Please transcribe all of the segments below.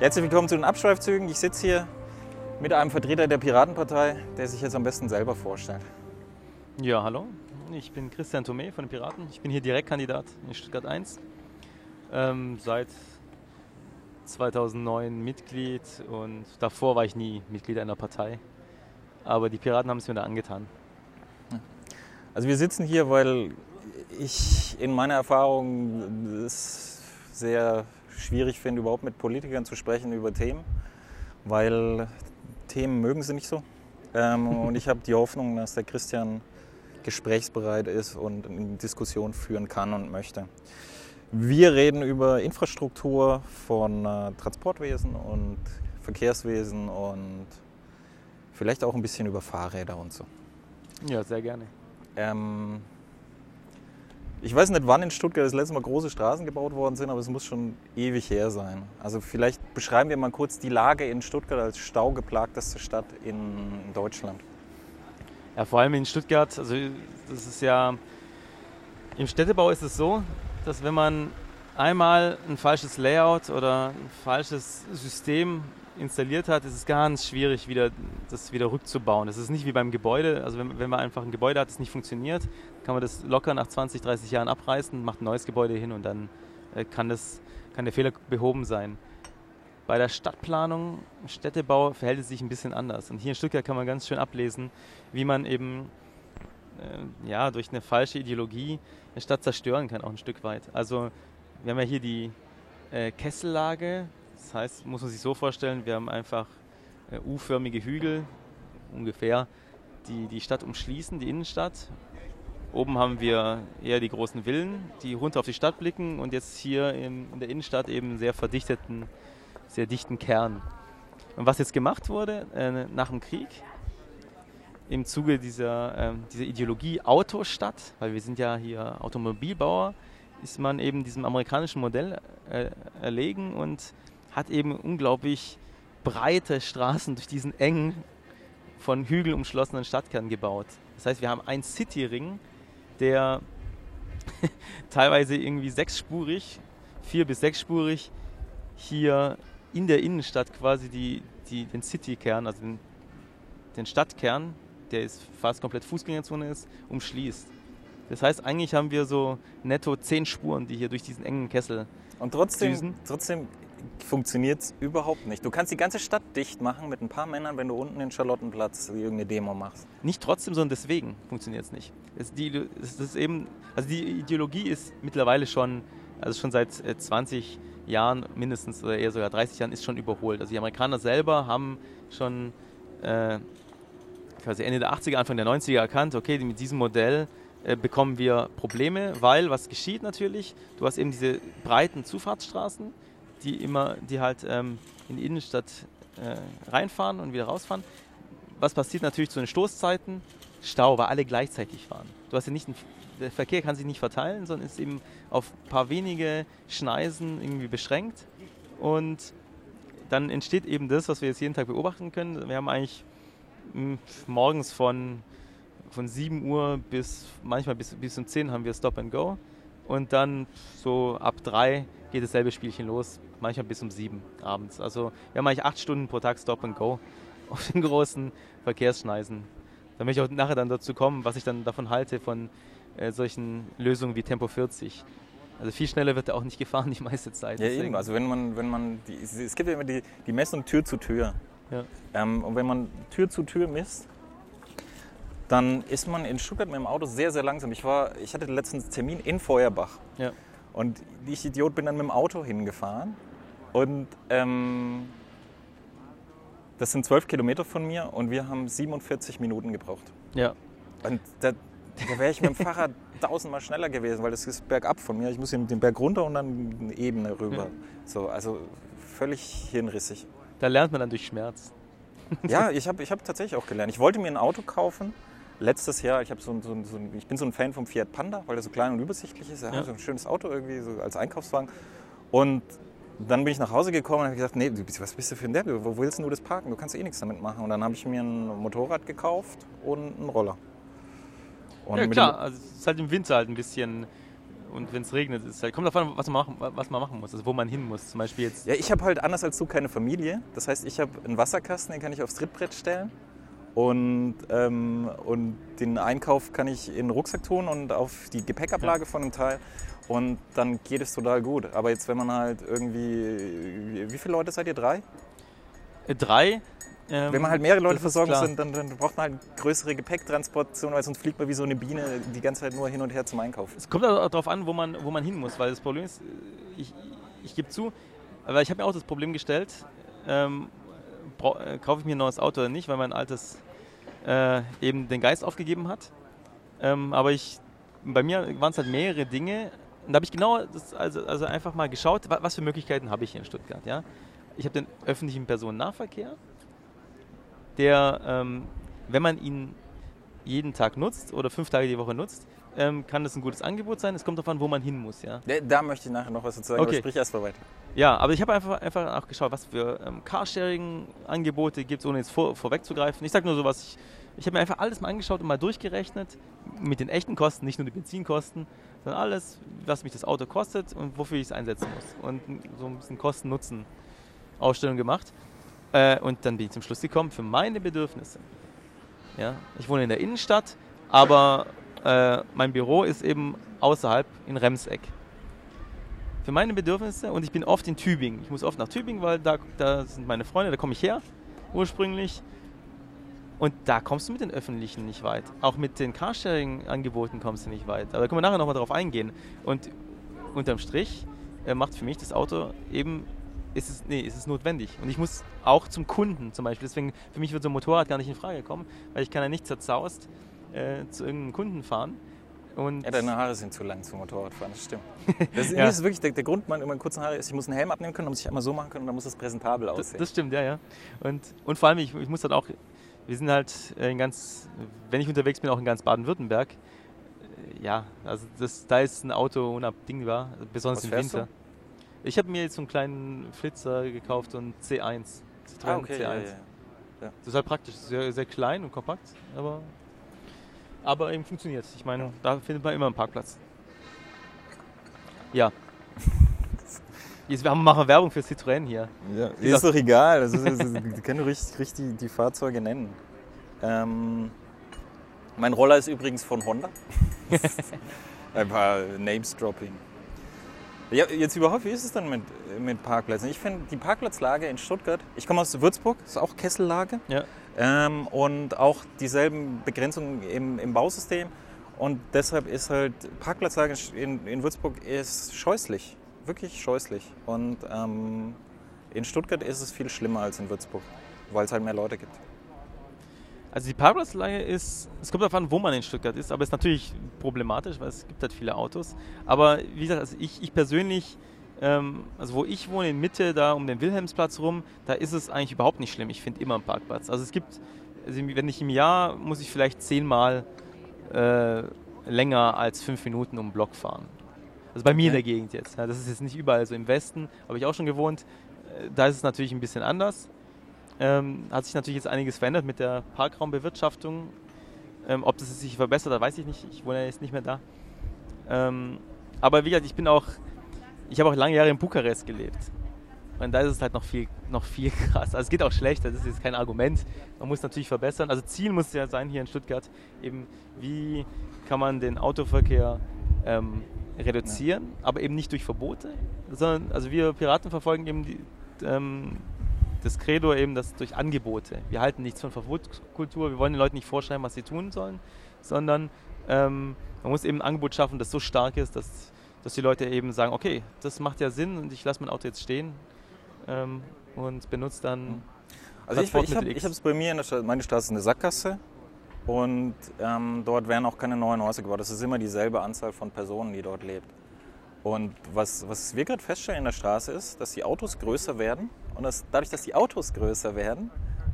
Herzlich willkommen zu den Abschweifzügen. Ich sitze hier mit einem Vertreter der Piratenpartei, der sich jetzt am besten selber vorstellt. Ja, hallo. Ich bin Christian Thomé von den Piraten. Ich bin hier Direktkandidat in Stuttgart 1. Ähm, seit 2009 Mitglied und davor war ich nie Mitglied einer Partei. Aber die Piraten haben es mir da angetan. Also wir sitzen hier, weil ich in meiner Erfahrung es sehr schwierig finde, überhaupt mit Politikern zu sprechen über Themen, weil Themen mögen sie nicht so. Ähm, und ich habe die Hoffnung, dass der Christian gesprächsbereit ist und eine Diskussion führen kann und möchte. Wir reden über Infrastruktur von äh, Transportwesen und Verkehrswesen und vielleicht auch ein bisschen über Fahrräder und so. Ja, sehr gerne. Ähm, ich weiß nicht, wann in Stuttgart das letzte Mal große Straßen gebaut worden sind, aber es muss schon ewig her sein. Also vielleicht beschreiben wir mal kurz die Lage in Stuttgart als staugeplagteste Stadt in Deutschland. Ja, vor allem in Stuttgart, also das ist ja, im Städtebau ist es so, dass wenn man einmal ein falsches Layout oder ein falsches System installiert hat, ist es ganz schwierig, wieder, das wieder rückzubauen. Das ist nicht wie beim Gebäude. Also wenn, wenn man einfach ein Gebäude hat, das nicht funktioniert, kann man das locker nach 20, 30 Jahren abreißen, macht ein neues Gebäude hin und dann äh, kann, das, kann der Fehler behoben sein. Bei der Stadtplanung, Städtebau verhält es sich ein bisschen anders. Und hier in Stuttgart kann man ganz schön ablesen, wie man eben äh, ja, durch eine falsche Ideologie eine Stadt zerstören kann, auch ein Stück weit. Also wir haben ja hier die äh, Kessellage, das heißt, muss man sich so vorstellen, wir haben einfach äh, U-förmige Hügel, ungefähr, die die Stadt umschließen, die Innenstadt. Oben haben wir eher die großen Villen, die runter auf die Stadt blicken und jetzt hier in, der Innenstadt eben einen sehr verdichteten, sehr dichten Kern. Und was jetzt gemacht wurde äh, nach dem Krieg, im Zuge dieser, äh, dieser Ideologie Autostadt, weil wir sind ja hier Automobilbauer, ist man eben diesem amerikanischen Modell äh, erlegen und hat eben unglaublich breite Straßen durch diesen engen, von Hügeln umschlossenen Stadtkern gebaut. Das heißt, wir haben einen Cityring, der teilweise irgendwie sechsspurig, vier- bis sechsspurig, hier in der Innenstadt quasi die, die, den Citykern, also den, den Stadtkern, der ist fast komplett Fußgängerzone ist, umschließt. Das heißt, eigentlich haben wir so netto zehn Spuren, die hier durch diesen engen Kessel Und trotzdem, düsen. trotzdem funktioniert es überhaupt nicht. Du kannst die ganze Stadt dicht machen mit ein paar Männern, wenn du unten in Charlottenplatz irgendeine Demo machst. Nicht trotzdem, sondern deswegen funktioniert es nicht. Die, also die Ideologie ist mittlerweile schon, also schon seit äh, 20 Jahren mindestens oder eher sogar 30 Jahren ist schon überholt. Also die Amerikaner selber haben schon äh, quasi Ende der 80er, Anfang der 90er erkannt, okay, mit diesem Modell äh, bekommen wir Probleme, weil was geschieht natürlich? Du hast eben diese breiten Zufahrtsstraßen, die immer, die halt ähm, in die Innenstadt äh, reinfahren und wieder rausfahren. Was passiert natürlich zu den Stoßzeiten? Stau, weil alle gleichzeitig fahren. Du hast ja nicht, einen, der Verkehr kann sich nicht verteilen, sondern ist eben auf ein paar wenige Schneisen irgendwie beschränkt. Und dann entsteht eben das, was wir jetzt jeden Tag beobachten können. Wir haben eigentlich mh, morgens von, von 7 Uhr bis manchmal bis, bis um 10 haben wir Stop and Go. Und dann so ab 3 geht dasselbe Spielchen los, manchmal bis um 7 abends. Also wir haben eigentlich 8 Stunden pro Tag Stop and Go auf den großen Verkehrsschneisen. Da möchte ich auch nachher dann dazu kommen, was ich dann davon halte von äh, solchen Lösungen wie Tempo 40. Also viel schneller wird er auch nicht gefahren die meiste Zeit. Ja, deswegen- eben. Also wenn man, wenn man, die, es gibt ja immer die, die Messung Tür zu Tür. Ja. Ähm, und wenn man Tür zu Tür misst, dann ist man in Stuttgart mit dem Auto sehr, sehr langsam. Ich, war, ich hatte letztens einen Termin in Feuerbach. Ja. Und ich Idiot bin dann mit dem Auto hingefahren. Und ähm, das sind zwölf Kilometer von mir und wir haben 47 Minuten gebraucht. ja. Und da, da wäre ich mit dem Fahrrad tausendmal schneller gewesen, weil das ist bergab von mir. Ich muss hier mit dem Berg runter und dann eine Ebene rüber. Ja. So, also völlig hirnrissig. Da lernt man dann durch Schmerz. Ja, ich habe ich hab tatsächlich auch gelernt. Ich wollte mir ein Auto kaufen. Letztes Jahr, ich, so, ein- so, ein- so, ein- ich bin so ein Fan vom Fiat Panda, weil der so klein und übersichtlich ist. Ja, Ja. So ein schönes Auto irgendwie, so als Einkaufswagen. Und dann bin ich nach Hause gekommen und habe gesagt, nee, was bist du für ein Depp? Wo willst du das parken? Du kannst eh nichts damit machen. Und dann habe ich mir ein Motorrad gekauft und einen Roller. Und ja klar, also es ist halt im Winter halt ein bisschen und wenn es regnet, ist halt, kommt davon, was man, machen, was man machen muss, also wo man hin muss. Zum Beispiel jetzt. Ja, ich habe halt anders als du keine Familie. Das heißt, ich habe einen Wasserkasten, den kann ich aufs Trittbrett stellen. Und, ähm, und den Einkauf kann ich in den Rucksack tun und auf die Gepäckablage von dem Teil. Und dann geht es total gut. Aber jetzt, wenn man halt irgendwie. Wie viele Leute seid ihr? Drei? Äh, drei. Ähm, Wenn man halt mehrere Leute versorgen muss, dann, dann braucht man halt größere Gepäcktransportation, weil sonst fliegt man wie so eine Biene die ganze Zeit nur hin und her zum Einkauf. Es kommt auch darauf an, wo man, wo man hin muss, weil das Problem ist, ich, ich gebe zu, aber ich habe mir auch das Problem gestellt, ähm, äh, kaufe ich mir ein neues Auto oder nicht, weil mein altes äh, eben den Geist aufgegeben hat. Ähm, aber ich, bei mir waren es halt mehrere Dinge. Und da habe ich genau das, also, also einfach mal geschaut, wa- was für Möglichkeiten habe ich hier in Stuttgart. Ja? Ich habe den öffentlichen Personennahverkehr, der, ähm, wenn man ihn jeden Tag nutzt oder fünf Tage die Woche nutzt, ähm, kann das ein gutes Angebot sein. Es kommt darauf an, wo man hin muss. Ja, Da, möchte ich nachher noch was dazu sagen, Okay. aber sprich erst mal weiter. ja aber ich habe einfach, einfach auch geschaut, was für ähm, Carsharing-Angebote gibt es, ohne jetzt vor, vorwegzugreifen. Ich sage nur so was, ich, ich habe mir einfach alles mal angeschaut und mal durchgerechnet mit den echten Kosten, nicht nur die Benzinkosten, sondern alles, was mich das Auto kostet und wofür ich es einsetzen muss. Und so ein bisschen Kosten-Nutzen-Ausstellung gemacht. Äh, und dann bin ich zum Schluss gekommen, für meine Bedürfnisse. Ja, ich wohne in der Innenstadt, aber äh, mein Büro ist eben außerhalb in Remseck. Für meine Bedürfnisse und ich bin oft in Tübingen. Ich muss oft nach Tübingen, weil da, da sind meine Freunde, da komme ich her ursprünglich. Und da kommst du mit den Öffentlichen nicht weit. Auch mit den Carsharing-Angeboten kommst du nicht weit. Aber da können wir nachher nochmal drauf eingehen. Und unterm Strich äh, macht für mich das Auto eben, ist es, nee, ist es notwendig. Und ich muss auch zum Kunden zum Beispiel. Deswegen, für mich wird so ein Motorrad gar nicht in Frage kommen, weil ich kann ja nicht zerzaust äh, zu irgendeinem Kunden fahren. Und Ja, deine Haare sind zu lang zum Motorradfahren, das stimmt. Das ist, Ja. das ist wirklich der, der Grund meiner meiner kurzen Haare ist, ich muss einen Helm abnehmen können, dann muss ich einmal so machen können und dann muss es präsentabel Das, aussehen. das stimmt, ja, ja. Und, und vor allem, ich, ich muss halt auch, wir sind halt äh, in ganz, wenn ich unterwegs bin, auch in ganz Baden-Württemberg. Äh, Ja, also das, da ist ein Auto unabdingbar, besonders Was im fährst du? Ich habe mir jetzt so einen kleinen Flitzer gekauft, so einen C1. Citroën ah, okay, C1. ja, ja. Das ist halt praktisch, sehr, sehr klein und kompakt, aber, aber eben funktioniert. Ich meine, da findet man immer einen Parkplatz. Ja. Jetzt wir machen Werbung für Citroën hier. Ja, ist doch egal. Das ist, das ist, die können richtig, richtig die Fahrzeuge nennen. Ähm, mein Roller ist übrigens von Honda. Ein paar Names dropping. Ja, jetzt überhaupt, wie ist es denn mit, mit Parkplätzen? Ich finde die Parkplatzlage in Stuttgart, ich komme aus Würzburg, ist auch Kessellage. Ja. Ähm, und auch dieselben Begrenzungen im, im Bausystem. Und deshalb ist halt Parkplatzlage in, in Würzburg ist scheußlich, wirklich scheußlich. Und ähm, in Stuttgart ist es viel schlimmer als in Würzburg, weil es halt mehr Leute gibt. Also die Parkplatzlage ist, es kommt darauf an, wo man in Stuttgart ist, aber ist natürlich problematisch, weil es gibt halt viele Autos. Aber wie gesagt, also ich, ich persönlich, ähm, also wo ich wohne, in Mitte, da um den Wilhelmsplatz rum, da ist es eigentlich überhaupt nicht schlimm. Ich finde immer einen Parkplatz. Also es gibt, also wenn ich im Jahr, muss ich vielleicht zehnmal äh, länger als fünf Minuten um den Block fahren. Also bei mir in der Gegend jetzt. Ja, das ist jetzt nicht überall so. Im Westen habe ich auch schon gewohnt. Äh, Da ist es natürlich ein bisschen anders. Ähm, hat sich natürlich jetzt einiges verändert mit der Parkraumbewirtschaftung. Ähm, ob das sich verbessert hat, weiß ich nicht. Ich wohne ja jetzt nicht mehr da. Ähm, aber wie gesagt, ich bin auch, ich habe auch lange Jahre in Bukarest gelebt. Und da ist es halt noch viel, noch viel krass. Also es geht auch schlechter, das ist jetzt kein Argument. Man muss natürlich verbessern. Also Ziel muss ja sein hier in Stuttgart, eben wie kann man den Autoverkehr ähm, reduzieren, aber eben nicht durch Verbote, sondern also wir Piraten verfolgen eben die, ähm, das Credo eben das durch Angebote. Wir halten nichts von Verbotskultur, wir wollen den Leuten nicht vorschreiben, was sie tun sollen, sondern ähm, man muss eben ein Angebot schaffen, das so stark ist, dass, dass die Leute eben sagen, okay, das macht ja Sinn und ich lasse mein Auto jetzt stehen ähm, und benutze dann Also ich, ich habe es bei mir in der Stadt, meine Straße ist eine Sackgasse und ähm, dort werden auch keine neuen Häuser gebaut. Es ist immer dieselbe Anzahl von Personen, die dort lebt. Und was, was wir gerade feststellen in der Straße ist, dass die Autos größer werden und dass dadurch, dass die Autos größer werden,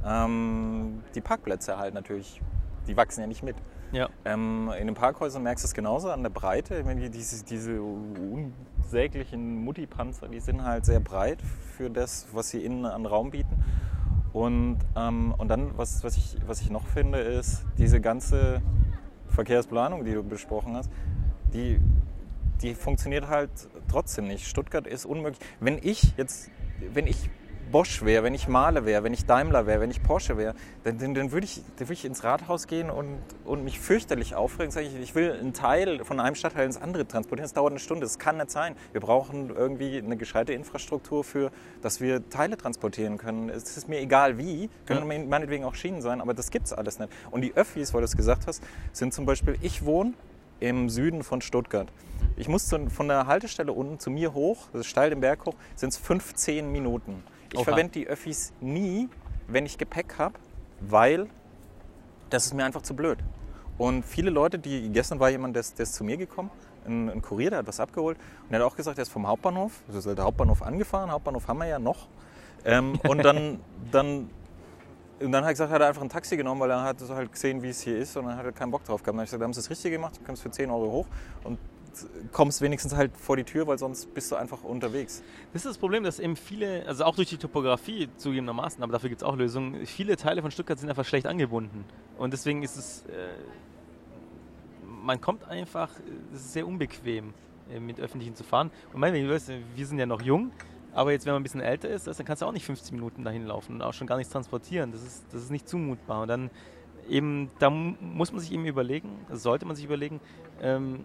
ähm, die Parkplätze halt natürlich, die wachsen ja nicht mit. ja. Ähm, in den Parkhäusern merkst du es genauso an der Breite. Meine, die- diese, diese unsäglichen Mutti-Panzer, die sind halt sehr breit für das, was sie innen an Raum bieten. Und, ähm, und dann, was, was, ich, was ich noch finde, ist diese ganze Verkehrsplanung, die du besprochen hast, die die funktioniert halt trotzdem nicht. Stuttgart ist unmöglich. Wenn ich jetzt, wenn ich Bosch wäre, wenn ich Male wäre, wenn ich Daimler wäre, wenn ich Porsche wäre, dann, dann, dann würde ich, würd ich ins Rathaus gehen und, und mich fürchterlich aufregen. Sag ich, ich will einen Teil von einem Stadtteil ins andere transportieren. Das dauert eine Stunde. Das kann nicht sein. Wir brauchen irgendwie eine gescheite Infrastruktur für, dass wir Teile transportieren können. Es ist mir egal wie, können ja. meinetwegen auch Schienen sein, aber das gibt es alles nicht. Und die Öffis, weil du es gesagt hast, sind zum Beispiel, ich wohne im Süden von Stuttgart. Ich muss von der Haltestelle unten zu mir hoch, das ist steil den Berg hoch, sind es 15 Minuten. Ich verwende die Öffis nie, wenn ich Gepäck habe, weil das ist mir einfach zu blöd. Und viele Leute, die gestern war jemand, der ist, zu mir gekommen, ein, ein, Kurier, der hat was abgeholt und der hat auch gesagt, er ist vom Hauptbahnhof, also der Hauptbahnhof angefahren, Hauptbahnhof haben wir ja noch. Ähm, und dann, dann, und dann hat er gesagt, hat er einfach ein Taxi genommen, weil er hat halt gesehen, wie es hier ist und dann hat er keinen Bock drauf gehabt. Dann habe ich gesagt, haben sie das richtig gemacht, du kommst für 10 Euro hoch und kommst wenigstens halt vor die Tür, weil sonst bist du einfach unterwegs. Das ist das Problem, dass eben viele, also auch durch die Topografie zugegebenermaßen, aber dafür gibt es auch Lösungen, viele Teile von Stuttgart sind einfach schlecht angebunden. Und deswegen ist es, äh, man kommt einfach, es ist sehr unbequem, äh, mit Öffentlichen zu fahren. Und mein, wir sind ja noch jung, aber jetzt, wenn man ein bisschen älter ist, dann kannst du auch nicht 15 Minuten dahin laufen und auch schon gar nichts transportieren. Das ist, das ist nicht zumutbar. Und dann eben, da muss man sich eben überlegen, sollte man sich überlegen, ähm,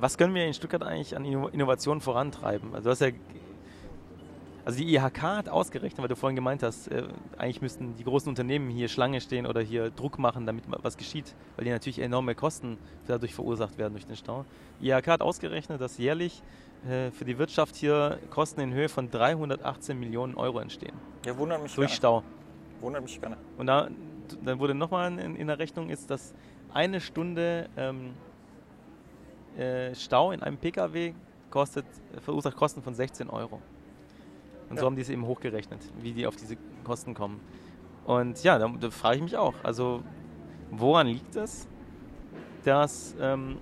was können wir in Stuttgart eigentlich an Innovationen vorantreiben? Also, ja, also die IHK hat ausgerechnet, weil du vorhin gemeint hast, äh, eigentlich müssten die großen Unternehmen hier Schlange stehen oder hier Druck machen, damit was geschieht, weil die natürlich enorme Kosten dadurch verursacht werden durch den Stau. Die IHK hat ausgerechnet, dass jährlich äh, für die Wirtschaft hier Kosten in Höhe von 318 Millionen Euro entstehen. Ja, wundert mich Durch gerne. Stau. Wundert mich gerne. Und da, dann wurde nochmal in, in der Rechnung ist, dass eine Stunde ähm, äh, Stau in einem Pkw kostet, verursacht Kosten von 16 Euro. Und ja. so haben die es eben hochgerechnet, wie die auf diese Kosten kommen. Und ja, da, da frage ich mich auch, also woran liegt es, dass, ähm,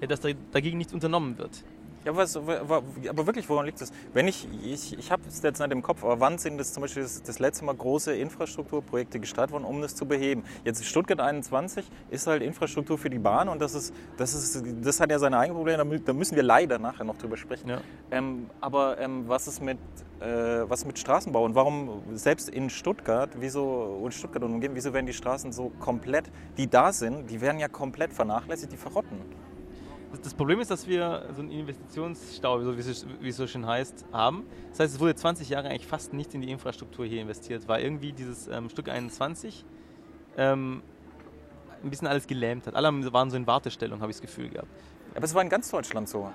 ja, dass dagegen nichts unternommen wird? Ja, was, aber wirklich, woran liegt das? Wenn ich, ich, ich habe es jetzt nicht im Kopf, aber wann sind das zum Beispiel das, das, letzte Mal große Infrastrukturprojekte gestartet worden, um das zu beheben? Jetzt Stuttgart 21 ist halt Infrastruktur für die Bahn und das ist, das ist, das hat ja seine eigenen Probleme, da müssen wir leider nachher noch drüber sprechen. Ja. Ähm, aber ähm, was ist mit, äh, was mit Straßenbau und warum selbst in Stuttgart, wieso, und Stuttgart und umgeben, wieso werden die Straßen so komplett, die da sind, die werden ja komplett vernachlässigt, die verrotten? Das Problem ist, dass wir so einen Investitionsstau, wie es, wie es so schön heißt, haben. Das heißt, es wurde 20 Jahre eigentlich fast nicht in die Infrastruktur hier investiert, weil irgendwie dieses ähm, Stück 21 ähm, ein bisschen alles gelähmt hat. Alle waren so in Wartestellung, habe ich das Gefühl gehabt. Aber es war in ganz Deutschland so.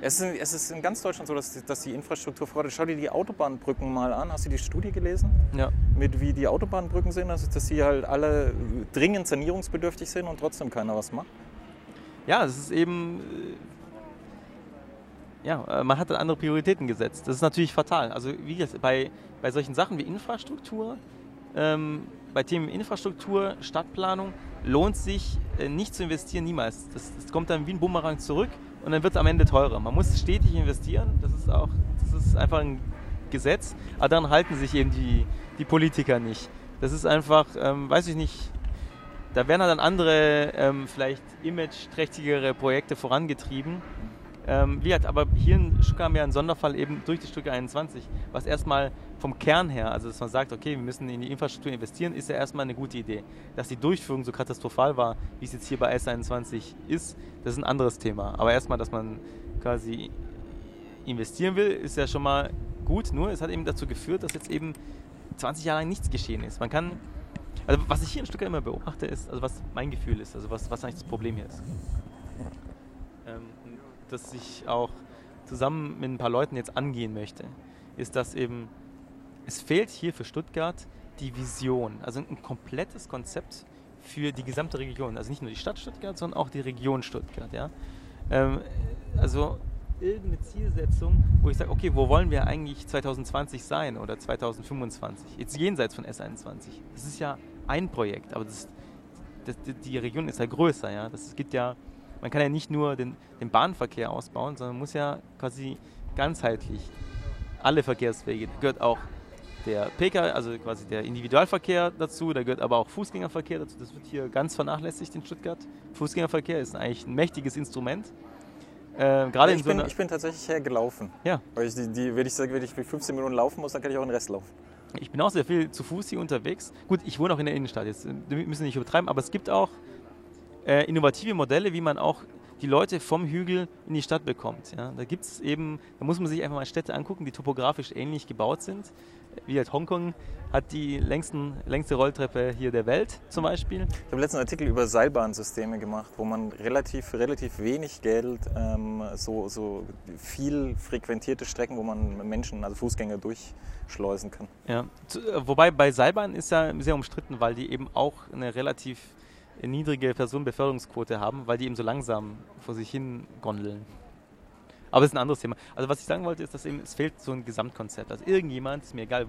Es ist, es ist in ganz Deutschland so, dass, dass die Infrastruktur vorangeht. Schau dir die Autobahnbrücken mal an. Hast du die Studie gelesen? Ja. Mit wie die Autobahnbrücken sind, also dass sie halt alle dringend sanierungsbedürftig sind und trotzdem keiner was macht ja, es ist eben, äh, ja, äh, man hat dann andere Prioritäten gesetzt. Das ist natürlich fatal. Also wie gesagt, bei, bei solchen Sachen wie Infrastruktur, ähm, bei Themen Infrastruktur, Stadtplanung, lohnt sich äh, nicht zu investieren, niemals. Das, das, kommt dann wie ein Bumerang zurück und dann wird es am Ende teurer. Man muss stetig investieren, das ist auch, das ist einfach ein Gesetz, aber daran halten sich eben die, die Politiker nicht. Das ist einfach, ähm, weiß ich nicht, da werden halt dann andere, ähm, vielleicht image-trächtigere Projekte vorangetrieben. Ähm, wie hat, aber hier in Stuttgart einen Sonderfall eben durch die Stücke 21, was erstmal vom Kern her, also dass man sagt, okay, wir müssen in die Infrastruktur investieren, ist ja erstmal eine gute Idee. Dass die Durchführung so katastrophal war, wie es jetzt hier bei S21 ist, das ist ein anderes Thema. Aber erstmal, dass man quasi investieren will, ist ja schon mal gut, nur es hat eben dazu geführt, dass jetzt eben 20 Jahre lang nichts geschehen ist. Man kann also was ich hier in Stuttgart immer beobachte, ist, also was mein Gefühl ist, also was, was eigentlich das Problem hier ist. Ähm, dass ich auch zusammen mit ein paar Leuten jetzt angehen möchte, ist, dass eben es fehlt hier für Stuttgart die Vision, also ein komplettes Konzept für die gesamte Region. Also nicht nur die Stadt Stuttgart, sondern auch die Region Stuttgart. Ja? Ähm, also irgendeine Zielsetzung, wo ich sage, okay, wo wollen wir eigentlich 2020 sein oder 2025? Jetzt jenseits von S21. Das ist ja ein Projekt, aber das, das, die Region ist ja größer. Ja? Das gibt ja, man kann ja nicht nur den, den Bahnverkehr ausbauen, sondern muss ja quasi ganzheitlich alle Verkehrswege, da gehört auch der PK, also quasi der Individualverkehr dazu, da gehört aber auch Fußgängerverkehr dazu. Das wird hier ganz vernachlässigt in Stuttgart. Fußgängerverkehr ist eigentlich ein mächtiges Instrument. Äh, gerade ich, in so bin, ich bin tatsächlich hergelaufen. Ja. Weil ich die, die, wenn ich wenn ich 15 Minuten laufen muss, dann kann ich auch den Rest laufen. Ich bin auch sehr viel zu Fuß hier unterwegs. Gut, ich wohne auch in der Innenstadt, jetzt äh, wir müssen nicht übertreiben, aber es gibt auch äh, innovative Modelle, wie man auch die Leute vom Hügel in die Stadt bekommt. Ja. Da gibt es eben, da muss man sich einfach mal Städte angucken, die topografisch ähnlich gebaut sind. Wie halt Hongkong hat die längsten, längste Rolltreppe hier der Welt zum Beispiel. Ich habe letzten Artikel über Seilbahnsysteme gemacht, wo man relativ, relativ wenig Geld ähm, so, so viel frequentierte Strecken, wo man Menschen, also Fußgänger durchschleusen kann. Ja. Äh, Wobei bei Seilbahn ist ja sehr umstritten, weil die eben auch eine relativ niedrige Personenbeförderungsquote haben, weil die eben so langsam vor sich hin gondeln. Aber das ist ein anderes Thema. Also was ich sagen wollte, ist, dass eben es fehlt so ein Gesamtkonzept. Also irgendjemand, ist mir egal,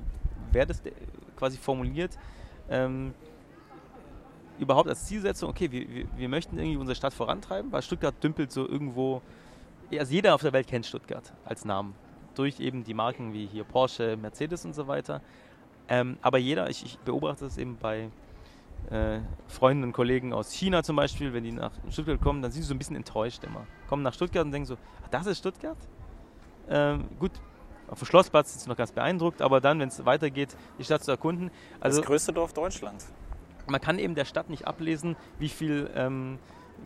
wer das quasi formuliert, ähm, überhaupt als Zielsetzung, okay, wir, wir, wir möchten irgendwie unsere Stadt vorantreiben, weil Stuttgart dümpelt so irgendwo, also jeder auf der Welt kennt Stuttgart als Namen. Durch eben die Marken wie hier Porsche, Mercedes und so weiter. Ähm, aber jeder, ich, ich beobachte das eben bei äh, Freunden und Kollegen aus China zum Beispiel, wenn die nach Stuttgart kommen, dann sind sie so ein bisschen enttäuscht immer. Kommen nach Stuttgart und denken so, "Ach, das ist Stuttgart? Ähm, gut, auf dem Schlossplatz sind sie noch ganz beeindruckt, aber dann, wenn es weitergeht, die Stadt zu erkunden, also das größte Dorf Deutschlands. man kann eben der Stadt nicht ablesen, wie viel ähm,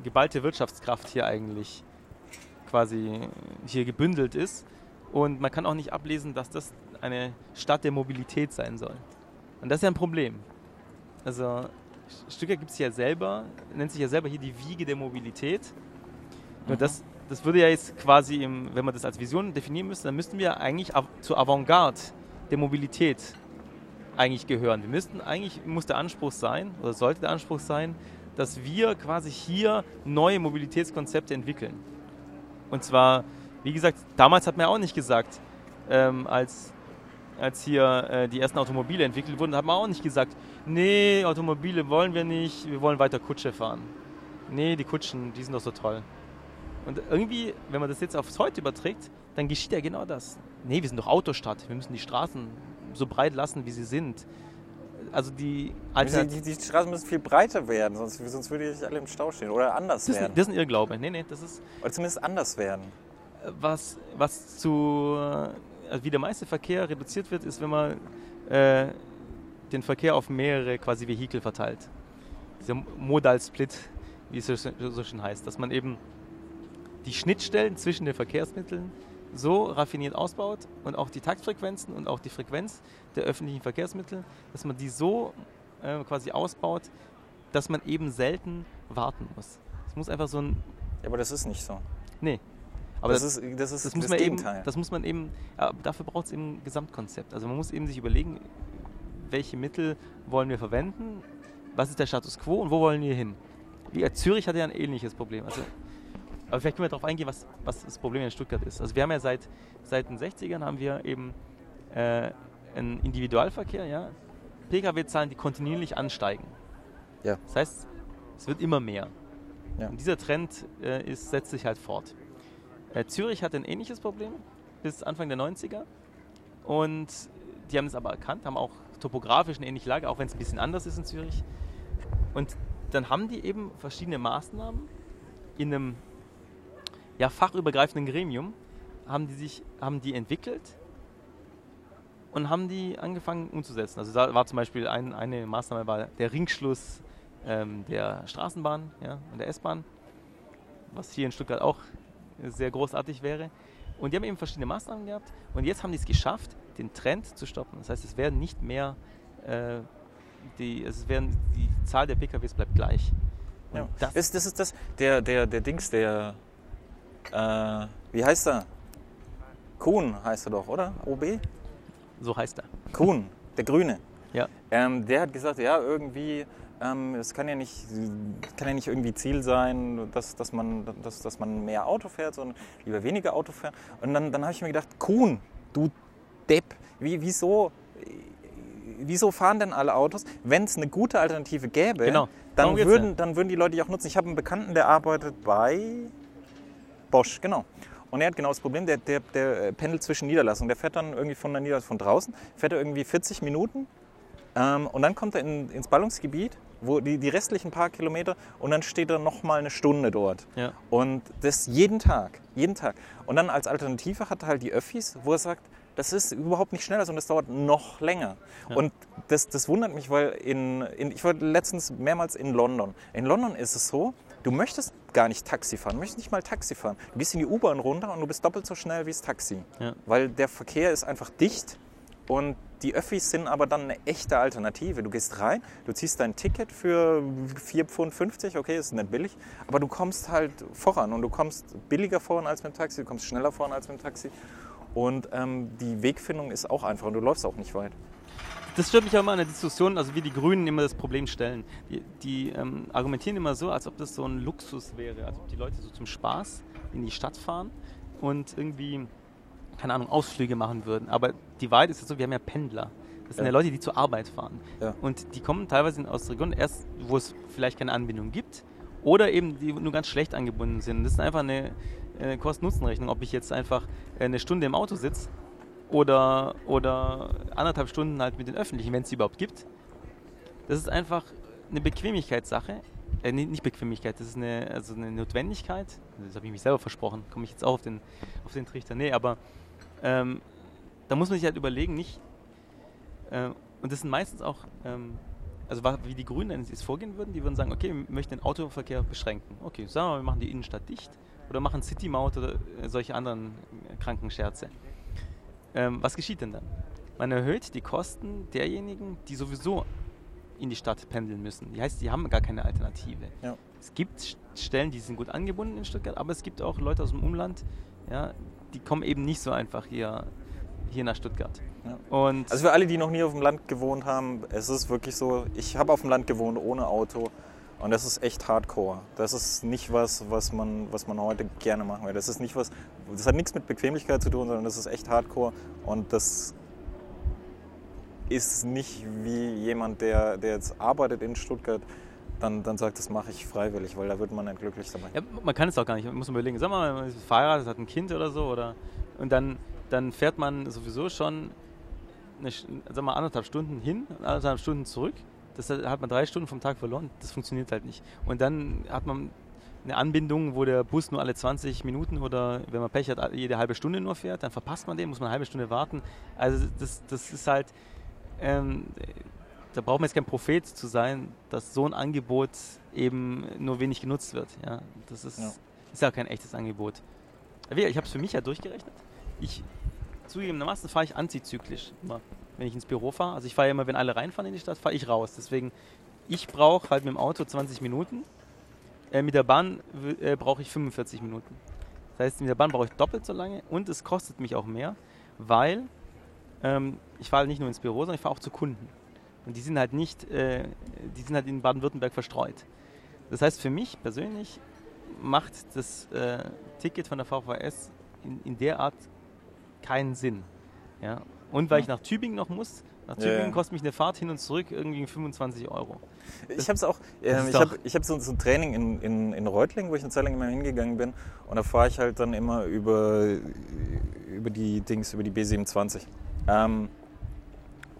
geballte Wirtschaftskraft hier eigentlich quasi hier gebündelt ist. Und man kann auch nicht ablesen, dass das eine Stadt der Mobilität sein soll. Und das ist ja ein Problem. Also Stuttgart gibt es ja selber, nennt sich ja selber hier die Wiege der Mobilität. Mhm. das, das würde ja jetzt quasi, im, wenn man das als Vision definieren müsste, dann müssten wir eigentlich av- zur Avantgarde der Mobilität eigentlich gehören. Wir müssten eigentlich, muss der Anspruch sein, oder sollte der Anspruch sein, dass wir quasi hier neue Mobilitätskonzepte entwickeln. Und zwar, wie gesagt, damals hat man ja auch nicht gesagt, ähm, als, als hier äh, die ersten Automobile entwickelt wurden, hat man auch nicht gesagt, nee, Automobile wollen wir nicht, wir wollen weiter Kutsche fahren. Nee, die Kutschen, die sind doch so toll. Und irgendwie, wenn man das jetzt aufs Heute überträgt, dann geschieht ja genau das. Nee, wir sind doch Autostadt, wir müssen die Straßen so breit lassen, wie sie sind. Also die Die, die, die Straßen müssen viel breiter werden, sonst, sonst würde ich alle im Stau stehen. Oder anders Das, ist- werden. das ist ein Irrglaube. Nee, nee, das ist Oder zumindest anders werden. was, was zu, also wie der meiste Verkehr reduziert wird, ist, wenn man äh, den Verkehr auf mehrere quasi Vehikel verteilt. Dieser Modal Split, wie es so, so schön heißt, dass man eben die Schnittstellen zwischen den Verkehrsmitteln so raffiniert ausbaut und auch die Taktfrequenzen und auch die Frequenz der öffentlichen Verkehrsmittel, dass man die so äh, quasi ausbaut, dass man eben selten warten muss. Es muss einfach so ein, Ja, aber das ist nicht so. nee, aber das, ist das, ist das das, muss man eben, Gegenteil. das muss man eben, dafür braucht es eben ein Gesamtkonzept. Also man muss eben sich überlegen, welche Mittel wollen wir verwenden, was ist der Status quo und wo wollen wir hin. Wie, äh, Zürich hatte ja ein ähnliches Problem. Also, aber vielleicht können wir darauf eingehen, was, was das Problem in Stuttgart ist. Also wir haben ja seit, seit den 60ern haben wir eben äh, einen Individualverkehr, ja, Pkw-Zahlen, die kontinuierlich ansteigen. Ja. Das heißt, es wird immer mehr. Ja. Und dieser Trend äh, ist, setzt sich halt fort. Äh, Zürich hatte ein ähnliches Problem bis Anfang der 90er. Und die haben es aber erkannt, haben auch topografisch eine ähnliche Lage, auch wenn es ein bisschen anders ist in Zürich. Und dann haben die eben verschiedene Maßnahmen in einem ja, fachübergreifenden Gremium, haben die sich haben die entwickelt und haben die angefangen umzusetzen. Also da war zum Beispiel ein, eine Maßnahme war der Ringschluss ähm, der Straßenbahn ja, und der S-Bahn, was hier in Stuttgart auch sehr großartig wäre. Und die haben eben verschiedene Maßnahmen gehabt und jetzt haben die es geschafft, den Trend zu stoppen. Das heißt, es werden nicht mehr, äh, die, es werden, die Zahl der PKWs bleibt gleich. Ja. das, Das, das ist das, der, der, der Dings, der, äh, wie heißt er? Kuhn heißt er doch, oder? OB? so heißt er. Kuhn, der Grüne. Ja. Ähm, der hat gesagt, ja, irgendwie, es kann ja nicht, kann ja nicht irgendwie Ziel sein, dass, dass, man, dass, dass man mehr Auto fährt, sondern lieber weniger Auto fährt. Und dann, dann habe ich mir gedacht, Kuhn, du Depp, wie, wieso, wieso fahren denn alle Autos? Wenn es eine gute Alternative gäbe, Genau, dann, würden, ja. dann würden die Leute die auch nutzen. Ich habe einen Bekannten, der arbeitet bei Bosch, genau. Und er hat genau das Problem, der, der, der äh, pendelt zwischen Niederlassungen. Der fährt dann irgendwie von der Niederlassung von draußen, fährt er irgendwie 40 Minuten ähm, und dann kommt er in, ins Ballungsgebiet wo die, die restlichen paar Kilometer und dann steht er noch mal eine Stunde dort. Ja. Und das jeden Tag, jeden Tag. Und dann als Alternative hat er halt die Öffis, wo er sagt, das ist überhaupt nicht schneller, sondern das dauert noch länger. Und das, das wundert mich, weil in, in, ich war letztens mehrmals in London. In London ist es so, du möchtest gar nicht Taxi fahren, du möchtest nicht mal Taxi fahren. Du gehst in die U-Bahn runter und du bist doppelt so schnell wie das Taxi. Ja. Weil der Verkehr ist einfach dicht und die Öffis sind aber dann eine echte Alternative. Du gehst rein, du ziehst dein Ticket für 4,50 Pfund, okay, ist nicht billig, aber du kommst halt voran und du kommst billiger voran als mit dem Taxi, du kommst schneller voran als mit dem Taxi. Und ähm, die Wegfindung ist auch einfach und du läufst auch nicht weit. Das stört mich auch immer in der Diskussion, also wie die Grünen immer das Problem stellen. Die, die ähm, argumentieren immer so, als ob das so ein Luxus wäre, als ob die Leute so zum Spaß in die Stadt fahren und irgendwie, keine Ahnung, Ausflüge machen würden. Aber die Wahrheit ist ja so, wir haben ja Pendler. Das sind ja, Ja. Leute, die zur Arbeit fahren. Ja. Und die kommen teilweise aus Regionen, erst wo es vielleicht keine Anbindung gibt oder eben die nur ganz schlecht angebunden sind. Das ist einfach eine äh, Kosten-Nutzen-Rechnung, ob ich jetzt einfach äh, eine Stunde im Auto sitze oder, oder anderthalb Stunden halt mit den Öffentlichen, wenn es die überhaupt gibt. Das ist einfach eine Bequemlichkeitssache. Äh, nicht Bequemlichkeit, das ist eine, also eine Notwendigkeit. Das habe ich mich selber versprochen, komme ich jetzt auch auf den, auf den Trichter. Nee, aber ähm, da muss man sich halt überlegen, nicht. Äh, und das sind meistens auch, ähm, also wie die Grünen jetzt vorgehen würden, die würden sagen, okay, wir möchten den Autoverkehr beschränken. Okay, sagen wir mal, wir machen die Innenstadt dicht oder machen City-Maut oder äh, solche anderen äh, kranken Scherze. Ähm, was geschieht denn dann? Man erhöht die Kosten derjenigen, die sowieso in die Stadt pendeln müssen. Die heißt, die haben gar keine Alternative. Ja. Es gibt St- Stellen, die sind gut angebunden in Stuttgart, aber es gibt auch Leute aus dem Umland, ja, die kommen eben nicht so einfach hier, hier nach Stuttgart. Ja. Und Also für alle, die noch nie auf dem Land gewohnt haben, es ist wirklich so, ich habe auf dem Land gewohnt ohne Auto und das ist echt hardcore. Das ist nicht was, was man, was man heute gerne machen will. Das ist nicht was, das hat nichts mit Bequemlichkeit zu tun, sondern das ist echt hardcore und das ist nicht wie jemand, der, der jetzt arbeitet in Stuttgart, dann, dann sagt, das mache ich freiwillig, weil da wird man nicht glücklich dabei. Ja, man kann es auch gar nicht. Man muss überlegen, sag mal, man ist verheiratet, hat ein Kind oder so, oder und dann, dann fährt man sowieso schon eine, sag mal, anderthalb Stunden hin anderthalb Stunden zurück. Das hat man drei Stunden vom Tag verloren. Das funktioniert halt nicht. Und dann hat man eine Anbindung, wo der Bus nur alle 20 Minuten oder wenn man Pech hat, jede halbe Stunde nur fährt, dann verpasst man den, muss man eine halbe Stunde warten. Also das, das ist halt, ähm, da braucht man jetzt kein Prophet zu sein, dass so ein Angebot eben nur wenig genutzt wird. Ja, das ist Ja. ist ja kein echtes Angebot. Ich habe es für mich ja durchgerechnet. Ich zugegebenermaßen fahre ich antizyklisch immer, wenn ich ins Büro fahre. Also ich fahre ja immer, wenn alle reinfahren in die Stadt, fahre ich raus. Deswegen, ich brauche halt mit dem Auto 20 Minuten. Äh, mit der Bahn äh, brauche ich 45 Minuten. Das heißt, mit der Bahn brauche ich doppelt so lange und es kostet mich auch mehr, weil ähm, ich fahre nicht nur ins Büro, sondern ich fahre auch zu Kunden. Und die sind halt nicht, äh, die sind halt in Baden-Württemberg verstreut. Das heißt, für mich persönlich macht das äh, Ticket von der VVS in, in der Art keinen Sinn. Ja? Und weil ich nach Tübingen noch muss, nach Tübingen ja. kostet mich eine Fahrt hin und zurück irgendwie 25 Euro. Ich habe es auch, ähm, ich habe hab so, so ein Training in, in, in Reutling, wo ich eine Zeit lang immer hingegangen bin. Und da fahre ich halt dann immer über, über die Dings, über die B27. Ähm,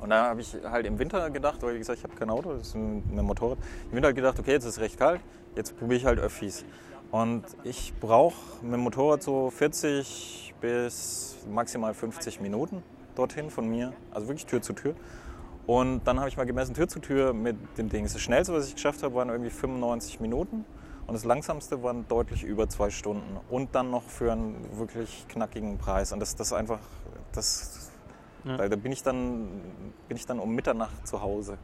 und da habe ich halt im Winter gedacht, weil wie gesagt, ich habe kein Auto, das ist ein, Motorrad. Im Winter halt gedacht, okay, jetzt ist es recht kalt, jetzt probiere ich halt Öffis. Und ich brauche mit dem Motorrad so 40 bis maximal 50 Minuten dorthin von mir, also wirklich Tür zu Tür. Und dann habe ich mal gemessen, Tür zu Tür mit den Dings. Das schnellste, was ich geschafft habe, waren irgendwie 95 Minuten. Und das langsamste waren deutlich über zwei Stunden. Und dann noch für einen wirklich knackigen Preis. Und das, das einfach, das, Ja. da, da bin ich dann, bin ich dann um Mitternacht zu Hause.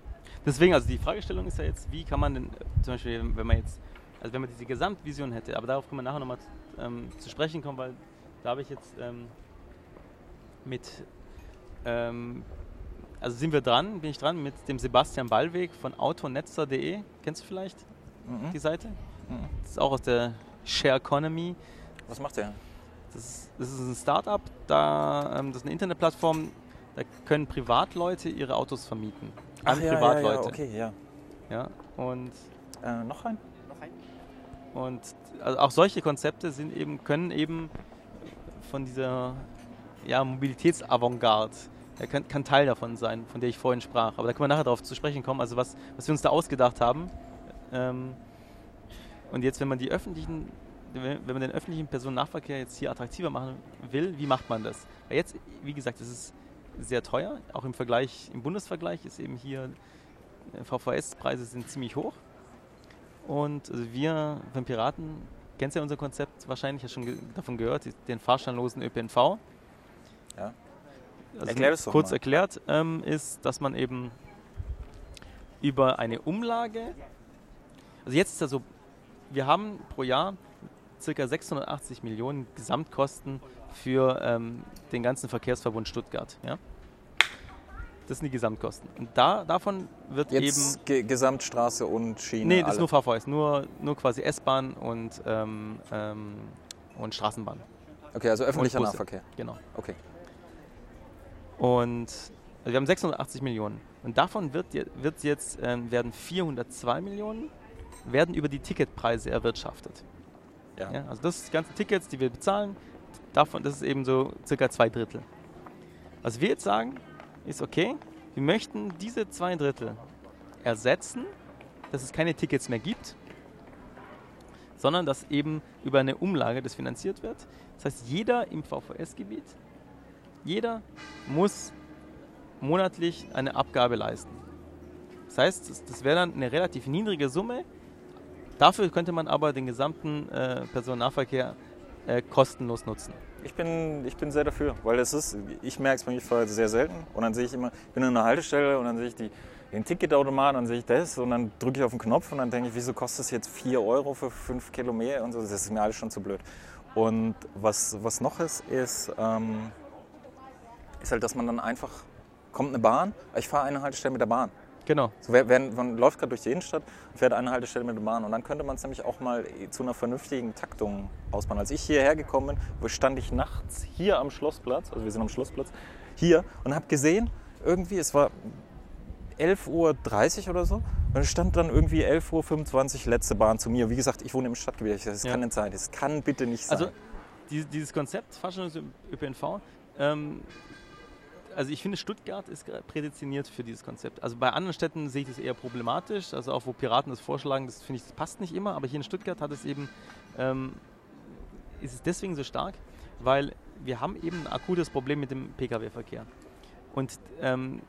Deswegen, also die Fragestellung ist ja jetzt, wie kann man denn, äh, zum Beispiel, wenn man jetzt, also wenn man diese Gesamtvision hätte, aber darauf können wir nachher nochmal ähm, zu sprechen kommen, weil da habe ich jetzt ähm, mit, ähm, also sind wir dran, bin ich dran mit dem Sebastian Ballweg von autonetzer.de, kennst du vielleicht Mhm. die Seite? Mhm. Das ist auch aus der Share Economy. Was macht der? Das ist, das ist ein Startup, da, ähm, das ist eine Internetplattform, da können Privatleute ihre Autos vermieten. An ja, ja, Privatleute. ja, okay, ja. Ja, und, Äh, noch ein? und also auch solche Konzepte sind eben, können eben von dieser ja, Mobilitätsavantgarde Er kann, kann, Teil davon sein, von der ich vorhin sprach. Aber da können wir nachher darauf zu sprechen kommen, also was, was wir uns da ausgedacht haben. Ähm, und jetzt, wenn man die öffentlichen, wenn man den öffentlichen Personennahverkehr jetzt hier attraktiver machen will, wie macht man das? Weil jetzt, wie gesagt, es ist sehr teuer, auch im Vergleich, im Bundesvergleich ist eben hier äh, VVS-Preise sind ziemlich hoch. Und also wir beim Piraten kennst ja unser Konzept wahrscheinlich, hast schon ge davon gehört, den fahrscheinlosen ÖPNV. Ja. Also Erklär das doch kurz mal. erklärt ähm, ist, dass man eben über eine Umlage, also jetzt ist ja so, wir haben pro Jahr ca. 680 Millionen Gesamtkosten für ähm, den ganzen Verkehrsverbund Stuttgart. Ja? Das sind die Gesamtkosten. Und da, davon wird Jetzt eben. Ge Gesamtstraße und Schiene. Nee, das alle. ist nur VVS, nur, nur quasi S-Bahn und, ähm, ähm, und Straßenbahn. Okay, also öffentlicher Nahverkehr. Genau. Okay. Und also wir haben 680 Millionen. Und davon wird, wird jetzt, ähm, werden 402 Millionen werden über die Ticketpreise erwirtschaftet. Ja. ja. also das sind die ganzen Tickets, die wir bezahlen, davon, das ist eben so circa zwei Drittel. Was wir jetzt sagen, ist okay, wir möchten diese zwei Drittel ersetzen, dass es keine Tickets mehr gibt, sondern dass eben über eine Umlage das finanziert wird. Das heißt, jeder im VVS-Gebiet, jeder muss monatlich eine Abgabe leisten. Das heißt, das, wäre dann eine relativ niedrige Summe. Dafür könnte man aber den gesamten äh, Personennahverkehr äh, kostenlos nutzen. Ich bin, ich bin sehr dafür, weil es ist, ich merke es bei mir sehr selten und dann sehe ich immer, ich bin in einer Haltestelle und dann sehe ich die, den Ticketautomat, dann sehe ich das und dann drücke ich auf den Knopf und dann denke ich, wieso kostet es jetzt 4 Euro für 5 Kilometer und so, das ist mir alles schon zu blöd. Und was, was noch ist, ist, ähm, ist halt, dass man dann einfach, kommt eine Bahn, ich fahre eine Haltestelle mit der Bahn. Genau. So, während, man läuft gerade durch die Innenstadt und fährt eine Haltestelle mit der Bahn. Und dann könnte man es nämlich auch mal zu einer vernünftigen Taktung ausbauen. Als ich hierher gekommen bin, stand ich nachts hier am Schlossplatz, also wir sind am Schlossplatz, hier und habe gesehen, irgendwie, es war 11.30 Uhr oder so. Und es stand dann irgendwie 11.25 Uhr letzte Bahn zu mir. Wie gesagt, ich wohne im Stadtgebiet. Ich das ja. kann nicht sein. Das kann bitte nicht sein. Also dieses Konzept Fahrstuhl ÖPNV ähm, also ich finde, Stuttgart ist prädestiniert für dieses Konzept. Also bei anderen Städten sehe ich das eher problematisch. Also auch wo Piraten das vorschlagen, das finde ich, das passt nicht immer. Aber hier in Stuttgart hat es eben, ähm, ist es deswegen so stark, weil wir haben eben ein akutes Problem mit dem Pkw-Verkehr. Und ähm,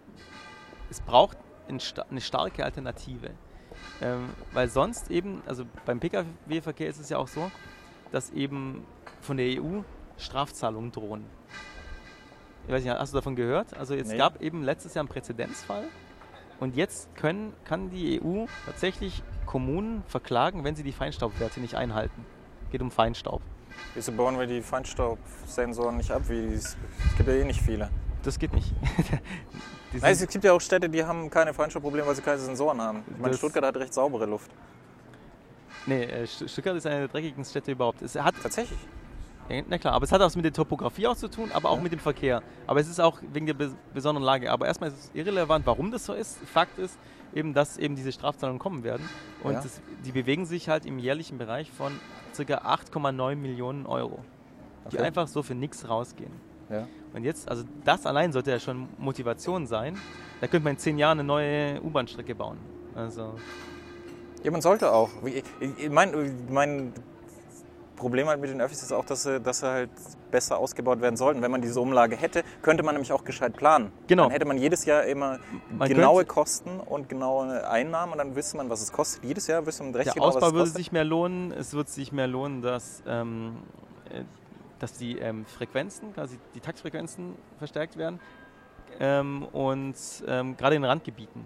es braucht ein, eine starke Alternative. Ähm, weil sonst eben, also beim Pkw-Verkehr ist es ja auch so, dass eben von der EU Strafzahlungen drohen ich weiß nicht, hast du davon gehört? Also es nee. gab eben letztes Jahr einen Präzedenzfall und jetzt können, kann die EU tatsächlich Kommunen verklagen, wenn sie die Feinstaubwerte nicht einhalten. Geht um Feinstaub. Wieso bauen wir die Feinstaubsensoren nicht ab? Wie, es gibt ja eh nicht viele. Das geht nicht. Nein, es gibt ja auch Städte, die haben keine Feinstaubprobleme, weil sie keine Sensoren haben. Ich meine, Stuttgart hat recht saubere Luft. Nee, äh, Stuttgart ist eine der dreckigsten Städte überhaupt. Es hat Tatsächlich? Na klar, aber es hat auch mit der Topografie auch zu tun, aber auch ja. mit dem Verkehr. Aber es ist auch wegen der besonderen Lage. Aber erstmal ist es irrelevant, warum das so ist. Fakt ist eben, dass eben diese Strafzahlungen kommen werden. Und ja. das, die bewegen sich halt im jährlichen Bereich von ca. 8,9 Millionen Euro, die okay. einfach so für nichts rausgehen. Ja. Und jetzt, also das allein sollte ja schon Motivation sein. Da könnte man in zehn Jahren eine neue U-Bahn-Strecke bauen. Also ja, man sollte auch. Ich meine, mein, Problem halt mit den Öffis ist auch, dass sie, dass sie halt besser ausgebaut werden sollten. Wenn man diese Umlage hätte, könnte man nämlich auch gescheit planen. Genau. Dann hätte man jedes Jahr immer man genaue Kosten und genaue Einnahmen und dann wüsste man, was es kostet. Jedes Jahr wüsste man recht Der genau, Ausbau was es würde kostet. sich mehr lohnen. Es würde sich mehr lohnen, dass, ähm, äh, dass die ähm, Frequenzen, quasi die Taktfrequenzen verstärkt werden. Ähm, und ähm, gerade in Randgebieten.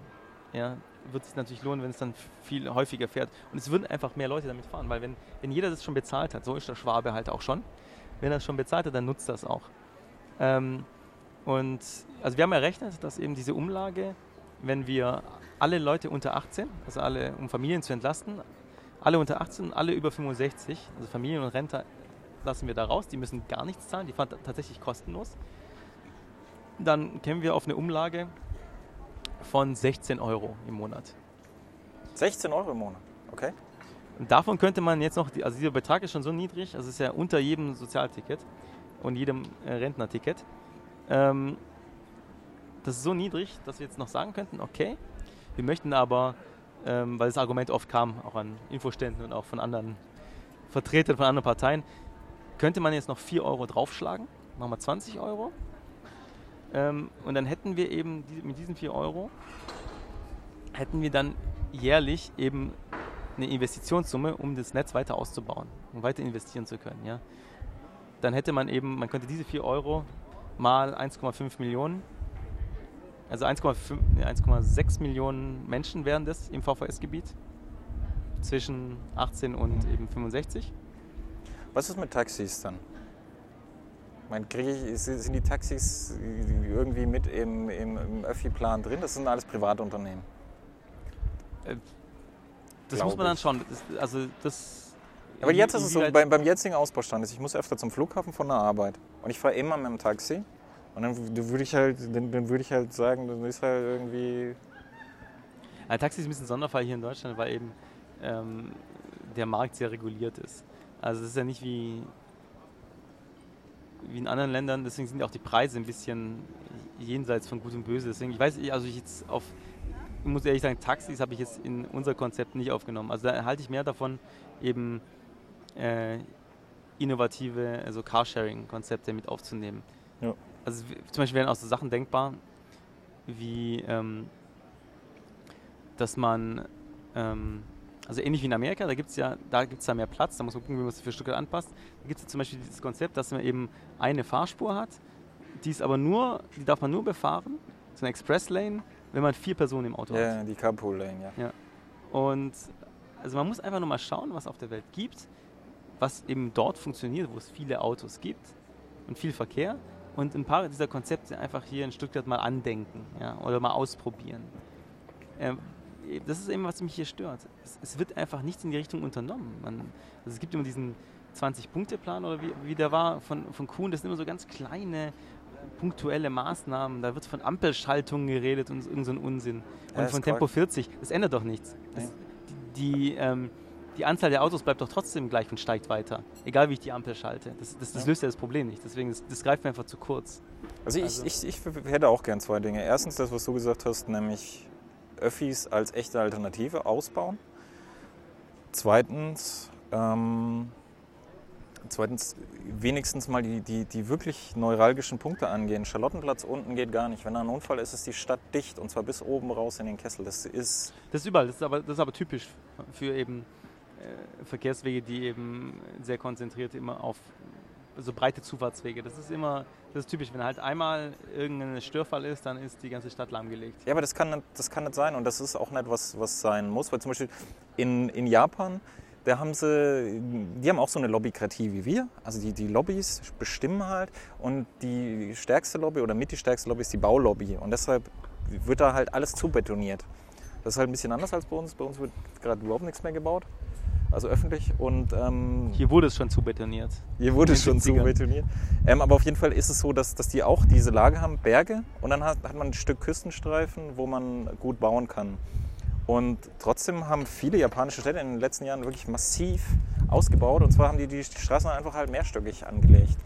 Ja, wird es natürlich lohnen, wenn es dann viel häufiger fährt. Und es würden einfach mehr Leute damit fahren, weil wenn, wenn jeder das schon bezahlt hat, so ist der Schwabe halt auch schon, wenn er es schon bezahlt hat, dann nutzt das auch. Ähm, und also wir haben errechnet, dass eben diese Umlage, wenn wir alle Leute unter 18, also alle, um Familien zu entlasten, alle unter 18 und alle über 65, also Familien und Rentner lassen wir da raus, die müssen gar nichts zahlen, die fahren tatsächlich kostenlos. Dann kämen wir auf eine Umlage von 16 Euro im Monat. 16 Euro im Monat, okay. Und davon könnte man jetzt noch, also dieser Betrag ist schon so niedrig, also es ist ja unter jedem Sozialticket und jedem äh, Rentnerticket. Ähm, das ist so niedrig, dass wir jetzt noch sagen könnten, okay, wir möchten aber, ähm, weil das Argument oft kam, auch an Infoständen und auch von anderen Vertretern von anderen Parteien, könnte man jetzt noch 4 Euro draufschlagen, machen wir 20 Euro. Ähm, und dann hätten wir eben die, mit diesen 4 Euro, hätten wir dann jährlich eben eine Investitionssumme, um das Netz weiter auszubauen und weiter investieren zu können. Ja. Dann hätte man eben, man könnte diese 4 Euro mal 1,5 Millionen, also 1,6 Millionen Menschen wären das im VVS-Gebiet zwischen 18 und eben 65. Was ist mit Taxis dann? Mein, ich, sind die Taxis irgendwie mit im, im, im Öffi-Plan drin? Das sind alles Privatunternehmen. Äh, das muss man dann schauen. Das, also das aber jetzt ist es so, beim, beim jetzigen Ausbaustand ist, ich muss öfter zum Flughafen von der Arbeit und ich fahre immer mit dem Taxi und dann würde ich halt, dann, dann würde ich halt sagen, dann ist halt irgendwie. Ein Taxi ist ein bisschen ein Sonderfall hier in Deutschland, weil eben ähm, der Markt sehr reguliert ist. Also es ist ja nicht wie, wie in anderen Ländern, deswegen sind auch die Preise ein bisschen jenseits von Gut und Böse. Deswegen, ich weiß, also ich jetzt auf, ich muss ehrlich sagen, Taxis habe ich jetzt in unser Konzept nicht aufgenommen. Also da halte ich mehr davon, eben äh, innovative, also Carsharing-Konzepte mit aufzunehmen. Ja. Also zum Beispiel wären auch so Sachen denkbar, wie ähm, dass man ähm, also ähnlich wie in Amerika, da gibt es ja, da gibt es ja mehr Platz, da muss man gucken, wie man es für Stuttgart anpasst. Da gibt es ja zum Beispiel dieses Konzept, dass man eben eine Fahrspur hat, die ist aber nur, die darf man nur befahren, so eine Express-Lane, wenn man vier Personen im Auto ja, hat. Ja, die Carpool-Lane, ja. ja. Und also man muss einfach nur mal schauen, was auf der Welt gibt, was eben dort funktioniert, wo es viele Autos gibt und viel Verkehr und ein paar dieser Konzepte einfach hier in Stuttgart mal andenken ja, oder mal ausprobieren. Ähm, das ist eben, was mich hier stört. Es, es, wird einfach nichts in die Richtung unternommen. Man, also es gibt immer diesen 20-Punkte-Plan oder wie, wie der war von, von Kuhn, das sind immer so ganz kleine punktuelle Maßnahmen. Da wird von Ampelschaltungen geredet und irgend so ein Unsinn. Und ja, von Tempo 40. Das ändert doch nichts. Das, die, die, ähm, die, Anzahl der Autos bleibt doch trotzdem gleich und steigt weiter. Egal wie ich die Ampel schalte. Das, das, das ja. löst ja das Problem nicht. Deswegen, das, das greift mir einfach zu kurz. Also, also ich, ich, ich hätte auch gern zwei Dinge. Erstens das, was du gesagt hast, nämlich Öffis als echte Alternative ausbauen. Zweitens, ähm, zweitens wenigstens mal die, die, die wirklich neuralgischen Punkte angehen. Charlottenplatz unten geht gar nicht. Wenn da ein Unfall ist, ist die Stadt dicht und zwar bis oben raus in den Kessel. Das ist. Das ist überall. Das ist aber, das ist aber typisch für eben äh, Verkehrswege, die eben sehr konzentriert immer auf so breite Zufahrtswege. Das ist immer, das ist typisch. Wenn halt einmal irgendein Störfall ist, dann ist die ganze Stadt lahmgelegt. Ja, aber das kann, das kann nicht sein und das ist auch nicht was, was sein muss. Weil zum Beispiel in, in Japan, da haben sie, die haben auch so eine Lobbykratie wie wir. Also die, die Lobbys bestimmen halt und die stärkste Lobby oder mit die stärkste Lobby ist die Baulobby. Und deshalb wird da halt alles zubetoniert. Das ist halt ein bisschen anders als bei uns. Bei uns wird gerade überhaupt nichts mehr gebaut also öffentlich. Und, ähm, hier wurde es schon zu betoniert. Hier wurde es schon zu betoniert. Ähm, aber auf jeden Fall ist es so, dass, dass die auch diese Lage haben, Berge, und dann hat, hat man ein Stück Küstenstreifen, wo man gut bauen kann. Und trotzdem haben viele japanische Städte in den letzten Jahren wirklich massiv ausgebaut. Und zwar haben die die Straßen einfach halt mehrstöckig angelegt.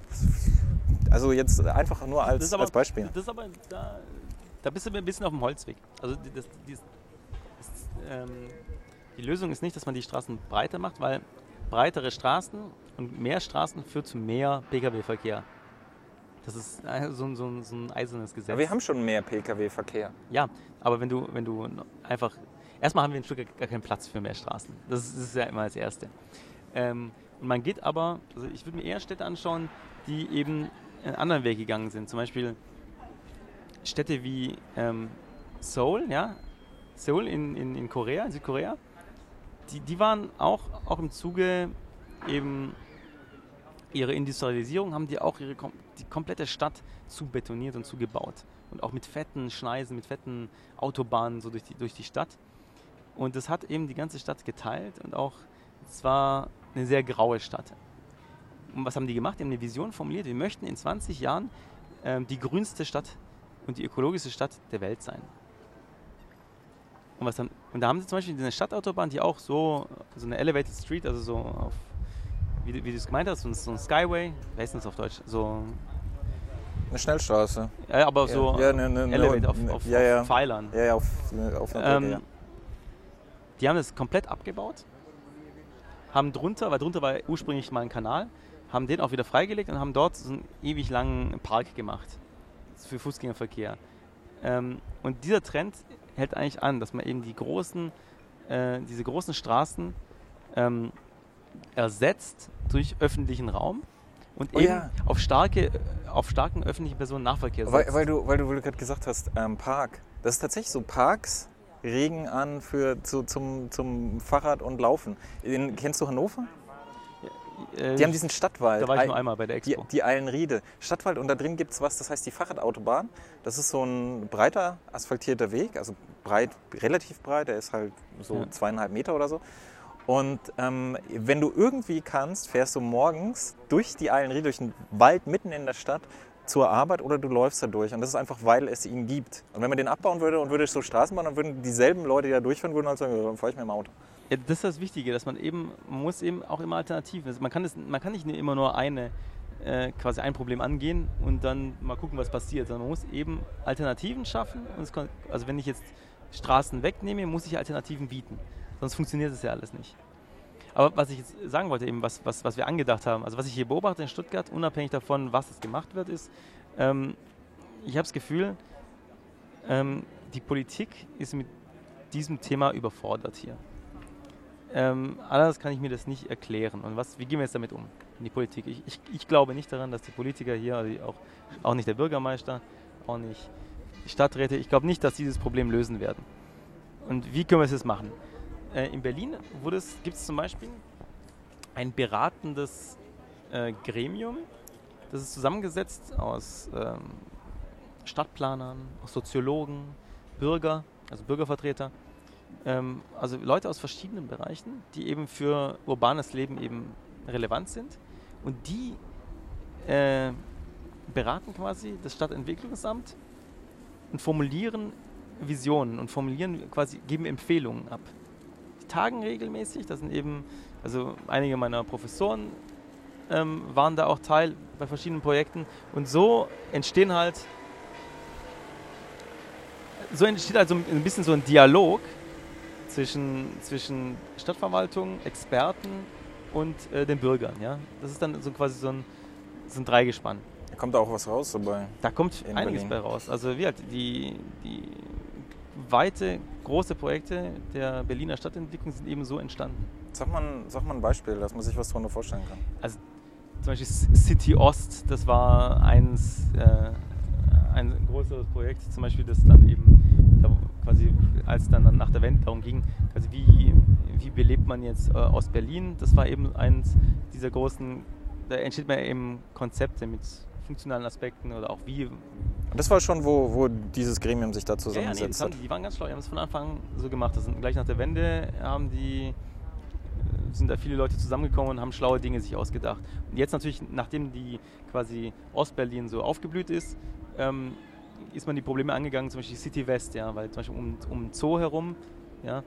Also jetzt einfach nur als, aber, als Beispiel. Das aber, da, da bist du ein bisschen auf dem Holzweg. Also das, das, das ähm, die Lösung ist nicht, dass man die Straßen breiter macht, weil breitere Straßen und mehr Straßen führt zu mehr Pkw-Verkehr. Das ist so, so, so ein eisernes Gesetz. Aber wir haben schon mehr Pkw-Verkehr. Ja, aber wenn du, wenn du einfach. Erstmal haben wir in Stuttgart gar keinen Platz für mehr Straßen. Das ist, das ist ja immer das Erste. Ähm, und man geht aber, also ich würde mir eher Städte anschauen, die eben einen anderen Weg gegangen sind. Zum Beispiel Städte wie ähm, Seoul, ja, Seoul in, in, in Korea, in Südkorea die, die waren auch, auch im Zuge eben ihrer Industrialisierung, haben die auch ihre, die komplette Stadt zu betoniert und zugebaut. Und auch mit fetten Schneisen, mit fetten Autobahnen so durch die, durch die Stadt. Und das hat eben die ganze Stadt geteilt und auch, es war eine sehr graue Stadt. Und was haben die gemacht? Die haben eine Vision formuliert. Wir möchten in 20 Jahren ähm, die grünste Stadt und die ökologischste Stadt der Welt sein. Und, was dann, und da haben sie zum Beispiel eine Stadtautobahn, die auch so, so eine Elevated Street, also so auf, wie, wie du es gemeint hast, so ein, so ein Skyway, wer ist das auf Deutsch? So, Eine Schnellstraße. Ja, aber so ja, ne, ne, Elevator auf, auf, ja, ja. auf Pfeilern. Ja, ja, auf, auf einer Ähm, ja. Die haben das komplett abgebaut, haben drunter, weil drunter war ursprünglich mal ein Kanal, haben den auch wieder freigelegt und haben dort so einen ewig langen Park gemacht für Fußgängerverkehr. Ähm, und dieser Trend hält eigentlich an, dass man eben die großen, äh, diese großen Straßen ähm, ersetzt durch öffentlichen Raum und Oh eben ja. auf, starke, auf starken öffentlichen Personennahverkehr setzt. Weil, weil du, weil du, du gerade gesagt hast, ähm, Park. Das ist tatsächlich so, Parks regen an für, zu, zum, zum Fahrrad und Laufen. In, kennst du Hannover? Äh, Die haben diesen Stadtwald. da war ich nur einmal bei der Die, Expo. die Eilenriede. Stadtwald und da drin gibt es was, das heißt die Fahrradautobahn. Das ist so ein breiter, asphaltierter Weg, also breit, relativ breit, der ist halt so Ja. zweieinhalb Meter oder so. Und ähm, wenn du irgendwie kannst, fährst du morgens durch die Eilenriede, durch den Wald mitten in der Stadt zur Arbeit oder du läufst da durch. Und das ist einfach, weil es ihn gibt. Und wenn man den abbauen würde und würde so Straßen bauen, dann würden dieselben Leute, die da durchfahren, würden halt sagen, dann fahre ich mit dem Auto. Ja, das ist das Wichtige, dass man eben, man muss eben auch immer Alternativen. Also man, kann das, man kann nicht immer nur eine, äh, quasi ein Problem angehen und dann mal gucken, was passiert, sondern man muss eben Alternativen schaffen. Kann, also wenn ich jetzt Straßen wegnehme, muss ich Alternativen bieten. Sonst funktioniert das ja alles nicht. Aber was ich jetzt sagen wollte, eben, was, was, was wir angedacht haben, also was ich hier beobachte in Stuttgart, unabhängig davon, was es gemacht wird, ist, ähm, ich habe das Gefühl, ähm, die Politik ist mit diesem Thema überfordert hier. Ähm, anders kann ich mir das nicht erklären. Und was, wie gehen wir jetzt damit um in die Politik? Ich, ich, ich glaube nicht daran, dass die Politiker hier, also auch, auch nicht der Bürgermeister, auch nicht die Stadträte, ich glaube nicht, dass sie dieses Problem lösen werden. Und wie können wir es jetzt machen? Äh, in Berlin gibt es zum Beispiel ein beratendes äh, Gremium, das ist zusammengesetzt aus ähm, Stadtplanern, aus Soziologen, Bürger, also Bürgervertreter, ähm, also Leute aus verschiedenen Bereichen, die eben für urbanes Leben eben relevant sind und die äh, beraten quasi das Stadtentwicklungsamt und formulieren Visionen und formulieren quasi, geben Empfehlungen ab. Die tagen regelmäßig, das sind eben, also einige meiner Professoren ähm, waren da auch Teil bei verschiedenen Projekten und so entstehen halt, so entsteht halt so ein bisschen so ein Dialog zwischen, zwischen Stadtverwaltung, Experten und äh, den Bürgern. Ja? Das ist dann so quasi so ein, so ein Dreigespann. Da kommt auch was raus dabei. Da kommt In einiges Berlin. bei raus. Also wie halt die, die weite, große Projekte der Berliner Stadtentwicklung sind eben so entstanden. Sag mal, ein- sag mal ein Beispiel, dass man sich was darunter vorstellen kann. Zum Beispiel City Ost, das war eins, äh, ein größeres Projekt, zum Beispiel, das dann eben da quasi, als dann nach der Wende darum ging, quasi wie, wie belebt man jetzt äh, Ostberlin, das war eben eins dieser großen, da entsteht man eben Konzepte mit funktionalen Aspekten oder auch wie Und das war schon, wo, wo dieses Gremium sich da Ja, ja, nee, haben, hat. die, waren ganz schlau, die haben es von Anfang an so gemacht. Das sind, gleich nach der Wende haben die, sind da viele Leute zusammengekommen und haben schlaue Dinge sich ausgedacht. Und jetzt natürlich, nachdem die quasi Ostberlin so aufgeblüht ist, ähm, ist man die Probleme angegangen, zum Beispiel City West, ja, weil zum Beispiel um, um Zoo herum, ja,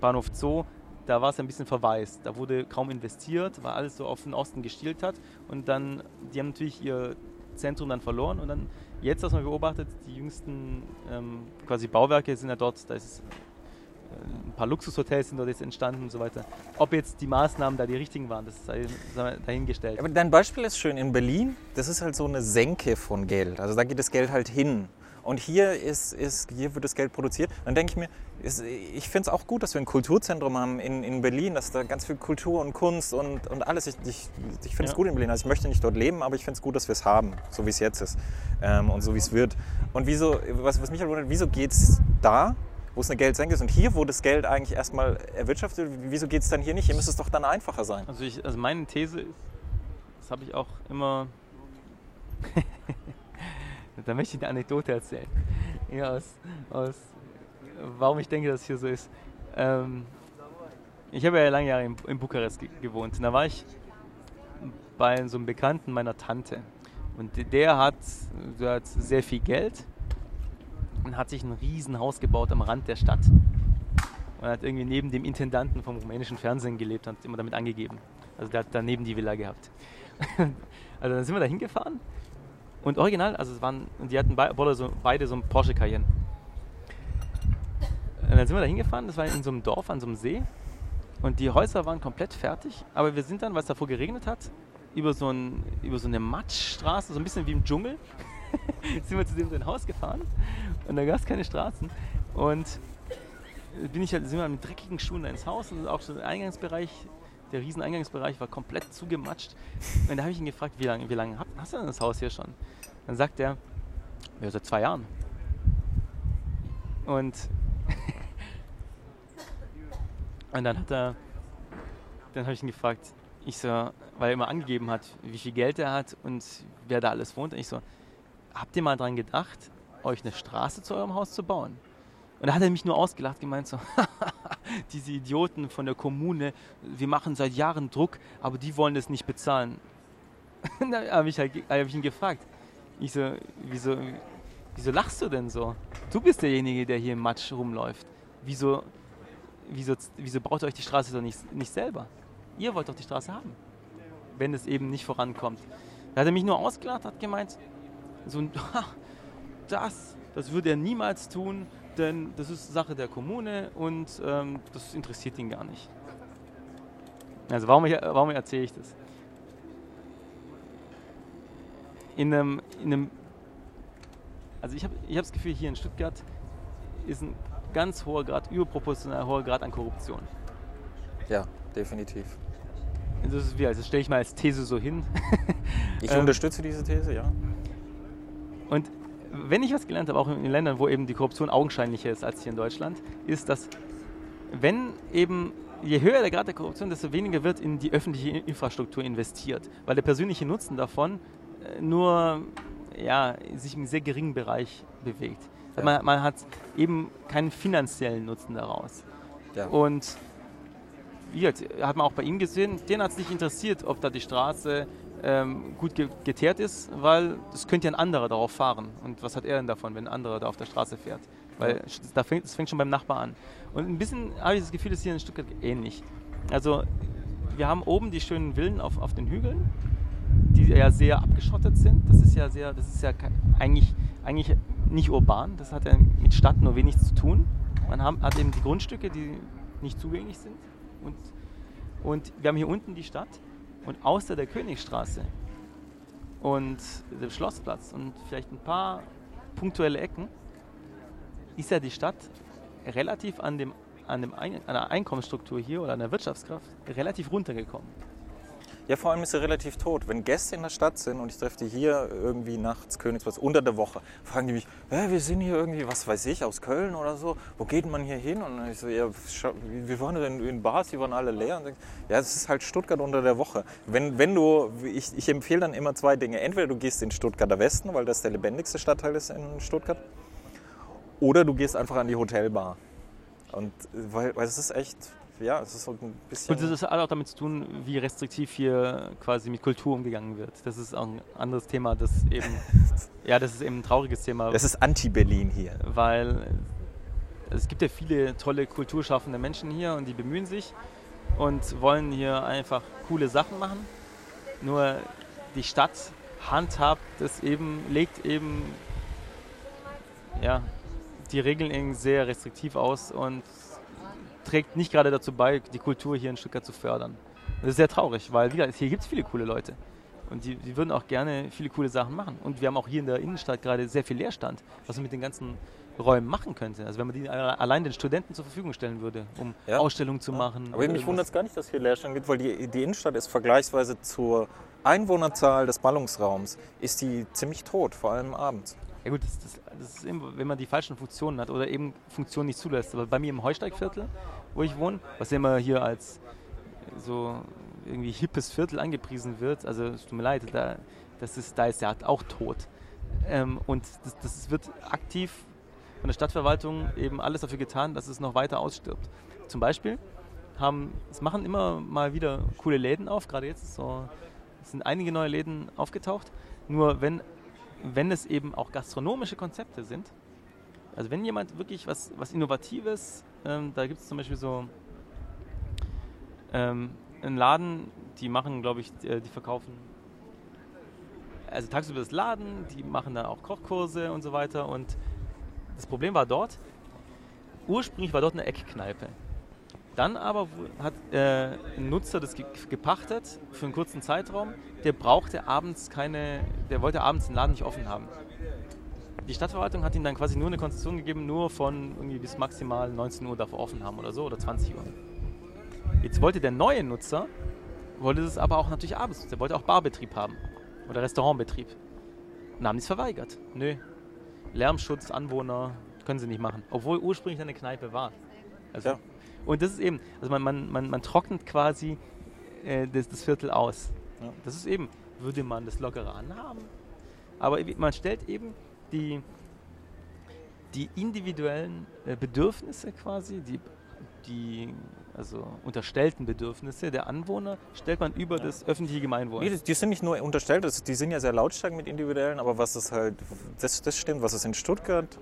Bahnhof Zoo, da war es ein bisschen verwaist. Da wurde kaum investiert, weil alles so auf den Osten gestielt hat. Und dann, die haben natürlich ihr Zentrum dann verloren. Und dann, jetzt, was man beobachtet, die jüngsten ähm, quasi Bauwerke sind ja dort, da ist äh, ein paar Luxushotels sind dort jetzt entstanden und so weiter. Ob jetzt die Maßnahmen da die richtigen waren, das sei dahingestellt. Aber dein Beispiel ist schön. In Berlin, das ist halt so eine Senke von Geld. Also da geht das Geld halt hin. Und hier, ist, ist, hier wird das Geld produziert. Dann denke ich mir, ist, ich finde es auch gut, dass wir ein Kulturzentrum haben in, in Berlin, dass da ganz viel Kultur und Kunst und, und alles. Ich, ich, ich finde es Ja. gut in Berlin. Also ich möchte nicht dort leben, aber ich finde es gut, dass wir es haben, so wie es jetzt ist ähm, und so wie es wird. Und wieso, was, was mich halt wundert, wieso geht es da, wo es eine Geldsenke ist und hier, wo das Geld eigentlich erstmal erwirtschaftet wird, wieso geht es dann hier nicht? Hier müsste es doch dann einfacher sein. Also, ich, also meine These ist, das habe ich auch immer. Da möchte ich eine Anekdote erzählen. Ja, aus, aus, warum ich denke, dass es hier so ist. Ähm, ich habe ja lange Jahre in, in Bukarest ge gewohnt. Und da war ich bei so einem Bekannten meiner Tante. Und der hat, der hat sehr viel Geld und hat sich ein Riesenhaus gebaut am Rand der Stadt. Und hat irgendwie neben dem Intendanten vom rumänischen Fernsehen gelebt und hat immer damit angegeben. Also der hat daneben die Villa gehabt. also dann sind wir da hingefahren Und original, also es waren, die hatten beide so, beide so ein Porsche Cayenne. Und dann sind wir da hingefahren, das war in so einem Dorf an so einem See. Und die Häuser waren komplett fertig, aber wir sind dann, weil es davor geregnet hat, über so, ein, über so eine Matschstraße, so ein bisschen wie im Dschungel, sind wir zu dem Haus gefahren. Und da gab es keine Straßen. Und bin ich halt, sind wir mit dreckigen Schuhen ins Haus und auch so der Eingangsbereich, der riesen Eingangsbereich war komplett zugematscht. Und da habe ich ihn gefragt, wie lange wie lang hast du denn das Haus hier schon? Dann sagt er, ja, seit zwei Jahren. Und und dann hat er, dann habe ich ihn gefragt, ich so, weil er immer angegeben hat, wie viel Geld er hat und wer da alles wohnt. Und ich so, habt ihr mal dran gedacht, euch eine Straße zu eurem Haus zu bauen? Und da hat er mich nur ausgelacht, gemeint so, diese Idioten von der Kommune, wir machen seit Jahren Druck, aber die wollen das nicht bezahlen. Da habe ich, halt, hab ich ihn gefragt, ich so, wieso, wieso lachst du denn so? Du bist derjenige, der hier im Matsch rumläuft. Wieso wieso, wieso baut ihr euch die Straße doch nicht, nicht selber? Ihr wollt doch die Straße haben, wenn es eben nicht vorankommt. Da hat er mich nur ausgelacht, hat gemeint, so das, das würde er niemals tun, denn das ist Sache der Kommune und ähm, das interessiert ihn gar nicht. Also warum, warum erzähle ich das? In einem, in einem also ich habe ich hab das Gefühl, hier in Stuttgart ist ein ganz hoher Grad, überproportional hoher Grad an Korruption. Ja, definitiv. Das ist wie, also das stelle ich mal als These so hin. ich ähm, unterstütze diese These, ja. Und wenn ich was gelernt habe, auch in Ländern, wo eben die Korruption augenscheinlicher ist als hier in Deutschland, ist, dass wenn eben je höher der Grad der Korruption, desto weniger wird in die öffentliche Infrastruktur investiert, weil der persönliche Nutzen davon äh, nur ja, sich im sehr geringen Bereich bewegt. Ja. Man, man, hat eben keinen finanziellen Nutzen daraus. Ja. Und wie gesagt, hat man auch bei ihm gesehen, den hat es nicht interessiert, ob da die Straße ähm, gut geteert ist, weil das könnte ja ein anderer darauf fahren. Und was hat er denn davon, wenn ein anderer da auf der Straße fährt? Weil ja. da fängt, das fängt schon beim Nachbar an. Und ein bisschen habe ich das Gefühl, ist hier in Stuttgart ähnlich. Also wir haben oben die schönen Villen auf, auf den Hügeln, die ja sehr abgeschottet sind. Das ist ja sehr, das ist ja eigentlich, eigentlich nicht urban, das hat ja mit Stadt nur wenig zu tun. Man hat eben die Grundstücke, die nicht zugänglich sind. Und, und wir haben hier unten die Stadt und außer der Königstraße und dem Schlossplatz und vielleicht ein paar punktuelle Ecken ist ja die Stadt relativ an, dem, an, dem Ein an der Einkommensstruktur hier oder an der Wirtschaftskraft relativ runtergekommen. Ja, vor allem ist sie relativ tot. Wenn Gäste in der Stadt sind und ich treffe die hier irgendwie nachts Königsplatz unter der Woche, fragen die mich, äh, wir sind hier irgendwie, was weiß ich, aus Köln oder so, wo geht man hier hin? Und ich so, ja, wir waren in, in Bars, die waren alle leer. Und ich, ja, es ist halt Stuttgart unter der Woche. Wenn, wenn du, ich, ich empfehle dann immer zwei Dinge. Entweder du gehst in Stuttgarter Westen, weil das der lebendigste Stadtteil ist in Stuttgart, oder du gehst einfach an die Hotelbar. Und weil, weil es ist echt, ja, es ist so ein bisschen. Und das hat auch damit zu tun, wie restriktiv hier quasi mit Kultur umgegangen wird. Das ist auch ein anderes Thema, das eben, ja, das ist eben ein trauriges Thema. Das ist Anti-Berlin hier. Weil es gibt ja viele tolle kulturschaffende Menschen hier und die bemühen sich und wollen hier einfach coole Sachen machen. Nur die Stadt handhabt das eben, legt eben ja, die Regeln sehr restriktiv aus und trägt nicht gerade dazu bei, die Kultur hier in Stuttgart zu fördern. das ist sehr traurig, weil wieder, hier gibt es viele coole Leute. Und die, die, würden auch gerne viele coole Sachen machen. Und wir haben auch hier in der Innenstadt gerade sehr viel Leerstand, was man mit den ganzen Räumen machen könnte. Also wenn man die allein den Studenten zur Verfügung stellen würde, um ja. Ausstellungen zu ja. machen. Aber mich wundert es gar nicht, dass hier Leerstand gibt, weil die, die Innenstadt ist vergleichsweise zur Einwohnerzahl des Ballungsraums ist die ziemlich tot, vor allem abends. Ja gut, das, das, das ist eben, wenn man die falschen Funktionen hat oder eben Funktionen nicht zulässt. Aber bei mir im Heusteigviertel wo ich wohne, was immer hier als so irgendwie hippes Viertel angepriesen wird. Also es tut mir leid, da, das ist, da ist ja auch tot. Ähm, und das, das wird aktiv von der Stadtverwaltung eben alles dafür getan, dass es noch weiter ausstirbt. Zum Beispiel haben, es machen immer mal wieder coole Läden auf, gerade jetzt so, sind einige neue Läden aufgetaucht. Nur wenn, wenn es eben auch gastronomische Konzepte sind, also wenn jemand wirklich was, was Innovatives, ähm, da gibt es zum Beispiel so ähm, einen Laden, die machen, glaube ich, die, äh, die verkaufen also tagsüber das Laden, die machen da auch Kochkurse und so weiter. Und das Problem war dort, ursprünglich war dort eine Eckkneipe. Dann aber hat äh, ein Nutzer das gepachtet für einen kurzen Zeitraum. Der brauchte abends keine, der wollte abends den Laden nicht offen haben. Die Stadtverwaltung hat ihm dann quasi nur eine Konzession gegeben, nur von irgendwie bis maximal 19 Uhr darf er offen haben oder so oder 20 Uhr. Jetzt wollte der neue Nutzer, wollte das aber auch natürlich abends, der wollte auch Barbetrieb haben oder Restaurantbetrieb. Und haben die es verweigert. Nö. Lärmschutz, Anwohner, können sie nicht machen. Obwohl ursprünglich eine Kneipe war. Also, ja. Und das ist eben, also man, man, man, man trocknet quasi äh, das, das Viertel aus. Ja. Das ist eben, würde man das lockere anhaben. Aber man stellt eben die, die individuellen äh, Bedürfnisse quasi, die, die also unterstellten Bedürfnisse der Anwohner, stellt man über ja. das öffentliche Gemeinwohl. Nee, die sind nicht nur unterstellt, die sind ja sehr lautstark mit individuellen, aber was es halt, das, das stimmt, was es in Stuttgart,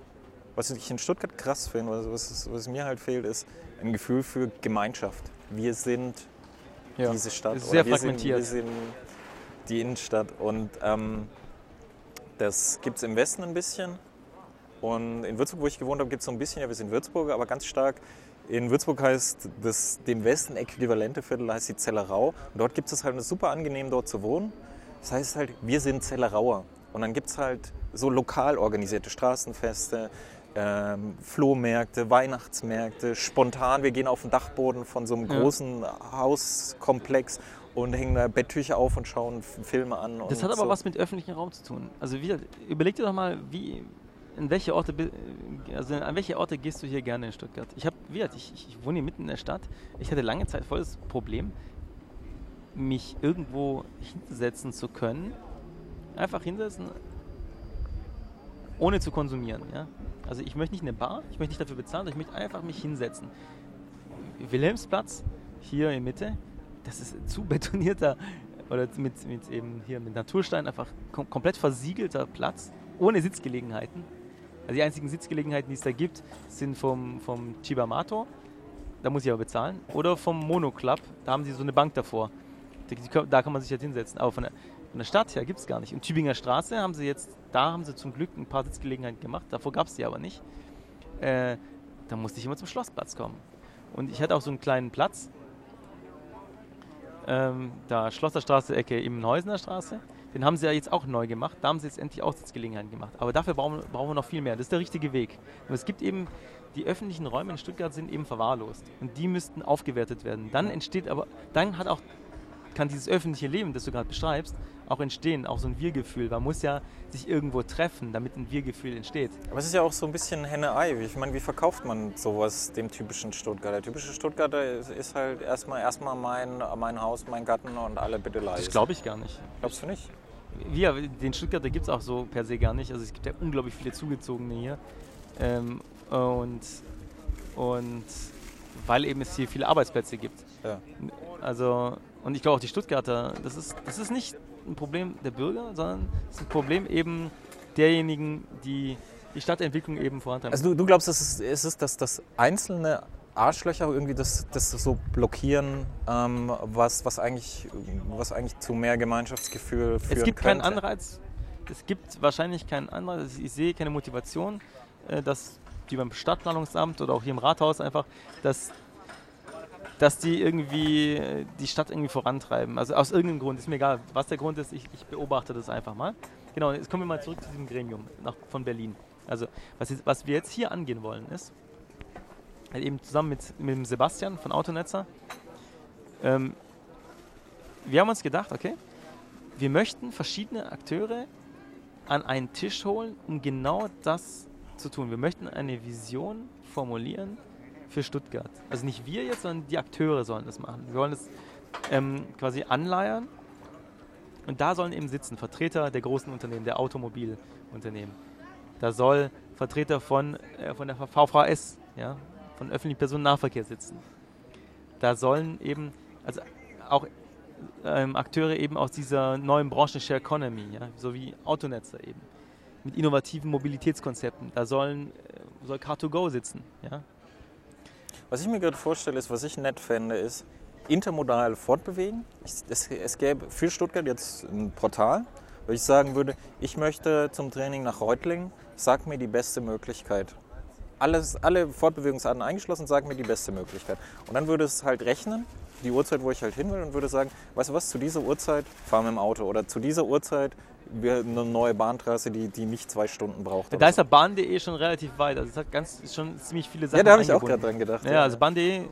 was ich in Stuttgart krass finde, was, was, was mir halt fehlt, ist ein Gefühl für Gemeinschaft. Wir sind ja. diese Stadt. Ist sehr fragmentiert. Sind, wir sind die Innenstadt und ähm, das gibt es im Westen ein bisschen. Und in Würzburg, wo ich gewohnt habe, gibt es so ein bisschen, ja, wir sind Würzburger, aber ganz stark in Würzburg heißt das dem Westen äquivalente Viertel heißt die Zellerau. Und dort gibt es halt super angenehm, dort zu wohnen. Das heißt halt, wir sind Zellerauer. Und dann gibt es halt so lokal organisierte Straßenfeste, ähm, Flohmärkte, Weihnachtsmärkte, spontan. Wir gehen auf den Dachboden von so einem großen Hauskomplex und hängen da Betttücher auf und schauen Filme an. Das hat aber so. was mit öffentlichem Raum zu tun. Also wieder, überleg dir doch mal, wie, in welche Orte, also an welche Orte gehst du hier gerne in Stuttgart? Ich habe, wie ich, ich wohne hier mitten in der Stadt. Ich hatte lange Zeit voll das Problem, mich irgendwo hinsetzen zu können. Einfach hinsetzen, ohne zu konsumieren. Ja? Also ich möchte nicht eine Bar, ich möchte nicht dafür bezahlen, ich möchte einfach mich hinsetzen. Wilhelmsplatz, hier in Mitte, das ist zu betonierter oder mit, mit eben hier mit Naturstein einfach kom komplett versiegelter Platz, ohne Sitzgelegenheiten. Also die einzigen Sitzgelegenheiten, die es da gibt, sind vom, vom Chibamato, da muss ich aber bezahlen, oder vom Monoclub, da haben sie so eine Bank davor. Da kann man sich halt hinsetzen. Aber von der, von der Stadt her gibt es gar nicht. Und Tübinger Straße haben sie jetzt, da haben sie zum Glück ein paar Sitzgelegenheiten gemacht, davor gab es die aber nicht. Äh, da musste ich immer zum Schlossplatz kommen. Und ich hatte auch so einen kleinen Platz, ähm, da Schlosserstraße, Ecke Immenhäusener Straße. Den haben sie ja jetzt auch neu gemacht. Da haben sie jetzt endlich Aussichtsgelegenheiten gemacht. Aber dafür brauchen, brauchen wir noch viel mehr. Das ist der richtige Weg. Und es gibt eben, die öffentlichen Räume in Stuttgart sind eben verwahrlost. Und die müssten aufgewertet werden. Dann entsteht aber, dann hat auch, kann dieses öffentliche Leben, das du gerade beschreibst, auch entstehen, auch so ein Wir-Gefühl. Man muss ja sich irgendwo treffen, damit ein Wir-Gefühl entsteht. Aber es ist ja auch so ein bisschen Henne-Ei. Ich meine, wie verkauft man sowas dem typischen Stuttgarter? Der typische Stuttgarter ist halt erstmal erstmal mein, mein Haus, mein Garten und alle bitte leise. Das glaube ich gar nicht. Glaubst du nicht? Ja, den Stuttgarter gibt es auch so per se gar nicht. Also es gibt ja unglaublich viele Zugezogene hier. Ähm, und, und weil eben es hier viele Arbeitsplätze gibt. Ja. Also, und ich glaube auch die Stuttgarter, das ist, das ist nicht ein Problem der Bürger, sondern es ist ein Problem eben derjenigen, die die Stadtentwicklung eben vorantreiben. Also du, du glaubst, es ist, es ist, dass das einzelne Arschlöcher irgendwie das, das so blockieren, ähm, was, was, eigentlich, was eigentlich zu mehr Gemeinschaftsgefühl führen Es gibt könnte. keinen Anreiz, es gibt wahrscheinlich keinen Anreiz, ich sehe keine Motivation, äh, dass die beim Stadtplanungsamt oder auch hier im Rathaus einfach, dass dass die irgendwie die Stadt irgendwie vorantreiben. Also aus irgendeinem Grund, ist mir egal, was der Grund ist, ich, ich beobachte das einfach mal. Genau, jetzt kommen wir mal zurück zu diesem Gremium nach, von Berlin. Also was, jetzt, was wir jetzt hier angehen wollen ist, halt eben zusammen mit, mit dem Sebastian von Autonetzer, ähm, wir haben uns gedacht, okay, wir möchten verschiedene Akteure an einen Tisch holen, um genau das zu tun. Wir möchten eine Vision formulieren, für Stuttgart. Also nicht wir jetzt, sondern die Akteure sollen das machen. Wir wollen das ähm, quasi anleiern und da sollen eben sitzen Vertreter der großen Unternehmen, der Automobilunternehmen. Da soll Vertreter von, äh, von der VVS, ja, von öffentlichem Personennahverkehr sitzen. Da sollen eben, also auch ähm, Akteure eben aus dieser neuen Branche Share Economy, ja, so wie Autonetzer eben, mit innovativen Mobilitätskonzepten. Da sollen, äh, soll Car2Go sitzen, ja, was ich mir gerade vorstelle, ist, was ich nett fände, ist intermodal fortbewegen. es, es gäbe für Stuttgart jetzt ein Portal, Weil ich sagen würde, ich möchte zum Training nach Reutlingen, sag mir die beste Möglichkeit. Alles, alle Fortbewegungsarten eingeschlossen, sag mir die beste Möglichkeit. Und dann würde es halt rechnen, die Uhrzeit, wo ich halt hin will und würde sagen, weißt du was, zu dieser Uhrzeit fahren wir im Auto oder zu dieser Uhrzeit eine neue Bahntrasse, die, die nicht zwei Stunden braucht. Da ist ja Bahn.de schon relativ weit. Also es hat ganz schon ziemlich viele Sachen. Ja, da habe ich auch gerade dran gedacht. Ja, ja. also Bahn.de,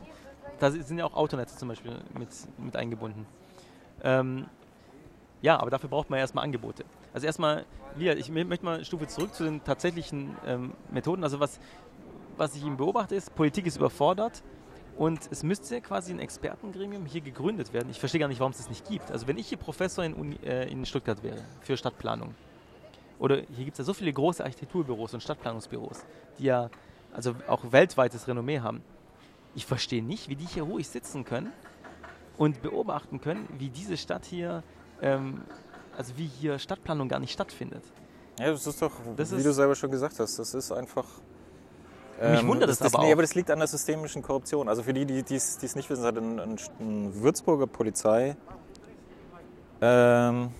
da sind ja auch Autonetze zum Beispiel mit, mit eingebunden. Ähm, ja, aber dafür braucht man erstmal Angebote. Also erstmal, Lia, ich möchte mal eine Stufe zurück zu den tatsächlichen ähm, Methoden. Also was, was ich eben beobachte ist, Politik ist überfordert und es müsste quasi ein Expertengremium hier gegründet werden. Ich verstehe gar nicht, warum es das nicht gibt. Also wenn ich hier Professor in, Uni, äh, in Stuttgart wäre für Stadtplanung, oder hier gibt es ja so viele große Architekturbüros und Stadtplanungsbüros, die ja also auch weltweites Renommee haben. Ich verstehe nicht, wie die hier ruhig sitzen können und beobachten können, wie diese Stadt hier, ähm, also wie hier Stadtplanung gar nicht stattfindet. Ja, das ist doch, das wie ist du selber schon gesagt hast, das ist einfach mich ähm, wundert das, aber nee, auch. aber das liegt an der systemischen Korruption. Also für die, die es nicht wissen, hat eine, eine Würzburger Polizei, ähm,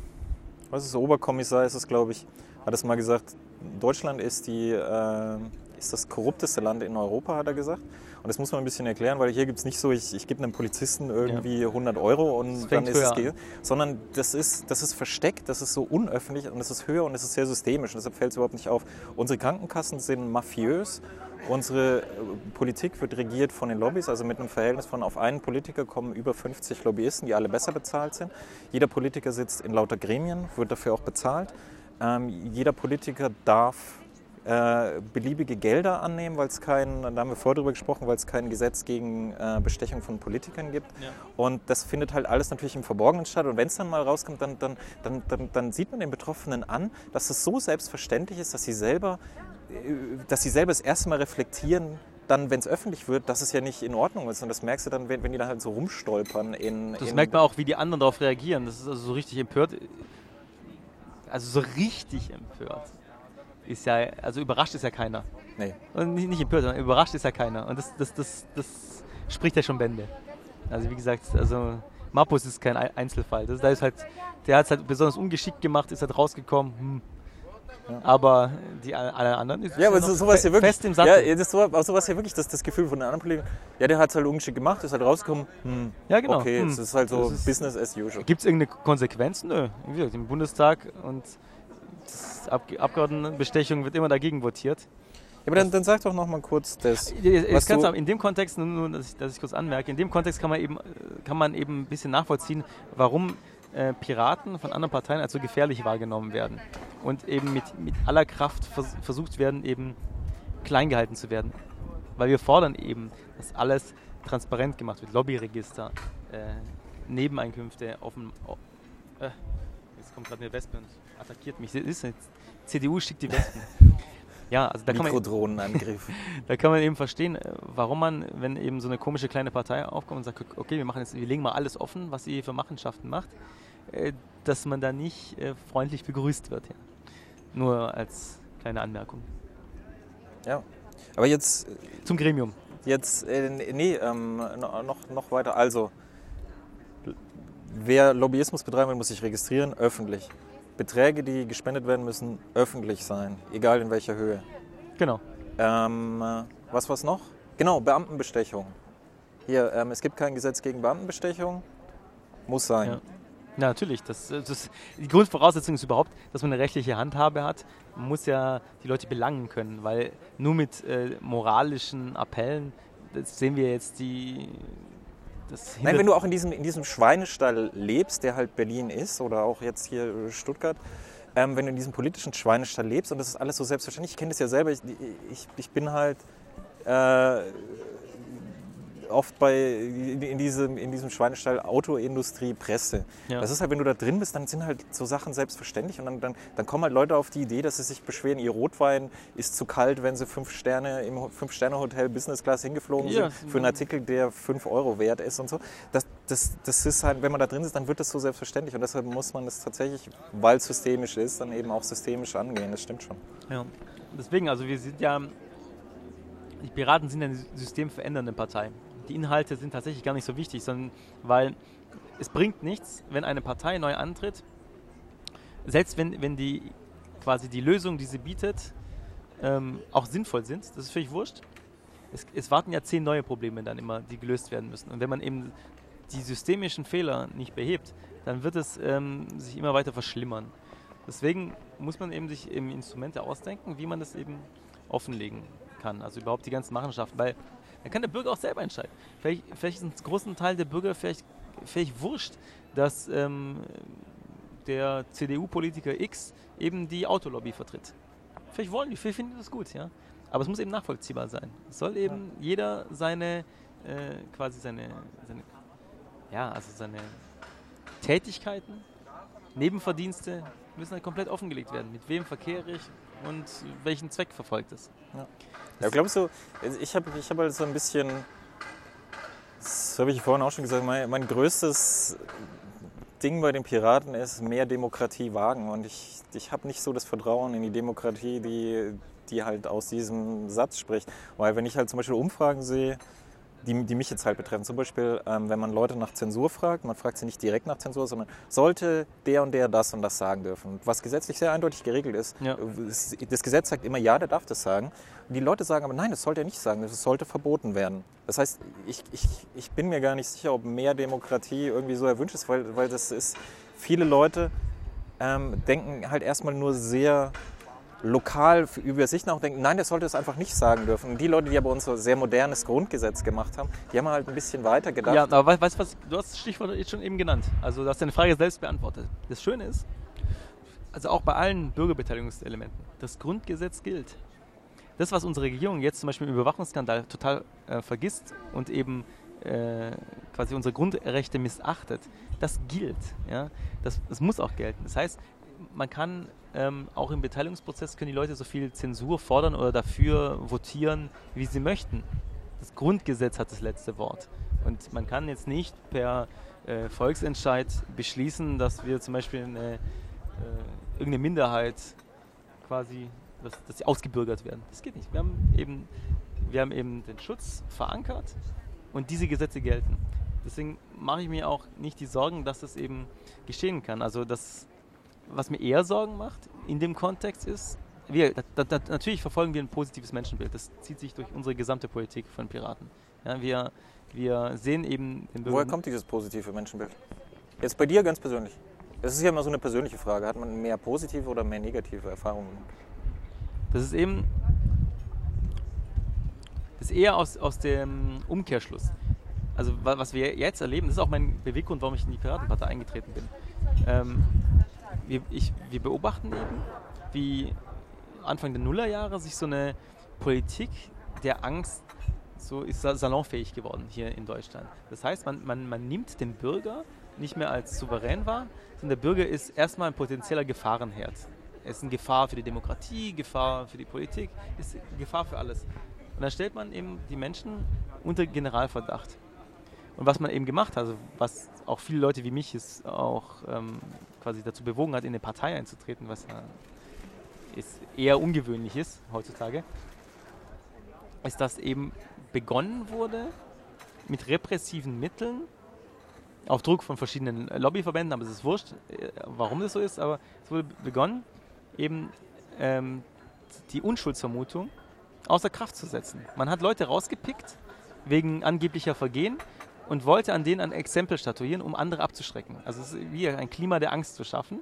was ist Oberkommissar ist es, glaube ich, hat es mal gesagt, Deutschland ist, die, äh, ist das korrupteste Land in Europa, hat er gesagt. Und das muss man ein bisschen erklären, weil hier gibt es nicht so, ich, ich gebe einem Polizisten irgendwie ja. 100 Euro und dann ist es geht, sondern das ist, das ist versteckt, das ist so unöffentlich und es ist höher und es ist sehr systemisch und deshalb fällt es überhaupt nicht auf. Unsere Krankenkassen sind mafiös Unsere äh, Politik wird regiert von den Lobbys, also mit einem Verhältnis von auf einen Politiker kommen über 50 Lobbyisten, die alle besser bezahlt sind. Jeder Politiker sitzt in lauter Gremien, wird dafür auch bezahlt. Ähm, jeder Politiker darf äh, beliebige Gelder annehmen, weil es kein, da haben wir vorher drüber gesprochen, weil es kein Gesetz gegen äh, Bestechung von Politikern gibt. Ja. Und das findet halt alles natürlich im Verborgenen statt. Und wenn es dann mal rauskommt, dann, dann, dann, dann, dann sieht man den Betroffenen an, dass es so selbstverständlich ist, dass sie selber dass sie selber das erste Mal reflektieren, dann, wenn es öffentlich wird, dass es ja nicht in Ordnung ist. Und das merkst du dann, wenn, wenn die dann halt so rumstolpern. In, das in merkt man auch, wie die anderen darauf reagieren. Das ist also so richtig empört. Also so richtig empört. Ist ja, also überrascht ist ja keiner. Nee. Und nicht, nicht empört, sondern überrascht ist ja keiner. Und das, das, das, das spricht ja schon Bände. Also wie gesagt, also Mappus ist kein Einzelfall. Das, da ist halt, der hat es halt besonders ungeschickt gemacht, ist halt rausgekommen. Hm, aber die alle anderen ist ja, aber so, sowas hier wirklich, fest im Sattel. Ja, das war sowas hier wirklich das, das Gefühl von den anderen Kollegen. Ja, der hat es halt ungeschickt gemacht, ist halt rausgekommen. Hm, ja, genau. Okay, hm. es ist halt so ist, Business as usual. Gibt es irgendeine Konsequenz? Nö. Wie gesagt, im Bundestag und Ab Abgeordnetenbestechung wird immer dagegen votiert. Ja, aber dann, dann sag doch noch mal kurz das. Was du in dem Kontext, nur, dass ich, dass ich kurz anmerke, in dem Kontext kann man eben, kann man eben ein bisschen nachvollziehen, warum äh, Piraten von anderen Parteien als so gefährlich wahrgenommen werden und eben mit, mit aller Kraft vers versucht werden, eben klein gehalten zu werden. Weil wir fordern eben, dass alles transparent gemacht wird. Lobbyregister, äh, Nebeneinkünfte offen. Oh, äh, jetzt kommt gerade eine Wespe und attackiert mich. CDU schickt die Wespen. Ja, also da kann, man, da kann man eben verstehen, äh, warum man, wenn eben so eine komische kleine Partei aufkommt und sagt, okay, wir machen jetzt, wir legen mal alles offen, was sie für Machenschaften macht, dass man da nicht äh, freundlich begrüßt wird. Ja. Nur als kleine Anmerkung. Ja, aber jetzt. Zum Gremium. Jetzt, äh, nee, ähm, noch, noch weiter. Also, wer Lobbyismus betreiben will, muss sich registrieren, öffentlich. Beträge, die gespendet werden müssen, öffentlich sein, egal in welcher Höhe. Genau. Ähm, was war es noch? Genau, Beamtenbestechung. Hier, ähm, es gibt kein Gesetz gegen Beamtenbestechung, muss sein. Ja. Ja, natürlich. Das, das, die Grundvoraussetzung ist überhaupt, dass man eine rechtliche Handhabe hat. Man muss ja die Leute belangen können, weil nur mit äh, moralischen Appellen, das sehen wir jetzt die. Nein, wenn du auch in diesem, in diesem Schweinestall lebst, der halt Berlin ist oder auch jetzt hier Stuttgart, ähm, wenn du in diesem politischen Schweinestall lebst und das ist alles so selbstverständlich, ich kenne das ja selber, ich, ich, ich bin halt. Äh, oft bei, in, diesem, in diesem Schweinestall Autoindustrie, Presse. Ja. Das ist halt, wenn du da drin bist, dann sind halt so Sachen selbstverständlich und dann, dann, dann kommen halt Leute auf die Idee, dass sie sich beschweren, ihr Rotwein ist zu kalt, wenn sie fünf Sterne im Fünf-Sterne-Hotel Business Class hingeflogen ja. sind für einen Artikel, der fünf Euro wert ist und so. Das, das, das ist halt, wenn man da drin ist, dann wird das so selbstverständlich und deshalb muss man das tatsächlich, weil es systemisch ist, dann eben auch systemisch angehen. Das stimmt schon. Ja, deswegen, also wir sind ja die Piraten sind eine systemverändernde Partei die Inhalte sind tatsächlich gar nicht so wichtig, sondern weil es bringt nichts, wenn eine Partei neu antritt selbst wenn, wenn die quasi die Lösung, die sie bietet, ähm, auch sinnvoll sind, das ist völlig wurscht. Es, es, warten ja zehn neue Probleme dann immer, die gelöst werden müssen. Und wenn man eben die systemischen Fehler nicht behebt, dann wird es ähm, sich immer weiter verschlimmern. Deswegen muss man eben sich eben Instrumente ausdenken, wie man das eben offenlegen kann. Also überhaupt die ganzen Machenschaften. Weil dann kann der Bürger auch selber entscheiden. Vielleicht, vielleicht ist ein großen Teil der Bürger vielleicht, vielleicht wurscht, dass ähm, der CDU-Politiker X eben die Autolobby vertritt. Vielleicht wollen die, vielleicht finden die das gut, ja. Aber es muss eben nachvollziehbar sein. Es soll eben ja. jeder seine, äh, quasi seine, seine, ja, also seine Tätigkeiten, Nebenverdienste müssen halt komplett offengelegt werden. Mit wem verkehre ich und welchen Zweck verfolgt es. Ja, ja glaubst du, ich habe ich hab halt so ein bisschen, das habe ich vorhin auch schon gesagt, mein, mein größtes Ding bei den Piraten ist mehr Demokratie wagen. Und ich, ich habe nicht so das Vertrauen in die Demokratie, die, die halt aus diesem Satz spricht. Weil wenn ich halt zum Beispiel Umfragen sehe, die, die mich jetzt halt betreffen. Zum Beispiel, ähm, wenn man Leute nach Zensur fragt, man fragt sie nicht direkt nach Zensur, sondern sollte der und der das und das sagen dürfen. Was gesetzlich sehr eindeutig geregelt ist. Ja. Das Gesetz sagt immer, ja, der darf das sagen. Und die Leute sagen aber, nein, das sollte er nicht sagen, das sollte verboten werden. Das heißt, ich, ich, ich bin mir gar nicht sicher, ob mehr Demokratie irgendwie so erwünscht ist, weil, weil das ist, viele Leute ähm, denken halt erstmal nur sehr lokal über sich nachdenken, nein, der sollte es einfach nicht sagen dürfen. Die Leute, die aber unser sehr modernes Grundgesetz gemacht haben, die haben halt ein bisschen weiter gedacht. Ja, aber weißt du was, du hast das Stichwort jetzt schon eben genannt. Also du hast deine Frage selbst beantwortet. Das Schöne ist, also auch bei allen Bürgerbeteiligungselementen, das Grundgesetz gilt. Das, was unsere Regierung jetzt zum Beispiel im Überwachungsskandal total äh, vergisst und eben äh, quasi unsere Grundrechte missachtet, das gilt. Ja? Das, das muss auch gelten. Das heißt, man kann ähm, auch im Beteiligungsprozess können die Leute so viel Zensur fordern oder dafür votieren, wie sie möchten. Das Grundgesetz hat das letzte Wort. Und man kann jetzt nicht per äh, Volksentscheid beschließen, dass wir zum Beispiel eine, äh, irgendeine Minderheit quasi, dass, dass sie ausgebürgert werden. Das geht nicht. Wir haben, eben, wir haben eben den Schutz verankert und diese Gesetze gelten. Deswegen mache ich mir auch nicht die Sorgen, dass das eben geschehen kann. Also dass was mir eher Sorgen macht in dem Kontext ist, wir, da, da, natürlich verfolgen wir ein positives Menschenbild. Das zieht sich durch unsere gesamte Politik von Piraten. Ja, wir, wir sehen eben den Woher kommt dieses positive Menschenbild? Jetzt bei dir ganz persönlich. Das ist ja immer so eine persönliche Frage. Hat man mehr positive oder mehr negative Erfahrungen? Das ist eben das ist eher aus, aus dem Umkehrschluss. Also was wir jetzt erleben, das ist auch mein Beweggrund, warum ich in die Piratenpartei eingetreten bin. Ähm, wir, ich, wir beobachten eben, wie Anfang der Nullerjahre sich so eine Politik der Angst so ist salonfähig geworden hier in Deutschland. Das heißt, man, man, man nimmt den Bürger nicht mehr als souverän wahr, sondern der Bürger ist erstmal ein potenzieller Gefahrenherd. Er ist eine Gefahr für die Demokratie, Gefahr für die Politik, ist Gefahr für alles. Und dann stellt man eben die Menschen unter Generalverdacht. Und was man eben gemacht hat, also was auch viele Leute wie mich es auch ähm, quasi dazu bewogen hat, in eine Partei einzutreten, was ja ist eher ungewöhnlich ist heutzutage, ist, dass eben begonnen wurde mit repressiven Mitteln, auf Druck von verschiedenen Lobbyverbänden, aber es ist wurscht, äh, warum das so ist, aber es wurde begonnen, eben ähm, die Unschuldsvermutung außer Kraft zu setzen. Man hat Leute rausgepickt wegen angeblicher Vergehen und wollte an denen ein Exempel statuieren, um andere abzuschrecken. Also es ist wie ein Klima der Angst zu schaffen.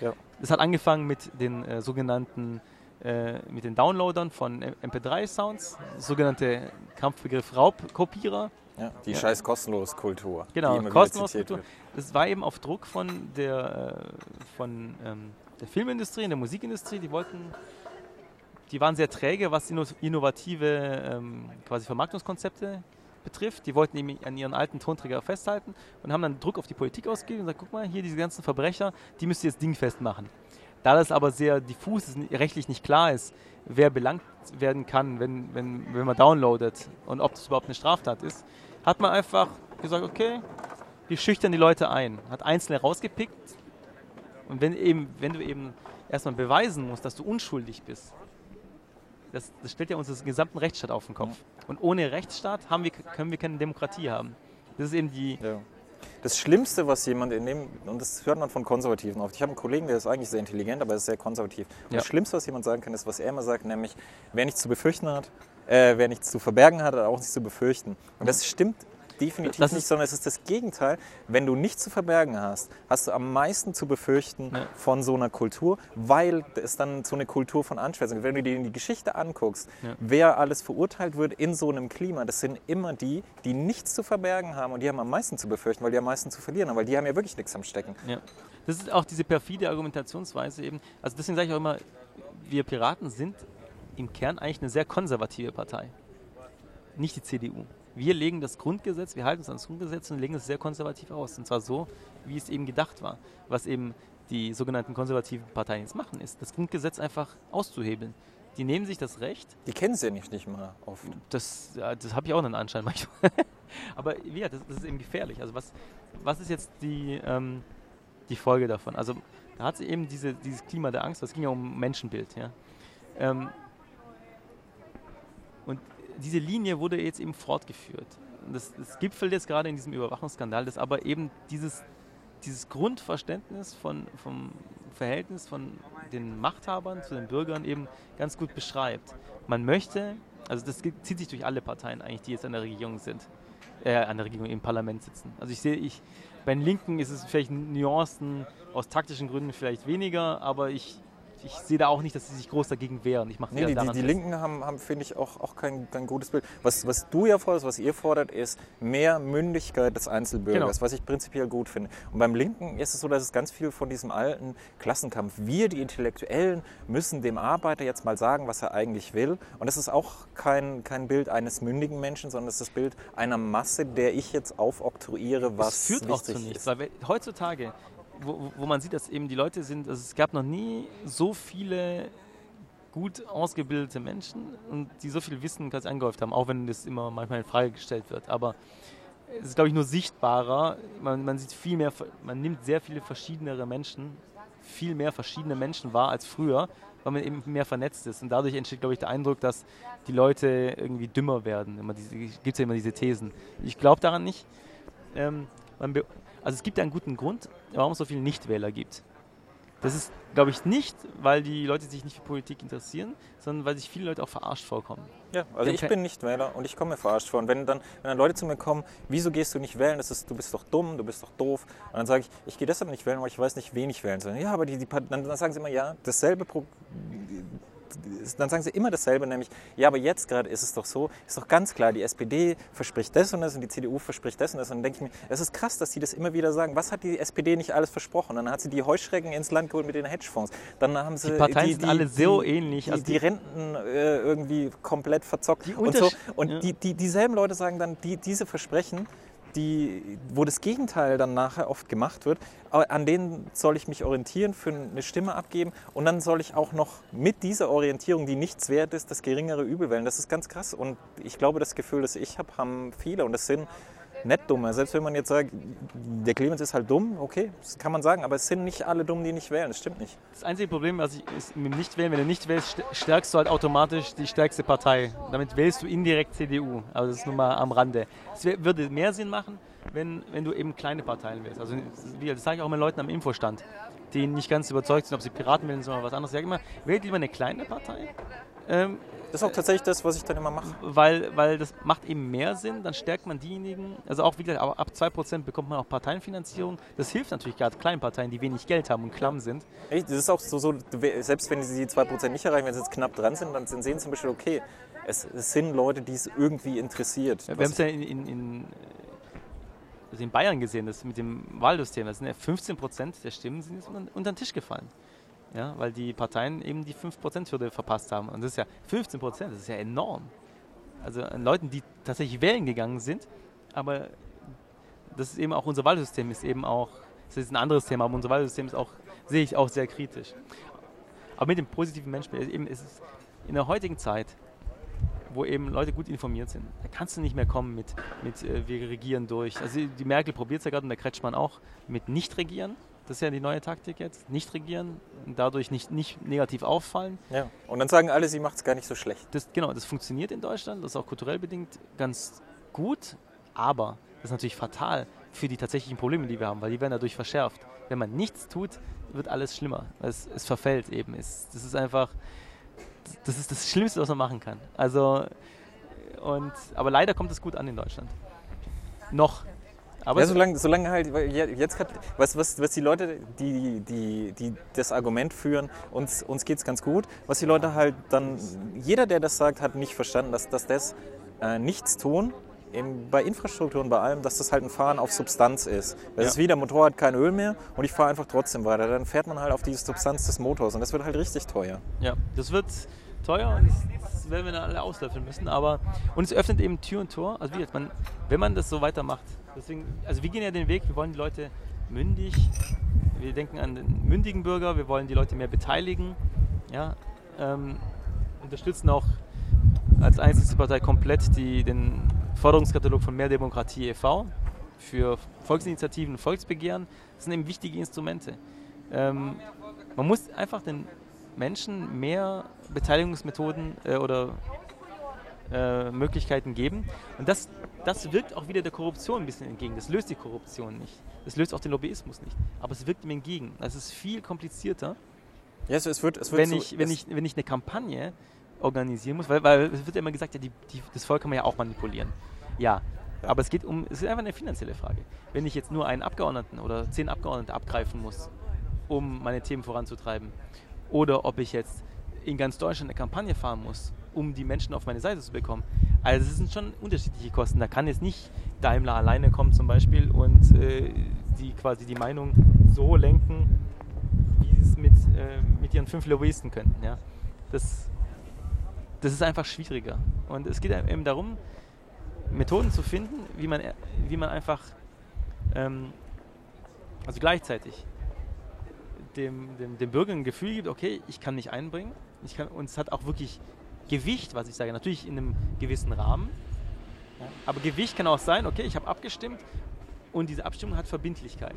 Ja. Es hat angefangen mit den äh, sogenannten äh, mit den Downloadern von MP3-Sounds, sogenannte Kampfbegriff Raubkopierer. Ja, die ja. scheiß kostenlos Kultur. Genau, kostenlos Kultur. Das war eben auf Druck von der, äh, von, ähm, der Filmindustrie und der Musikindustrie. Die wollten, die waren sehr träge, was innovative ähm, quasi Vermarktungskonzepte betrifft. Die wollten eben an ihren alten Tonträger festhalten und haben dann Druck auf die Politik ausgegeben und gesagt, guck mal, hier diese ganzen Verbrecher, die müsst ihr jetzt dingfest machen. Da das aber sehr diffus ist, rechtlich nicht klar ist, wer belangt werden kann, wenn, wenn, wenn man downloadet und ob das überhaupt eine Straftat ist, hat man einfach gesagt, okay, wir schüchtern die Leute ein. Hat Einzelne rausgepickt und wenn, eben, wenn du eben erstmal beweisen musst, dass du unschuldig bist, das, das stellt ja unseren gesamten Rechtsstaat auf den Kopf. Und ohne Rechtsstaat haben wir, können wir keine Demokratie haben. Das ist eben die. Ja. das Schlimmste, was jemand in dem, und das hört man von Konservativen oft. Ich habe einen Kollegen, der ist eigentlich sehr intelligent, aber ist sehr konservativ. Ja. Das Schlimmste, was jemand sagen kann, ist, was er immer sagt, nämlich, wer nichts zu befürchten hat, äh, wer nichts zu verbergen hat, hat auch nichts zu befürchten. Und das stimmt definitiv das nicht, sondern es ist das Gegenteil. Wenn du nichts zu verbergen hast, hast du am meisten zu befürchten ja. von so einer Kultur, weil es dann so eine Kultur von Anschwärzung Wenn du dir die Geschichte anguckst, ja. wer alles verurteilt wird in so einem Klima, das sind immer die, die nichts zu verbergen haben und die haben am meisten zu befürchten, weil die am meisten zu verlieren haben, weil die haben ja wirklich nichts am Stecken. Ja. Das ist auch diese perfide Argumentationsweise eben. Also deswegen sage ich auch immer, wir Piraten sind im Kern eigentlich eine sehr konservative Partei. Nicht die CDU wir legen das Grundgesetz, wir halten uns an das Grundgesetz und legen es sehr konservativ aus. Und zwar so, wie es eben gedacht war. Was eben die sogenannten konservativen Parteien jetzt machen, ist, das Grundgesetz einfach auszuhebeln. Die nehmen sich das Recht. Die kennen es ja nicht, nicht mal oft. Das, das habe ich auch einen Anschein manchmal. Aber ja, das, das, ist eben gefährlich. Also was, was ist jetzt die, ähm, die Folge davon? Also da hat sie eben diese, dieses Klima der Angst, das ging ja um Menschenbild. Ja? Ähm, diese Linie wurde jetzt eben fortgeführt. Das, das gipfelt jetzt gerade in diesem Überwachungsskandal, das aber eben dieses, dieses Grundverständnis von, vom Verhältnis von den Machthabern zu den Bürgern eben ganz gut beschreibt. Man möchte, also das zieht sich durch alle Parteien eigentlich, die jetzt an der Regierung sind, äh, an der Regierung im Parlament sitzen. Also ich sehe, ich, bei den Linken ist es vielleicht Nuancen aus taktischen Gründen vielleicht weniger, aber ich, ich sehe da auch nicht, dass sie sich groß dagegen wehren. Ich mache nee, die, die, die Linken haben, haben finde ich, auch, auch kein, kein gutes Bild. Was, was du ja forderst, was ihr fordert, ist mehr Mündigkeit des Einzelbürgers, genau. was ich prinzipiell gut finde. Und beim Linken ist es so, dass es ganz viel von diesem alten Klassenkampf, wir, die Intellektuellen, müssen dem Arbeiter jetzt mal sagen, was er eigentlich will. Und das ist auch kein, kein Bild eines mündigen Menschen, sondern es ist das Bild einer Masse, der ich jetzt aufoktroyiere, was das führt auch zu nichts. Weil heutzutage wo, wo man sieht, dass eben die Leute sind, also es gab noch nie so viele gut ausgebildete Menschen und die so viel Wissen quasi angehäuft haben, auch wenn das immer manchmal in Frage gestellt wird. Aber es ist, glaube ich, nur sichtbarer. Man, man sieht viel mehr, man nimmt sehr viele verschiedenere Menschen, viel mehr verschiedene Menschen wahr als früher, weil man eben mehr vernetzt ist. Und dadurch entsteht, glaube ich, der Eindruck, dass die Leute irgendwie dümmer werden. Es gibt ja immer diese Thesen. Ich glaube daran nicht. Ähm, man, also es gibt einen guten Grund, warum es so viele Nichtwähler gibt. Das ist, glaube ich, nicht, weil die Leute sich nicht für Politik interessieren, sondern weil sich viele Leute auch verarscht vorkommen. Ja, also ich bin Nichtwähler und ich komme mir verarscht vor. Und wenn dann, wenn dann Leute zu mir kommen, wieso gehst du nicht wählen? Das ist, du bist doch dumm, du bist doch doof. Und dann sage ich, ich gehe deshalb nicht wählen, weil ich weiß nicht, wen ich wählen soll. Ja, aber die, die dann, dann sagen sie immer, ja, dasselbe Pro dann sagen sie immer dasselbe, nämlich, ja, aber jetzt gerade ist es doch so, ist doch ganz klar, die SPD verspricht das und das und die CDU verspricht das und das. Und dann denke ich mir, es ist krass, dass die das immer wieder sagen. Was hat die SPD nicht alles versprochen? Dann hat sie die Heuschrecken ins Land geholt mit den Hedgefonds. Dann haben sie die Parteien die, sind alle so ähnlich. Die, also die, die Renten äh, irgendwie komplett verzockt und so. Und ja. die, die, dieselben Leute sagen dann, die, diese Versprechen, die, wo das Gegenteil dann nachher oft gemacht wird, an denen soll ich mich orientieren, für eine Stimme abgeben und dann soll ich auch noch mit dieser Orientierung, die nichts wert ist, das geringere Übel wählen. Das ist ganz krass und ich glaube, das Gefühl, das ich habe, haben viele und das sind nicht dumme. Selbst wenn man jetzt sagt, der Clemens ist halt dumm, okay, das kann man sagen, aber es sind nicht alle dumm, die nicht wählen, das stimmt nicht. Das einzige Problem was ich, ist mit dem Nichtwählen, wenn du nicht wählst, stärkst du halt automatisch die stärkste Partei. Damit wählst du indirekt CDU, aber das ist nur mal am Rande. Es würde mehr Sinn machen, wenn, wenn du eben kleine Parteien wählst. Also das sage ich auch meinen Leuten am Infostand, die nicht ganz überzeugt sind, ob sie Piraten wählen oder was anderes. Ich sage immer, wählt lieber eine kleine Partei, ähm, das ist auch tatsächlich das, was ich dann immer mache. Weil, weil das macht eben mehr Sinn, dann stärkt man diejenigen, also auch wieder ab 2% bekommt man auch Parteienfinanzierung. Das hilft natürlich gerade kleinen Parteien, die wenig Geld haben und klamm sind. Echt? Das ist auch so, so, selbst wenn sie die 2% nicht erreichen, wenn sie jetzt knapp dran sind, dann sehen sie zum Beispiel, okay, es, es sind Leute, die es irgendwie interessiert. Ja, wir haben es ja in, in, in, also in Bayern gesehen, das mit dem Wahlsystem, das sind ja 15% der Stimmen sind unter den Tisch gefallen ja, weil die Parteien eben die 5%-Hürde verpasst haben. Und das ist ja 15%, das ist ja enorm. Also an Leuten, die tatsächlich wählen gegangen sind, aber das ist eben auch unser Wahlsystem ist eben auch, das ist ein anderes Thema, aber unser Wahlsystem ist auch, sehe ich auch sehr kritisch. Aber mit dem positiven Menschenbild, eben ist es in der heutigen Zeit, wo eben Leute gut informiert sind, da kannst du nicht mehr kommen mit, mit äh, wir regieren durch. Also die Merkel probiert es ja gerade und der Kretschmann auch mit Nicht-Regieren. Das ist ja die neue Taktik jetzt. Nicht regieren, dadurch nicht, nicht negativ auffallen. Ja. Und dann sagen alle, sie macht es gar nicht so schlecht. Das, genau, das funktioniert in Deutschland, das ist auch kulturell bedingt ganz gut, aber das ist natürlich fatal, für die tatsächlichen Probleme, die wir haben, weil die werden dadurch verschärft. Wenn man nichts tut, wird alles schlimmer. Es, es verfällt eben. Es, das ist einfach, das ist das Schlimmste, was man machen kann. Also, und, aber leider kommt es gut an in Deutschland. Noch. Aber ja, solange, solange halt, jetzt grad, was, was, was die Leute, die, die, die das Argument führen, uns, uns geht es ganz gut, was die Leute halt dann, jeder, der das sagt, hat nicht verstanden, dass, dass das äh, nichts tun in, bei Infrastrukturen, bei allem, dass das halt ein Fahren auf Substanz ist. Das ja. ist wie der Motor hat kein Öl mehr und ich fahre einfach trotzdem weiter. Dann fährt man halt auf diese Substanz des Motors und das wird halt richtig teuer. Ja, das wird teuer und das werden wir dann alle auslöffeln müssen. Aber und es öffnet eben Tür und Tor. Also wie jetzt, man, wenn man das so weitermacht. Deswegen, also wir gehen ja den Weg, wir wollen die Leute mündig, wir denken an den mündigen Bürger, wir wollen die Leute mehr beteiligen, ja, ähm, unterstützen auch als einzige Partei komplett die, den Forderungskatalog von Mehr Demokratie e.V. für Volksinitiativen Volksbegehren. Das sind eben wichtige Instrumente. Ähm, man muss einfach den Menschen mehr Beteiligungsmethoden äh, oder äh, Möglichkeiten geben. Und das, das wirkt auch wieder der Korruption ein bisschen entgegen. Das löst die Korruption nicht. Das löst auch den Lobbyismus nicht. Aber es wirkt ihm entgegen. Das ist viel komplizierter. Ja, es wird, es wird wenn, so, ich, wenn, ich, wenn ich eine Kampagne organisieren muss, weil, weil es wird ja immer gesagt, ja, die, die, das Volk kann man ja auch manipulieren. Ja, ja, aber es geht um, es ist einfach eine finanzielle Frage. Wenn ich jetzt nur einen Abgeordneten oder zehn Abgeordnete abgreifen muss, um meine Themen voranzutreiben, oder ob ich jetzt in ganz Deutschland eine Kampagne fahren muss, um die Menschen auf meine Seite zu bekommen. Also es sind schon unterschiedliche Kosten. Da kann jetzt nicht Daimler alleine kommen zum Beispiel und äh, die quasi die Meinung so lenken, wie sie es mit, äh, mit ihren fünf Lobbyisten könnten. Ja? Das, das ist einfach schwieriger. Und es geht eben darum, Methoden zu finden, wie man, wie man einfach, ähm, also gleichzeitig dem, dem, dem Bürger ein Gefühl gibt, okay, ich kann mich einbringen. Ich kann, und es hat auch wirklich Gewicht, was ich sage. Natürlich in einem gewissen Rahmen. Ja, aber Gewicht kann auch sein, okay, ich habe abgestimmt und diese Abstimmung hat Verbindlichkeit.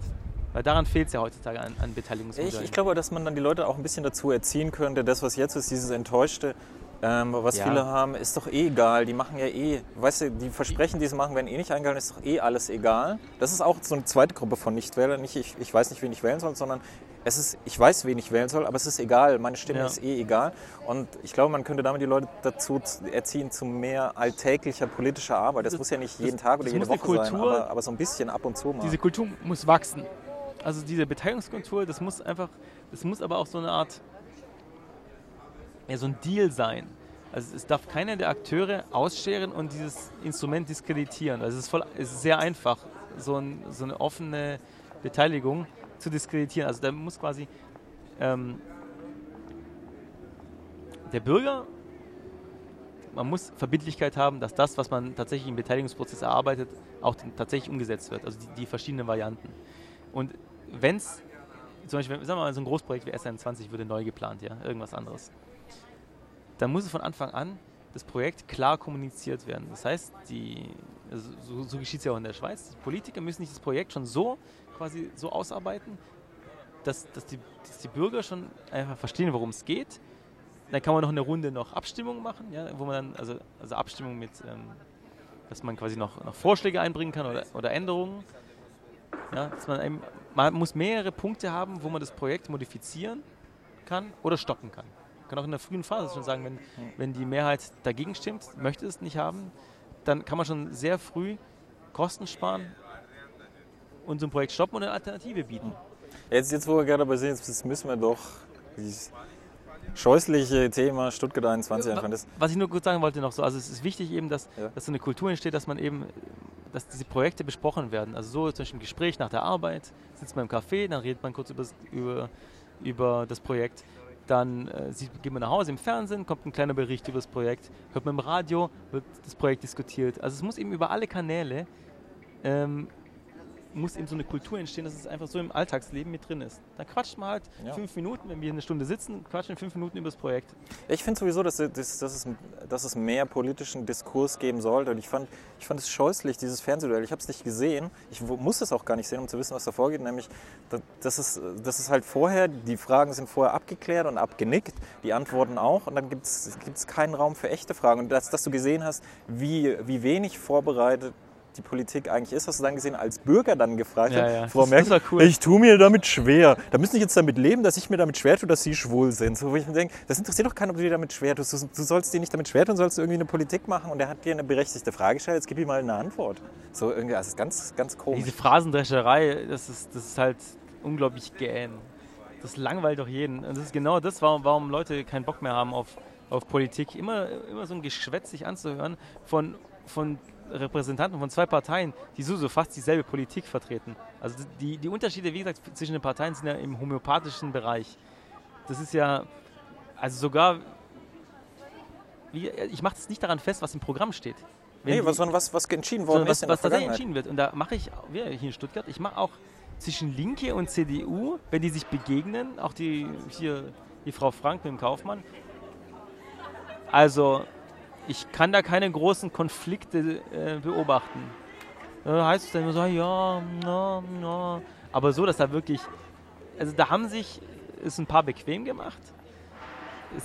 Weil daran fehlt es ja heutzutage an, an Beteiligungsmodellen. Ich, ich glaube, dass man dann die Leute auch ein bisschen dazu erziehen könnte, das, was jetzt ist, dieses enttäuschte, ähm, was ja. viele haben, ist doch eh egal. Die machen ja eh, weißt du, die Versprechen, die sie machen, werden eh nicht eingehalten, ist doch eh alles egal. Das ist auch so eine zweite Gruppe von Nichtwählern. Nicht, ich, ich weiß nicht, wen ich wählen soll, sondern es ist, ich weiß, wen ich wählen soll, aber es ist egal. Meine Stimme ja. ist eh egal. Und ich glaube, man könnte damit die Leute dazu erziehen, zu mehr alltäglicher politischer Arbeit. Das, das muss ja nicht jeden Tag oder jede Woche Kultur, sein, aber, aber, so ein bisschen ab und zu mal. Diese Kultur muss wachsen. Also diese Beteiligungskultur, das muss einfach, das muss aber auch so eine Art ja, so ein Deal sein. Also es darf keiner der Akteure ausscheren und dieses Instrument diskreditieren. Also es ist, voll, es ist sehr einfach, so, ein, so eine offene Beteiligung zu diskreditieren. Also da muss quasi ähm, der Bürger, man muss Verbindlichkeit haben, dass das, was man tatsächlich im Beteiligungsprozess erarbeitet, auch tatsächlich umgesetzt wird. Also die, die verschiedenen Varianten. Und wenn es, zum Beispiel, sagen wir mal, so ein Großprojekt wie SN20 würde neu geplant, ja, irgendwas anderes dann muss von Anfang an das Projekt klar kommuniziert werden. Das heißt, die, also so, so geschieht es ja auch in der Schweiz, Politiker müssen sich das Projekt schon so quasi so ausarbeiten, dass, dass, die, dass die Bürger schon einfach verstehen, worum es geht. Dann kann man noch eine Runde noch Abstimmung machen, ja, wo man dann, also, also Abstimmung mit, ähm, dass man quasi noch, noch Vorschläge einbringen kann oder, oder Änderungen. Ja, dass man, eben, man muss mehrere Punkte haben, wo man das Projekt modifizieren kann oder stoppen kann kann auch in der frühen Phase schon sagen, wenn, wenn die Mehrheit dagegen stimmt, möchte es nicht haben, dann kann man schon sehr früh Kosten sparen und so ein Projekt stoppen und eine Alternative bieten. Jetzt, jetzt wo wir gerade dabei sind, jetzt müssen wir doch dieses scheußliche Thema Stuttgart 21 einfach das Was ich nur kurz sagen wollte noch so, also es ist wichtig eben, dass, ja. dass so eine Kultur entsteht, dass man eben, dass diese Projekte besprochen werden. Also so zum Beispiel im Gespräch nach der Arbeit, sitzt man im Café, dann redet man kurz über, über, über das Projekt dann äh, geht man nach Hause im Fernsehen, kommt ein kleiner Bericht über das Projekt, hört man im Radio, wird das Projekt diskutiert. Also es muss eben über alle Kanäle ähm, muss eben so eine Kultur entstehen, dass es einfach so im Alltagsleben mit drin ist. Da quatscht man halt ja. fünf Minuten, wenn wir eine Stunde sitzen, quatschen fünf Minuten über das Projekt. Ich finde sowieso, dass, dass, dass, es, dass es mehr politischen Diskurs geben sollte. Und ich fand, ich fand es scheußlich, dieses Fernsehduell. Ich habe es nicht gesehen. Ich muss es auch gar nicht sehen, um zu wissen, was da vorgeht. Nämlich, dass es, dass es halt vorher, die Fragen sind vorher abgeklärt und abgenickt, die Antworten auch. Und dann gibt es keinen Raum für echte Fragen. Und dass, dass du gesehen hast, wie, wie wenig vorbereitet die Politik eigentlich ist, hast du dann gesehen, als Bürger dann gefragt Ja, hat, ja. Frau Das- Merkel, cool. ich tue mir damit schwer. Da müssen Sie jetzt damit leben, dass ich mir damit schwer tue, dass Sie schwul sind. So, wo ich mir denke, das interessiert doch keinen, ob du dir damit schwer tust. Du, du sollst dir nicht damit schwer tun, sollst du irgendwie eine Politik machen und er hat dir eine berechtigte Frage gestellt, jetzt gib ihm mal eine Antwort. So irgendwie, das ist ganz, ganz komisch. Diese Phrasendrescherei, das ist, das ist halt unglaublich gähn. Das langweilt doch jeden. Und das ist genau das, warum, warum Leute keinen Bock mehr haben auf, auf Politik. Immer, immer so ein Geschwätz sich anzuhören von, von Repräsentanten von zwei Parteien, die so, so fast dieselbe Politik vertreten. Also die, die Unterschiede, wie gesagt, zwischen den Parteien sind ja im homöopathischen Bereich. Das ist ja, also sogar, wie, ich mache das nicht daran fest, was im Programm steht. Wenn Nee, die- sondern was, was entschieden worden was, ist was tatsächlich entschieden wird. Und da mache ich, wir hier in Stuttgart, ich mache auch zwischen Linke und CDU, wenn die sich begegnen, auch die hier die Frau Frank mit dem Kaufmann. Also ich kann da keine großen Konflikte äh, beobachten. Da heißt es dann immer so, ja, na, na. Aber so, dass da wirklich, also da haben sich es ein paar bequem gemacht.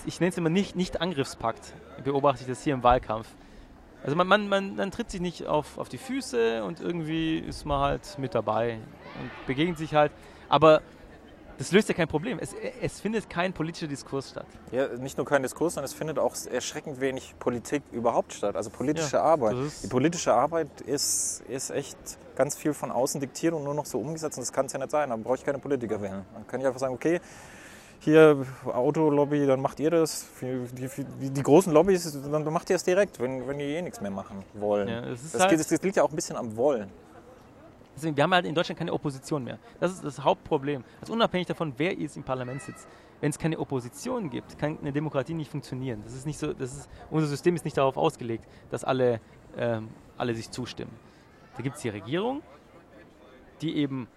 Ich nenne es immer nicht, nicht Angriffspakt, beobachte ich das hier im Wahlkampf. Also man, man, man, man tritt sich nicht auf, auf die Füße und irgendwie ist man halt mit dabei und begegnet sich halt. Aber das löst ja kein Problem. Es, es findet kein politischer Diskurs statt. Ja, nicht nur kein Diskurs, sondern es findet auch erschreckend wenig Politik überhaupt statt. Also politische Ja, Arbeit. das Die politische Arbeit ist, ist echt ganz viel von außen diktiert und nur noch so umgesetzt. Und das kann es ja nicht sein. Dann brauche ich keine Politiker wählen. Dann kann ich einfach sagen, okay, hier Autolobby, dann macht ihr das. Die, die, die großen Lobbys, dann macht ihr es direkt, wenn, wenn die eh nichts mehr machen wollen. Ja, ist das, halt- geht, das liegt ja auch ein bisschen am Wollen. Deswegen, wir haben halt in Deutschland keine Opposition mehr. Das ist das Hauptproblem. Also unabhängig davon, wer jetzt im Parlament sitzt. Wenn es keine Opposition gibt, kann eine Demokratie nicht funktionieren. Das ist nicht so, das ist, unser System ist nicht darauf ausgelegt, dass alle, ähm, alle sich zustimmen. Da gibt es die Regierung, die eben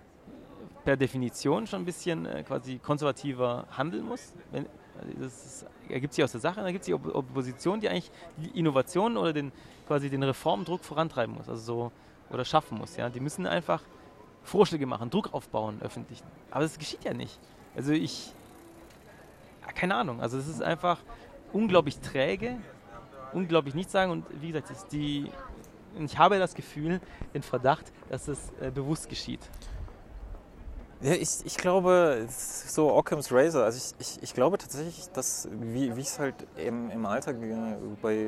per Definition schon ein bisschen äh, quasi konservativer handeln muss. Wenn, also das ergibt sich aus der Sache. Dann gibt es die Op Opposition, die eigentlich die Innovation oder den, quasi den Reformdruck vorantreiben muss. Also so, oder schaffen muss. Ja? Die müssen einfach Vorschläge machen, Druck aufbauen, öffentlichen. Aber das geschieht ja nicht. Also ich, keine Ahnung. Also es ist einfach unglaublich träge, unglaublich nichtssagend und wie gesagt, ist die, ich habe das Gefühl, den Verdacht, dass es äh, bewusst geschieht. Ja, ich, ich glaube, so Occam's Razor. Also ich, ich, ich glaube tatsächlich, dass, wie, wie ich es halt im, im Alltag äh, bei,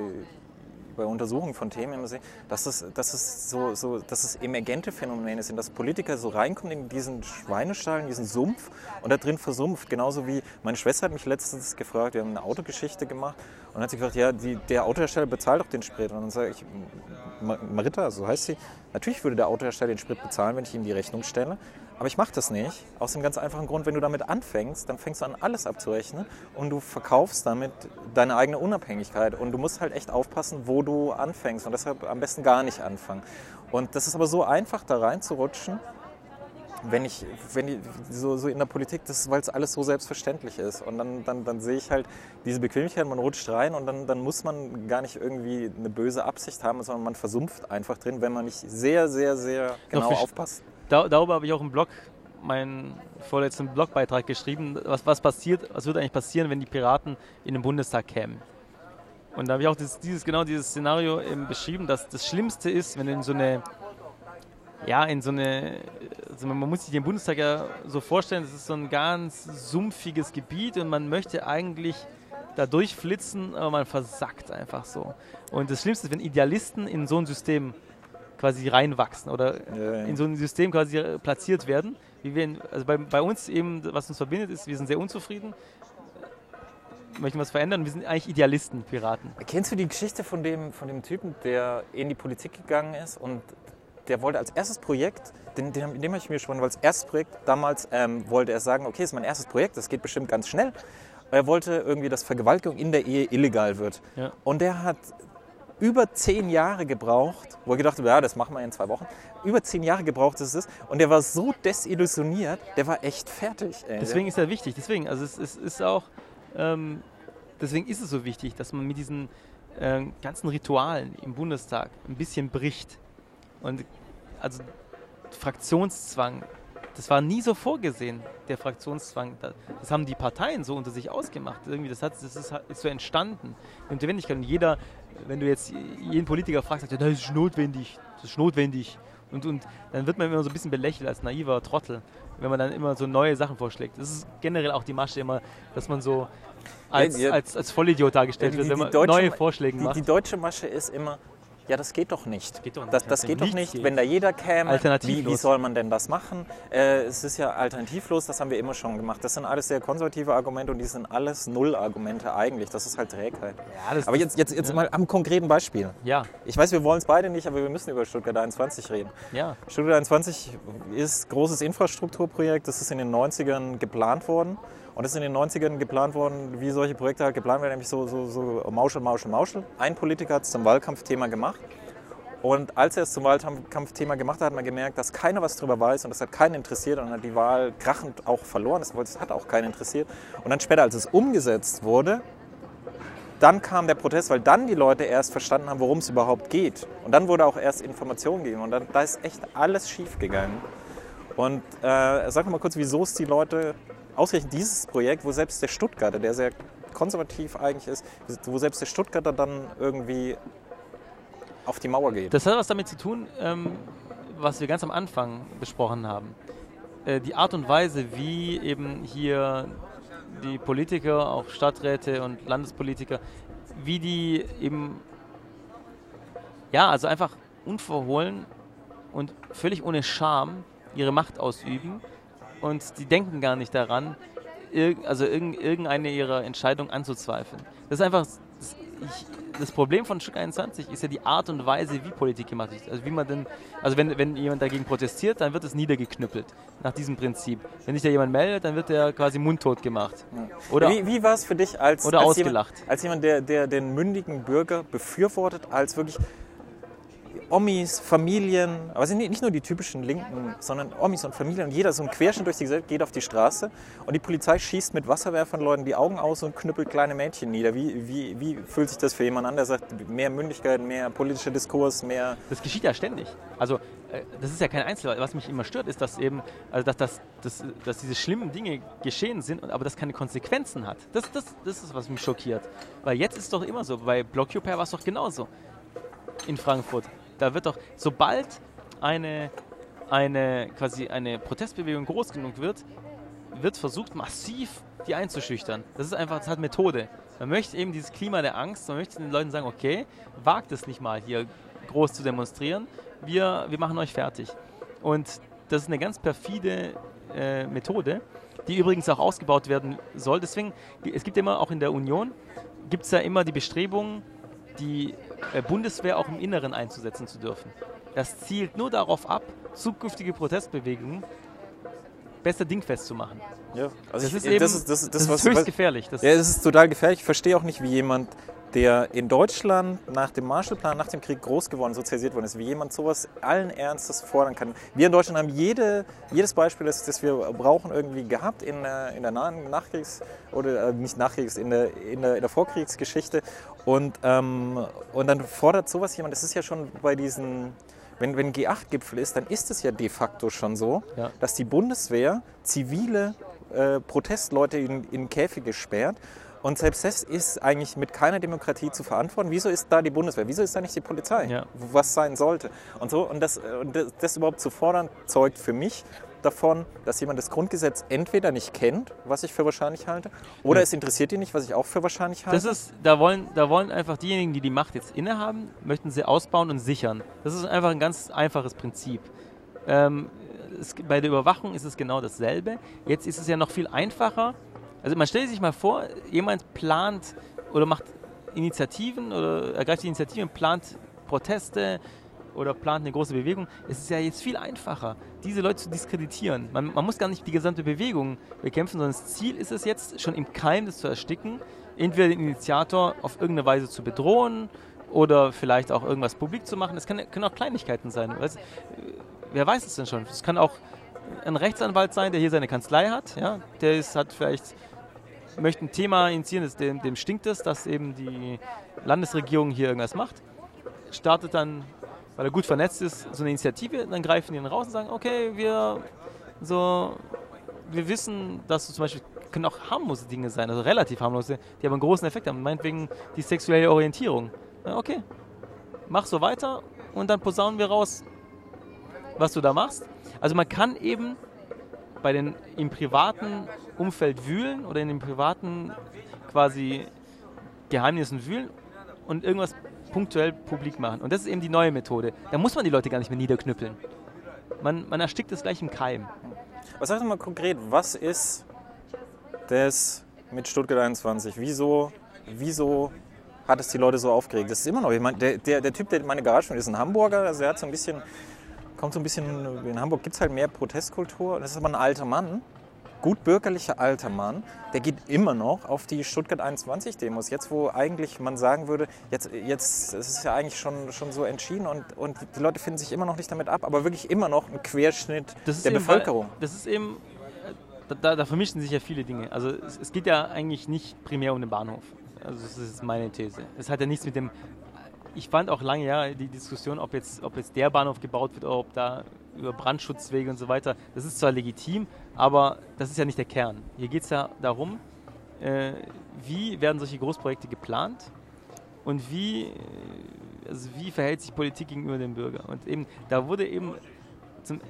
bei Untersuchungen von Themen immer sehe, dass es, dass es so, so dass es emergente Phänomene sind, dass Politiker so reinkommen in diesen Schweinestall, in diesen Sumpf und da drin versumpft. Genauso wie meine Schwester hat mich letztens gefragt, wir haben eine Autogeschichte gemacht und hat sie gefragt, ja, die, der Autohersteller bezahlt doch den Sprit. Und dann sage ich, Ma- Marita, so heißt sie, natürlich würde der Autohersteller den Sprit bezahlen, wenn ich ihm die Rechnung stelle. Aber ich mache das nicht. Aus dem ganz einfachen Grund, wenn du damit anfängst, dann fängst du an, alles abzurechnen und du verkaufst damit deine eigene Unabhängigkeit. Und du musst halt echt aufpassen, wo du anfängst. Und deshalb am besten gar nicht anfangen. Und das ist aber so einfach, da reinzurutschen, wenn ich, wenn ich so, so in der Politik, das weil es alles so selbstverständlich ist. Und dann, dann, dann sehe ich halt diese Bequemlichkeit, man rutscht rein und dann, dann muss man gar nicht irgendwie eine böse Absicht haben, sondern man versumpft einfach drin, wenn man nicht sehr, sehr, sehr genau aufpasst. Da, darüber habe ich auch im Blog, meinen vorletzten Blogbeitrag geschrieben, was, was passiert, was würde eigentlich passieren, wenn die Piraten in den Bundestag kämen. Und da habe ich auch dieses, dieses, genau dieses Szenario eben beschrieben, dass das Schlimmste ist, wenn in so eine, ja, in so eine, also man muss sich den Bundestag ja so vorstellen, das ist so ein ganz sumpfiges Gebiet und man möchte eigentlich da durchflitzen, aber man versackt einfach so. Und das Schlimmste ist, wenn Idealisten in so ein System quasi reinwachsen oder Ja, ja. in so ein System quasi äh, platziert werden. Wie wir in, also bei, bei uns eben, was uns verbindet, ist, wir sind sehr unzufrieden, möchten was verändern. Wir sind eigentlich Idealisten, Piraten. Kennst du die Geschichte von dem, von dem Typen, der in die Politik gegangen ist und der wollte als erstes Projekt, den, den, dem habe ich mir schon, weil als erstes Projekt damals ähm, wollte er sagen, okay, das ist mein erstes Projekt, das geht bestimmt ganz schnell. Er wollte irgendwie, dass Vergewaltigung in der Ehe illegal wird. Ja. Und der hat über zehn Jahre gebraucht, wo er gedacht hat, ja, das machen wir in zwei Wochen. Über zehn Jahre gebraucht ist es. Und der war so desillusioniert, der war echt fertig. Ey. Deswegen ist er wichtig. Deswegen, also es, es ist auch, ähm, deswegen ist es so wichtig, dass man mit diesen äh, ganzen Ritualen im Bundestag ein bisschen bricht. Und also Fraktionszwang, das war nie so vorgesehen, der Fraktionszwang. Das haben die Parteien so unter sich ausgemacht. Irgendwie, das, hat, das ist, ist so entstanden. Und jeder, wenn du jetzt jeden Politiker fragst, sagt, ja, das ist notwendig, das ist notwendig. Und, und dann wird man immer so ein bisschen belächelt als naiver Trottel, wenn man dann immer so neue Sachen vorschlägt. Das ist generell auch die Masche immer, dass man so als, als, als Vollidiot dargestellt die, wird, wenn man neue Vorschläge macht. Die deutsche Masche ist immer, ja, das geht doch nicht. Geht doch nicht. Das, das geht doch nicht, geht. wenn da jeder käme. Wie, wie soll man denn das machen? Äh, es ist ja alternativlos, das haben wir immer schon gemacht. Das sind alles sehr konservative Argumente und die sind alles Null-Argumente eigentlich. Das ist halt Trägheit. Ja, aber jetzt, jetzt, jetzt ja. mal am konkreten Beispiel. Ja. Ich weiß, wir wollen es beide nicht, aber wir müssen über Stuttgart 21 reden. Ja. Stuttgart 21 ist ein großes Infrastrukturprojekt. Das ist in den 90ern geplant worden. Und es ist in den 90ern geplant worden, wie solche Projekte halt geplant werden, nämlich so, so, so Mauschel, Mauschel, Mauschel. Ein Politiker hat es zum Wahlkampfthema gemacht. Und als er es zum Wahlkampfthema gemacht hat, hat man gemerkt, dass keiner was darüber weiß und das hat keinen interessiert und hat die Wahl krachend auch verloren. Das hat auch keinen interessiert. Und dann später, als es umgesetzt wurde, dann kam der Protest, weil dann die Leute erst verstanden haben, worum es überhaupt geht. Und dann wurde auch erst Information gegeben. Und dann, da ist echt alles schief gegangen. Und äh, sag mal kurz, wieso es die Leute ausgerechnet dieses Projekt, wo selbst der Stuttgarter, der sehr konservativ eigentlich ist, wo selbst der Stuttgarter dann irgendwie auf die Mauer geht. Das hat was damit zu tun, ähm, was wir ganz am Anfang besprochen haben. Äh, die Art und Weise, wie eben hier die Politiker, auch Stadträte und Landespolitiker, wie die eben, ja, also einfach unverhohlen und völlig ohne Scham ihre Macht ausüben und die denken gar nicht daran, also irgendeine ihrer Entscheidungen anzuzweifeln. Das ist einfach, das, ich, das Problem von Stück 21 ist ja die Art und Weise, wie Politik gemacht wird. Also wie man denn, also wenn, wenn jemand dagegen protestiert, dann wird es niedergeknüppelt, nach diesem Prinzip. Wenn sich da jemand meldet, dann wird er quasi mundtot gemacht. Oder, wie wie war es für dich als, oder als ausgelacht. Jemand, als jemand, der, der den mündigen Bürger befürwortet, als wirklich Omis, Familien, aber es sind nicht nur die typischen Linken, sondern Omis und Familien und jeder, so ein Querschnitt durch die Gesellschaft geht auf die Straße und die Polizei schießt mit Wasserwerfern Leuten die Augen aus und knüppelt kleine Mädchen nieder. Wie, wie, wie fühlt sich das für jemanden an, der sagt, mehr Mündigkeit, mehr politischer Diskurs, mehr... Das geschieht ja ständig. Also äh, das ist ja kein Einzelfall. Was mich immer stört, ist, dass eben, also dass, dass, dass, dass diese schlimmen Dinge geschehen sind, aber das keine Konsequenzen hat. Das, das, das ist, was mich schockiert. Weil jetzt ist es doch immer so, bei Blockupy war es doch genauso in Frankfurt. Da wird doch, sobald eine, eine, quasi eine Protestbewegung groß genug wird, wird versucht, massiv die einzuschüchtern. Das ist einfach, das hat Methode. Man möchte eben dieses Klima der Angst, man möchte den Leuten sagen, okay, wagt es nicht mal hier groß zu demonstrieren, wir, wir machen euch fertig. Und das ist eine ganz perfide äh, Methode, die übrigens auch ausgebaut werden soll. Deswegen, es gibt immer auch in der Union, gibt es ja immer die Bestrebungen, die äh, Bundeswehr auch im Inneren einzusetzen zu dürfen. Das zielt nur darauf ab, zukünftige Protestbewegungen besser dingfest zu machen. Ja, also das, ich, ist eben, das, ist, das, das, das ist höchst was, gefährlich. Das ja, das ist total gefährlich. Ich verstehe auch nicht, wie jemand der in Deutschland nach dem Marshallplan, nach dem Krieg groß geworden, sozialisiert worden ist, wie jemand sowas allen Ernstes fordern kann. Wir in Deutschland haben jede, jedes Beispiel, das, das wir brauchen, irgendwie gehabt in der, in der nahen Nachkriegs- oder äh, nicht Nachkriegs-, in der, in der, in der Vorkriegsgeschichte. Und, ähm, und dann fordert sowas jemand, das ist ja schon bei diesen wenn, wenn G8-Gipfel ist, dann ist es ja de facto schon so, ja. dass die Bundeswehr zivile äh, Protestleute in, in Käfige sperrt und selbst das ist eigentlich mit keiner Demokratie zu verantworten. Wieso ist da die Bundeswehr? Wieso ist da nicht die Polizei? Ja. Was sein sollte? Und so und das, und das, das überhaupt zu fordern, zeugt für mich davon, dass jemand das Grundgesetz entweder nicht kennt, was ich für wahrscheinlich halte, oder ja. es interessiert ihn nicht, was ich auch für wahrscheinlich halte. Das ist, da wollen, da wollen einfach diejenigen, die die Macht jetzt innehaben, möchten sie ausbauen und sichern. Das ist einfach ein ganz einfaches Prinzip. Ähm, es, bei der Überwachung ist es genau dasselbe. Jetzt ist es ja noch viel einfacher, also man stellt sich mal vor, jemand plant oder macht Initiativen oder ergreift Initiativen, plant Proteste oder plant eine große Bewegung. Es ist ja jetzt viel einfacher, diese Leute zu diskreditieren. Man, man muss gar nicht die gesamte Bewegung bekämpfen, sondern das Ziel ist es jetzt, schon im Keim das zu ersticken, entweder den Initiator auf irgendeine Weise zu bedrohen oder vielleicht auch irgendwas publik zu machen. Kann, können auch Kleinigkeiten sein. wer weiß es denn schon? Es kann auch ein Rechtsanwalt sein, der hier seine Kanzlei hat. Ja? Der ist, hat vielleicht möchte ein Thema initiieren, dem, dem stinkt es, dass eben die Landesregierung hier irgendwas macht. Startet dann, weil er gut vernetzt ist, so eine Initiative, dann greifen die ihn raus und sagen, okay, wir so, wir wissen, dass zum Beispiel können auch harmlose Dinge sein, also relativ harmlose, die aber einen großen Effekt haben. Meinetwegen die sexuelle Orientierung. Okay, mach so weiter und dann posaunen wir raus, was du da machst. Also man kann eben bei den im privaten Umfeld wühlen oder in den privaten quasi Geheimnissen wühlen und irgendwas punktuell publik machen. Und das ist eben die neue Methode. Da muss man die Leute gar nicht mehr niederknüppeln. Man, man erstickt es gleich im Keim. Was sagst du mal konkret, was ist das mit Stuttgart 21? Wieso, wieso hat es die Leute so aufgeregt? Das ist immer noch, meine, der, der, der Typ, der meine Garage ist ein Hamburger, also er hat so ein bisschen, kommt so ein bisschen, in Hamburg gibt es halt mehr Protestkultur. Das ist aber ein alter Mann, gut bürgerlicher alter Mann, der geht immer noch auf die Stuttgart 21 Demos. Jetzt, wo eigentlich man sagen würde, jetzt, jetzt es ist ja eigentlich schon, schon so entschieden und, und die Leute finden sich immer noch nicht damit ab, aber wirklich immer noch ein Querschnitt der Bevölkerung. das ist eben, da, da, vermischen sich ja viele Dinge. Also es, es, geht ja eigentlich nicht primär um den Bahnhof. Also das ist meine These. Es hat ja nichts mit dem ich fand auch lange ja die Diskussion, ob jetzt, ob jetzt der Bahnhof gebaut wird oder ob da über Brandschutzwege und so weiter, das ist zwar legitim, aber das ist ja nicht der Kern. Hier geht es ja darum, äh, wie werden solche Großprojekte geplant und wie, äh, also wie verhält sich Politik gegenüber dem Bürger. Und eben, da wurde eben zum,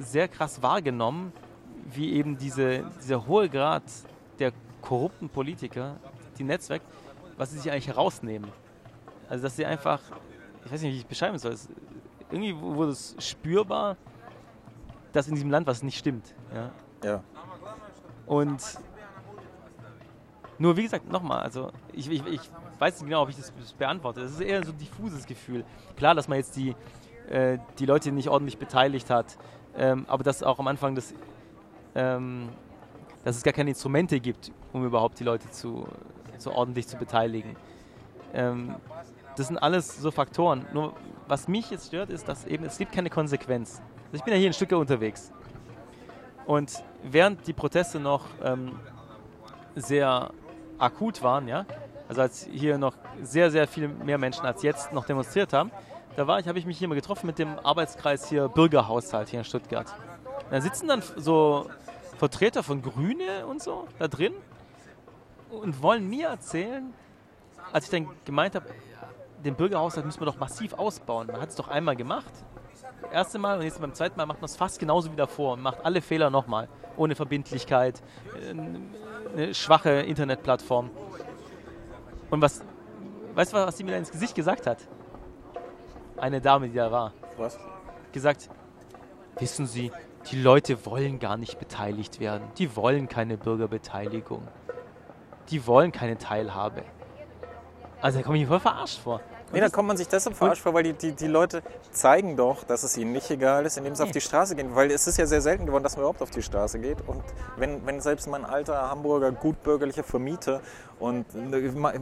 sehr krass wahrgenommen, wie eben diese, dieser hohe Grad der korrupten Politiker, die Netzwerke, was sie sich eigentlich herausnehmen. Also dass sie einfach, ich weiß nicht, wie ich beschreiben soll, es, irgendwie wurde es spürbar, dass in diesem Land was nicht stimmt. Ja. ja. Und nur wie gesagt, nochmal, also ich, ich, ich, weiß nicht genau, ob ich das beantworte. Das ist eher so ein diffuses Gefühl. Klar, dass man jetzt die, äh, die Leute nicht ordentlich beteiligt hat, ähm, aber dass auch am Anfang das, ähm, dass es gar keine Instrumente gibt, um überhaupt die Leute zu, so ordentlich zu beteiligen. Ähm, das sind alles so Faktoren. Nur was mich jetzt stört, ist, dass eben es gibt keine Konsequenz. Also ich bin ja hier ein Stück unterwegs. Und während die Proteste noch ähm, sehr akut waren, ja, also als hier noch sehr, sehr viele mehr Menschen als jetzt noch demonstriert haben, da war ich, habe ich mich hier mal getroffen mit dem Arbeitskreis hier Bürgerhaushalt hier in Stuttgart. Da sitzen dann so Vertreter von Grüne und so da drin und wollen mir erzählen, als ich dann gemeint habe, den Bürgerhaushalt müssen wir doch massiv ausbauen. Man hat es doch einmal gemacht, das erste Mal, und jetzt beim zweiten Mal macht man es fast genauso wie davor und macht alle Fehler nochmal. Ohne Verbindlichkeit, eine schwache Internetplattform. Und was, weißt du, was sie mir da ins Gesicht gesagt hat? Eine Dame, die da war. Was? Gesagt, wissen Sie, die Leute wollen gar nicht beteiligt werden. Die wollen keine Bürgerbeteiligung. Die wollen keine Teilhabe. Also da komme ich mir voll verarscht vor. Nee, da kommt man sich deshalb verarscht vor, weil die, die, die Leute zeigen doch, dass es ihnen nicht egal ist, indem sie auf die Straße gehen. Weil es ist ja sehr selten geworden, dass man überhaupt auf die Straße geht. Und wenn, wenn selbst mein alter Hamburger gutbürgerlicher Vermieter und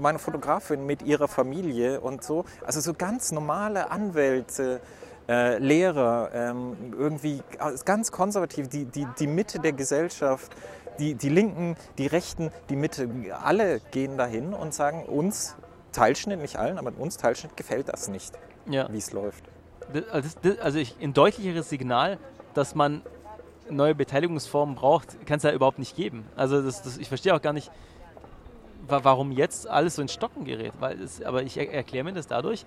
meine Fotografin mit ihrer Familie und so, also so ganz normale Anwälte, äh, Lehrer, ähm, irgendwie ganz konservativ, die, die, die Mitte der Gesellschaft, die, die Linken, die Rechten, die Mitte, alle gehen dahin und sagen uns, Teilschnitt, nicht allen, aber uns Teilschnitt gefällt das nicht, ja. wie es läuft. Das, das, also ich, ein deutlicheres Signal, dass man neue Beteiligungsformen braucht, kann es ja überhaupt nicht geben. Also das, ich verstehe auch gar nicht, warum jetzt alles so in Stocken gerät. Es, aber ich er, erkläre mir das dadurch,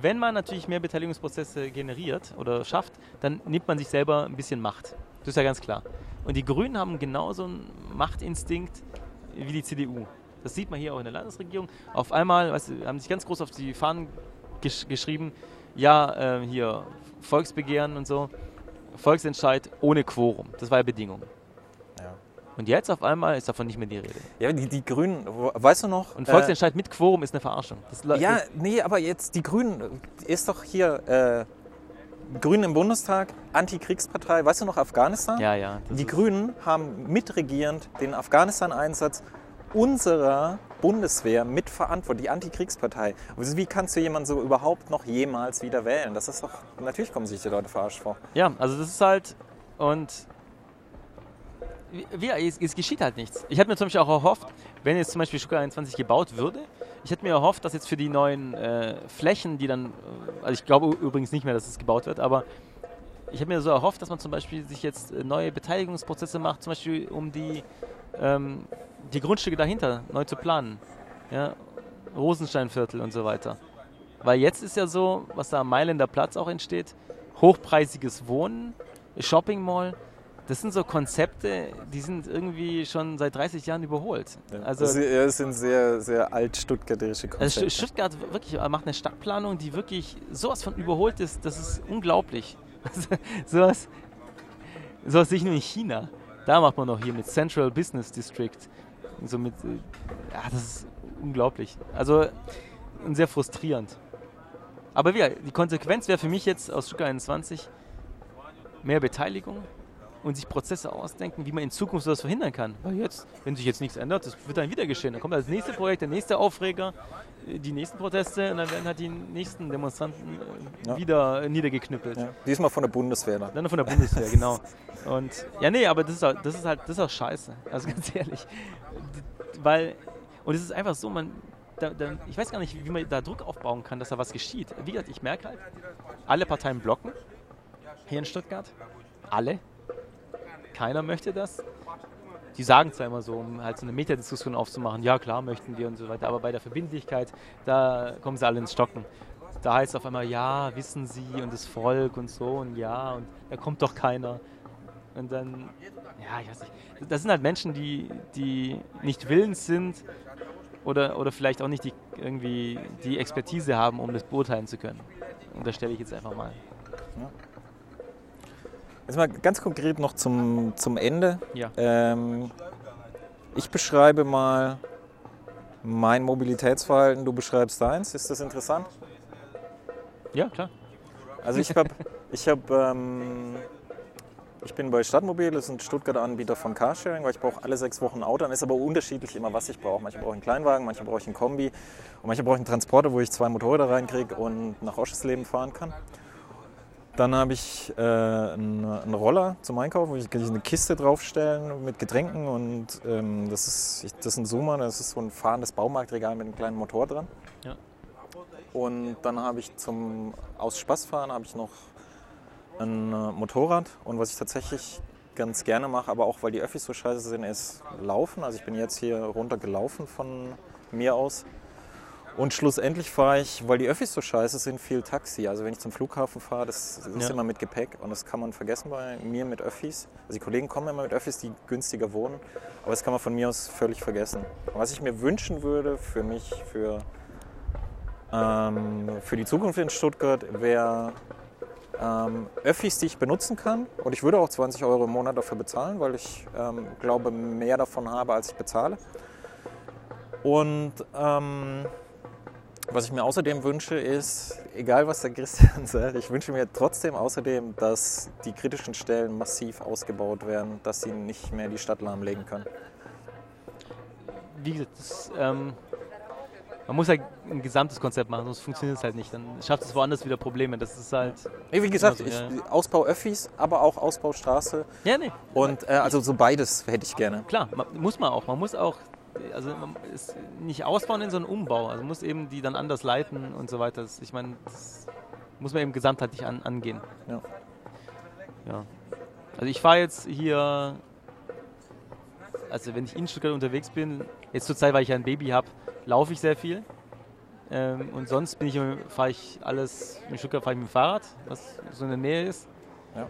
wenn man natürlich mehr Beteiligungsprozesse generiert oder schafft, dann nimmt man sich selber ein bisschen Macht. Das ist ja ganz klar. Und die Grünen haben genauso einen Machtinstinkt wie die CDU. Das sieht man hier auch in der Landesregierung. Auf einmal weißt du, haben sich ganz groß auf die Fahnen gesch geschrieben, ja, äh, hier Volksbegehren und so, Volksentscheid ohne Quorum. Das war ja Bedingung. Ja. Und jetzt auf einmal ist davon nicht mehr die Rede. Ja, die, die Grünen, weißt du noch? Und Volksentscheid äh, mit Quorum ist eine Verarschung. Das ja, nee, aber jetzt die Grünen, ist doch hier äh, Grünen im Bundestag, Antikriegspartei, weißt du noch, Afghanistan? Ja, ja. Die Grünen haben mitregierend den Afghanistan-Einsatz unserer Bundeswehr mitverantwortlich, die Antikriegspartei. Also wie kannst du jemanden so überhaupt noch jemals wieder wählen? Das ist doch, natürlich kommen sich die Leute verarscht vor. Ja, also das ist halt, und wie, es, es, geschieht halt nichts. Ich hätte mir zum Beispiel auch erhofft, wenn jetzt zum Beispiel Stuttgart 21 gebaut würde, ich hätte mir erhofft, dass jetzt für die neuen äh, Flächen, die dann, also ich glaube übrigens nicht mehr, dass es gebaut wird, aber ich habe mir so erhofft, dass man zum Beispiel sich jetzt äh, neue Beteiligungsprozesse macht, zum Beispiel um die, ähm, die Grundstücke dahinter neu zu planen. Ja? Rosensteinviertel und so weiter. Weil jetzt ist ja so, was da am Mailänder Platz auch entsteht, hochpreisiges Wohnen, Shopping Mall, das sind so Konzepte, die sind irgendwie schon seit 30 Jahren überholt. Ja. Also, das, das sind sehr, sehr alt-stuttgarterische Konzepte. Also Stuttgart wirklich macht eine Stadtplanung, die wirklich sowas von überholt ist, das ist unglaublich. sowas, sowas sehe ich nur in China. Da macht man noch hier mit Central Business District. So mit, äh, ja, das ist unglaublich. Also sehr frustrierend. Aber wie, die Konsequenz wäre für mich jetzt aus Stuttgart 21 mehr Beteiligung, und sich Prozesse ausdenken, wie man in Zukunft sowas verhindern kann. Weil jetzt, wenn sich jetzt nichts ändert, das wird dann wieder geschehen. Dann kommt das nächste Projekt, der nächste Aufreger, äh, die nächsten Proteste und dann werden halt die nächsten Demonstranten äh, ja. wieder niedergeknüppelt. Ja. Diesmal von der Bundeswehr dann. Dann von der Bundeswehr, genau. Und ja, nee, aber das ist, auch, das ist halt, das ist auch scheiße. Also ganz ehrlich. Weil, und es ist einfach so, man, da, da, ich weiß gar nicht, wie man da Druck aufbauen kann, dass da was geschieht. Wie gesagt, ich merke halt, alle Parteien blocken hier in Stuttgart. Alle keiner möchte das. Die sagen zwar immer so, um halt so eine Metadiskussion aufzumachen, ja klar möchten wir und so weiter, aber bei der Verbindlichkeit, da kommen sie alle ins Stocken. Da heißt es auf einmal, ja, wissen Sie und das Volk und so und ja und da kommt doch keiner. Und dann, ja, ich weiß nicht. Das sind halt Menschen, die, die nicht willens sind oder, oder vielleicht auch nicht die, irgendwie die Expertise haben, um das beurteilen zu können. Und das stelle ich jetzt einfach mal. Ja. Jetzt mal ganz konkret noch zum, zum Ende. Ja. Ähm, ich beschreibe mal mein Mobilitätsverhalten, du beschreibst deins. Ist das interessant? Ja, klar. Also ich habe, ich hab, ähm, ich bin bei Stadtmobil, das ist ein Stuttgarter Anbieter von Carsharing, weil ich brauche alle sechs Wochen ein Auto. Dann ist aber unterschiedlich immer, was ich brauche. Manchmal brauche ich einen Kleinwagen, manchmal brauche ich einen Kombi und manchmal brauche ich einen Transporter, wo ich zwei Motorräder reinkriege und nach Oschersleben fahren kann. Dann habe ich äh, einen, einen, Roller zum Einkaufen, wo ich eine Kiste draufstellen mit Getränken und ähm, das, ist, das ist ein Zoomer, das ist so ein fahrendes Baumarktregal mit einem kleinen Motor dran. Ja. Und dann habe ich zum aus Spaßfahren habe ich noch ein äh, Motorrad und was ich tatsächlich ganz gerne mache, aber auch weil die Öffis so scheiße sind, ist Laufen. Also ich bin jetzt hier runter gelaufen von mir aus und schlussendlich fahre ich, weil die Öffis so scheiße sind, viel Taxi. Also wenn ich zum Flughafen fahre, das ist ja. immer mit Gepäck und das kann man vergessen bei mir mit Öffis. Also die Kollegen kommen immer mit Öffis, die günstiger wohnen, aber das kann man von mir aus völlig vergessen. Was ich mir wünschen würde für mich, für, ähm, für die Zukunft in Stuttgart, wäre ähm, Öffis, die ich benutzen kann. Und ich würde auch 20 Euro im Monat dafür bezahlen, weil ich ähm, glaube, mehr davon habe, als ich bezahle. Und ähm, was ich mir außerdem wünsche, ist, egal was der Christian sagt, ich wünsche mir trotzdem außerdem, dass die kritischen Stellen massiv ausgebaut werden, dass sie nicht mehr die Stadt lahmlegen können. Wie gesagt, das, ähm, man muss halt ein gesamtes Konzept machen, sonst funktioniert es halt nicht. Dann schafft es woanders wieder Probleme. Das ist halt. Wie gesagt, so, ich, ja. Ausbau Öffis, aber auch Ausbau Straße. Ja, nee. Und äh, also so beides hätte ich gerne. Klar, man, muss man auch. Man muss auch also ist nicht ausbauen, sondern Umbau. Also muss eben die dann anders leiten und so weiter. Ich meine, das muss man eben gesamtheitlich an, angehen. Ja. ja. Also ich fahre jetzt hier, also wenn ich in Stuttgart unterwegs bin, jetzt zur Zeit, weil ich ein Baby habe, laufe ich sehr viel. Ähm, und sonst bin ich fahre ich alles, in Stuttgart fahre ich mit dem Fahrrad, was so in der Nähe ist. Ja.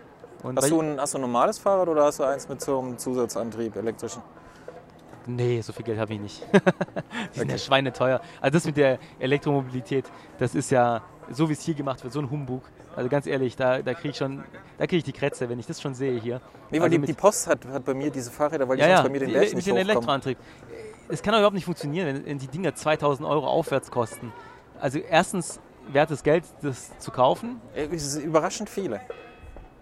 hast, du ein, hast du ein normales Fahrrad oder hast du eins mit so einem Zusatzantrieb, elektrischen? Nee, so viel Geld habe ich nicht. die sind okay. ja schweineteuer. Also das mit der Elektromobilität, das ist ja, so wie es hier gemacht wird, so ein Humbug. Also ganz ehrlich, da, da kriege ich schon, da kriege ich die Krätze, wenn ich das schon sehe hier. Nee, weil also die, die, Post hat, hat bei mir diese Fahrräder, weil die ja, sonst ja, bei mir den Berg nicht mit dem Elektroantrieb. Es kann doch überhaupt nicht funktionieren, wenn, wenn die Dinger 2000 Euro aufwärts kosten. Also erstens wertes Geld, das zu kaufen. Äh, es ist überraschend viele.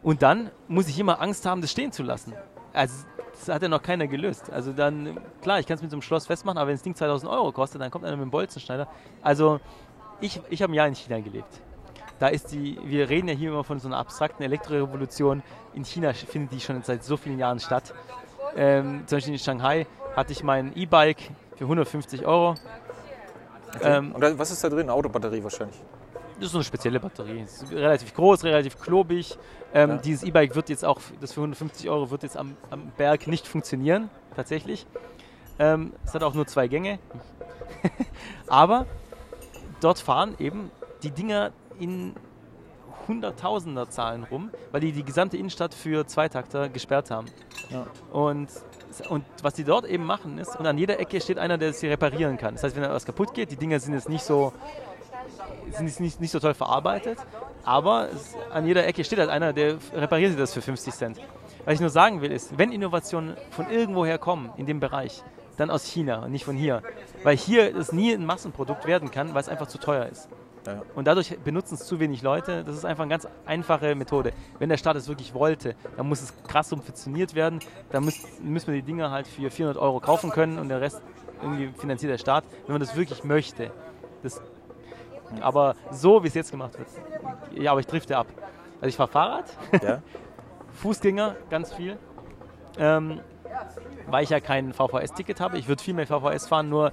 Und dann muss ich immer Angst haben, das stehen zu lassen. Also das hat ja noch keiner gelöst. Also dann, klar, ich kann es mit so einem Schloss festmachen, aber wenn das Ding 2000 Euro kostet, dann kommt einer mit dem Bolzenschneider. Also ich, ich habe ein Jahr in China gelebt. Da ist die, wir reden ja hier immer von so einer abstrakten Elektrorevolution. In China findet die schon seit so vielen Jahren statt. Ähm, zum Beispiel in Shanghai hatte ich mein E-Bike für 150 Euro. Okay. Ähm, Und was ist da drin? Autobatterie wahrscheinlich. Das ist so eine spezielle Batterie. Ist relativ groß, relativ klobig. Ähm, ja. Dieses E-Bike wird jetzt auch, das für 150 Euro wird jetzt am, am Berg nicht funktionieren, tatsächlich. Ähm, es hat auch nur zwei Gänge. Aber dort fahren eben die Dinger in Hunderttausender Zahlen rum, weil die die gesamte Innenstadt für Zweitakter gesperrt haben. Ja. Und, und was die dort eben machen ist, und an jeder Ecke steht einer, der sie reparieren kann. Das heißt, wenn da was kaputt geht, die Dinger sind jetzt nicht so, sind nicht, nicht so toll verarbeitet, aber es, an jeder Ecke steht halt einer, der repariert das für 50 Cent. Was ich nur sagen will, ist, wenn Innovationen von irgendwoher kommen in dem Bereich, dann aus China und nicht von hier. Weil hier es nie ein Massenprodukt werden kann, weil es einfach zu teuer ist. Ja. Und dadurch benutzen es zu wenig Leute. Das ist einfach eine ganz einfache Methode. Wenn der Staat es wirklich wollte, dann muss es krass subventioniert werden. Dann müssen, müssen wir die Dinger halt für 400 Euro kaufen können und der Rest irgendwie finanziert der Staat, wenn man das wirklich möchte. Das, aber so, wie es jetzt gemacht wird, ja, aber ich drifte ab. Also ich fahre Fahrrad, ja. Fußgänger, ganz viel. Ähm, weil ich ja kein VVS-Ticket habe. Ich würde viel mehr VVS fahren, nur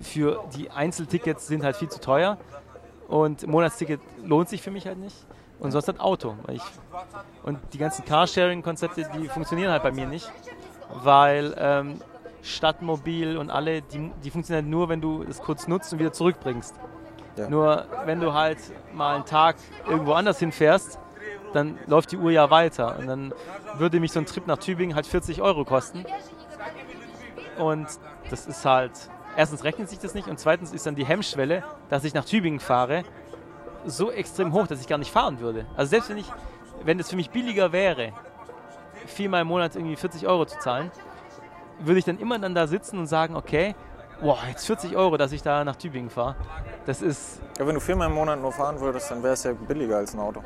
für die Einzeltickets sind halt viel zu teuer. Und Monatsticket lohnt sich für mich halt nicht. Und sonst halt Auto. Ich, und die ganzen Carsharing-Konzepte, die funktionieren halt bei mir nicht, weil ähm, Stadtmobil und alle, die, die funktionieren halt nur, wenn du es kurz nutzt und wieder zurückbringst. Ja. Nur wenn du halt mal einen Tag irgendwo anders hinfährst, dann läuft die Uhr ja weiter. Und dann würde mich so ein Trip nach Tübingen halt 40 Euro kosten. Und das ist halt erstens rechnet sich das nicht und zweitens ist dann die Hemmschwelle, dass ich nach Tübingen fahre, so extrem hoch, dass ich gar nicht fahren würde. Also selbst wenn ich, wenn es für mich billiger wäre, viermal im Monat irgendwie 40 Euro zu zahlen, würde ich dann immer dann da sitzen und sagen, okay, wow, jetzt 40 Euro, dass ich da nach Tübingen fahre. Das ist. Ja, wenn du viermal im Monat nur fahren würdest, dann wäre es ja billiger als ein Auto.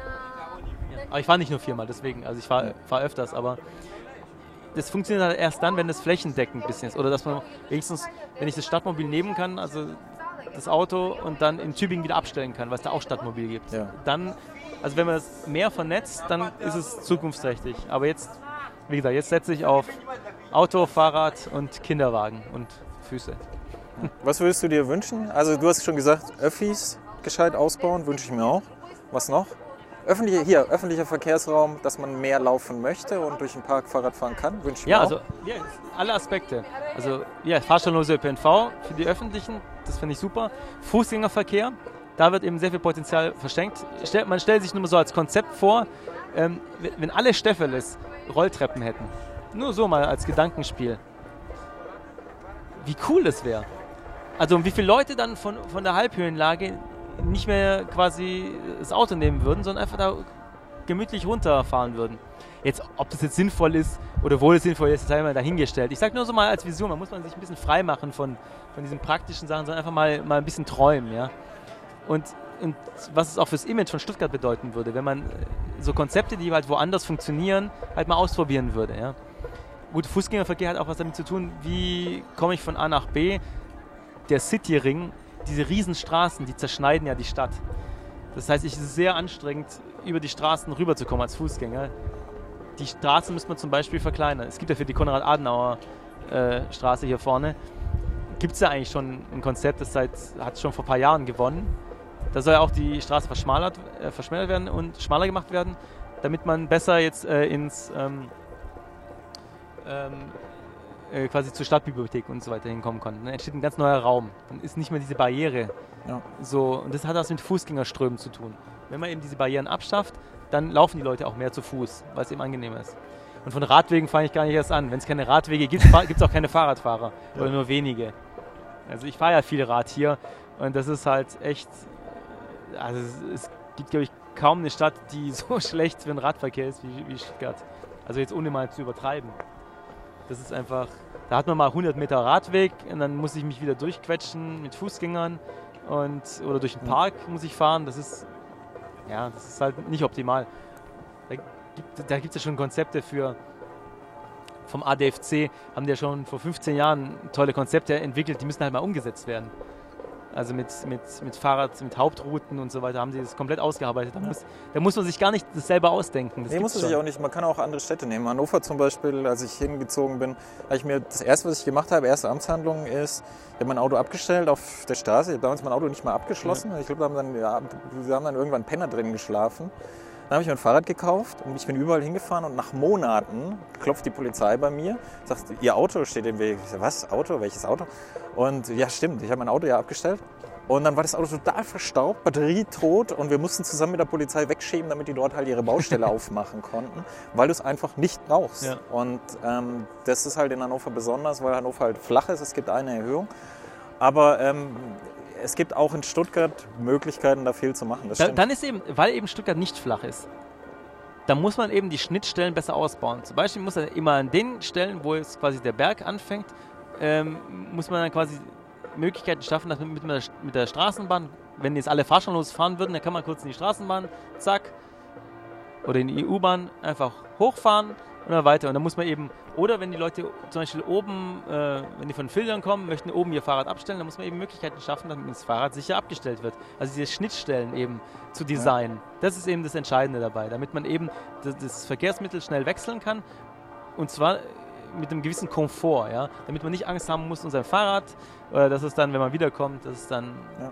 Aber ich fahre nicht nur viermal, deswegen. Also ich fahre fahr öfters, aber das funktioniert halt erst dann, wenn das flächendeckend ein bisschen ist. Oder dass man wenigstens, wenn ich das Stadtmobil nehmen kann, also das Auto und dann in Tübingen wieder abstellen kann, weil es da auch Stadtmobil gibt. Ja. Dann, also wenn man das mehr vernetzt, dann ist es zukunftsträchtig. Aber jetzt, wie gesagt, jetzt setze ich auf Auto, Fahrrad und Kinderwagen und Füße. Was würdest du dir wünschen? Also du hast schon gesagt, Öffis gescheit ausbauen, wünsche ich mir auch. Was noch? Öffentliche, hier, öffentlicher Verkehrsraum, dass man mehr laufen möchte und durch den Park Fahrrad fahren kann, wünsche ich ja, mir also, ja, alle Aspekte. Also ja, fahrstelllose ÖPNV für die Öffentlichen, das finde ich super. Fußgängerverkehr, da wird eben sehr viel Potenzial verschenkt. Man stellt sich nur mal so als Konzept vor, ähm, wenn alle Steffeles Rolltreppen hätten, nur so mal als Gedankenspiel, wie cool das wäre. Also wie viele Leute dann von, von der Halbhöhenlage nicht mehr quasi das Auto nehmen würden, sondern einfach da gemütlich runterfahren würden. Jetzt, ob das jetzt sinnvoll ist oder wohl es sinnvoll ist, sei mal dahingestellt. Ich sage nur so mal als Vision, man muss man sich ein bisschen frei machen von, von diesen praktischen Sachen, sondern einfach mal, mal ein bisschen träumen. Ja? Und, und was es auch fürs Image von Stuttgart bedeuten würde, wenn man so Konzepte, die halt woanders funktionieren, halt mal ausprobieren würde. Ja? Gut, Fußgängerverkehr hat auch was damit zu tun, wie komme ich von A nach B. Der City-Ring diese Riesenstraßen, die zerschneiden ja die Stadt. Das heißt, es ist sehr anstrengend, über die Straßen rüberzukommen als Fußgänger. Die Straßen müsste man zum Beispiel verkleinern. Es gibt ja für die Konrad-Adenauer-Straße äh, hier vorne, gibt es ja eigentlich schon ein Konzept, das seit, hat schon vor ein paar Jahren gewonnen. Da soll ja auch die Straße verschmalert, äh, verschmälert werden und schmaler gemacht werden, damit man besser jetzt äh, ins ähm, ähm, äh, quasi zur Stadtbibliothek und so weiter hinkommen konnten. Dann entsteht ein ganz neuer Raum. Dann ist nicht mehr diese Barriere. Ja. So, und das hat was mit Fußgängerströmen zu tun. Wenn man eben diese Barrieren abschafft, dann laufen die Leute auch mehr zu Fuß, weil es eben angenehmer ist. Und von Radwegen fange ich gar nicht erst an. Wenn es keine Radwege gibt, gibt es auch keine Fahrradfahrer ja. oder nur wenige. Also ich fahre ja viel Rad hier und das ist halt echt, also es, gibt glaube ich kaum eine Stadt, die so schlecht für den Radverkehr ist wie, wie Stuttgart. Also jetzt ohne mal zu übertreiben. Das ist einfach, da hat man mal 100 Meter Radweg und dann muss ich mich wieder durchquetschen mit Fußgängern und, oder durch den Park muss ich fahren. Das ist, ja, das ist halt nicht optimal. Da gibt es ja schon Konzepte für, vom ADFC haben die ja schon vor 15 Jahren tolle Konzepte entwickelt, die müssen halt mal umgesetzt werden. Also mit, mit, mit Fahrrad, mit Hauptrouten und so weiter haben sie das komplett ausgearbeitet. Da muss, da muss man sich gar nicht das selber ausdenken. Das nee, muss man sich auch nicht. Man kann auch andere Städte nehmen. Hannover zum Beispiel, als ich hingezogen bin, habe ich mir das erste, was ich gemacht habe, erste Amtshandlung ist, ich habe mein Auto abgestellt auf der Straße. Ich habe damals mein Auto nicht mal abgeschlossen. Ja. Ich glaube, da haben dann, ja, wir haben dann irgendwann Penner drin geschlafen. Dann habe ich mir ein Fahrrad gekauft und ich bin überall hingefahren und nach Monaten klopft die Polizei bei mir, sagt, ihr Auto steht im Weg. Ich sage, was, Auto, welches Auto? Und ja, stimmt, ich habe mein Auto ja abgestellt. Und dann war das Auto total verstaubt, Batterie tot und wir mussten zusammen mit der Polizei wegschieben, damit die dort halt ihre Baustelle aufmachen konnten, weil du es einfach nicht brauchst. Ja. Und ähm, das ist halt in Hannover besonders, weil Hannover halt flach ist, es gibt eine Erhöhung. Aber ähm, es gibt auch in Stuttgart Möglichkeiten, da viel zu machen. Da, dann ist eben, weil eben Stuttgart nicht flach ist, da muss man eben die Schnittstellen besser ausbauen. Zum Beispiel muss man immer an den Stellen, wo jetzt quasi der Berg anfängt, ähm, muss man dann quasi Möglichkeiten schaffen, dass man mit, der, mit der Straßenbahn, wenn jetzt alle fahrscheinlos fahren würden, dann kann man kurz in die Straßenbahn, zack, oder in die U-Bahn einfach hochfahren und dann weiter. Und dann muss man eben, oder wenn die Leute zum Beispiel oben, äh, wenn die von Filtern kommen, möchten oben ihr Fahrrad abstellen, dann muss man eben Möglichkeiten schaffen, damit das Fahrrad sicher abgestellt wird. Also diese Schnittstellen eben zu designen. Ja. Das ist eben das Entscheidende dabei, damit man eben das, das Verkehrsmittel schnell wechseln kann. Und zwar mit einem gewissen Komfort, ja, damit man nicht Angst haben muss um sein Fahrrad, oder dass es dann, wenn man wiederkommt, dass es dann ja.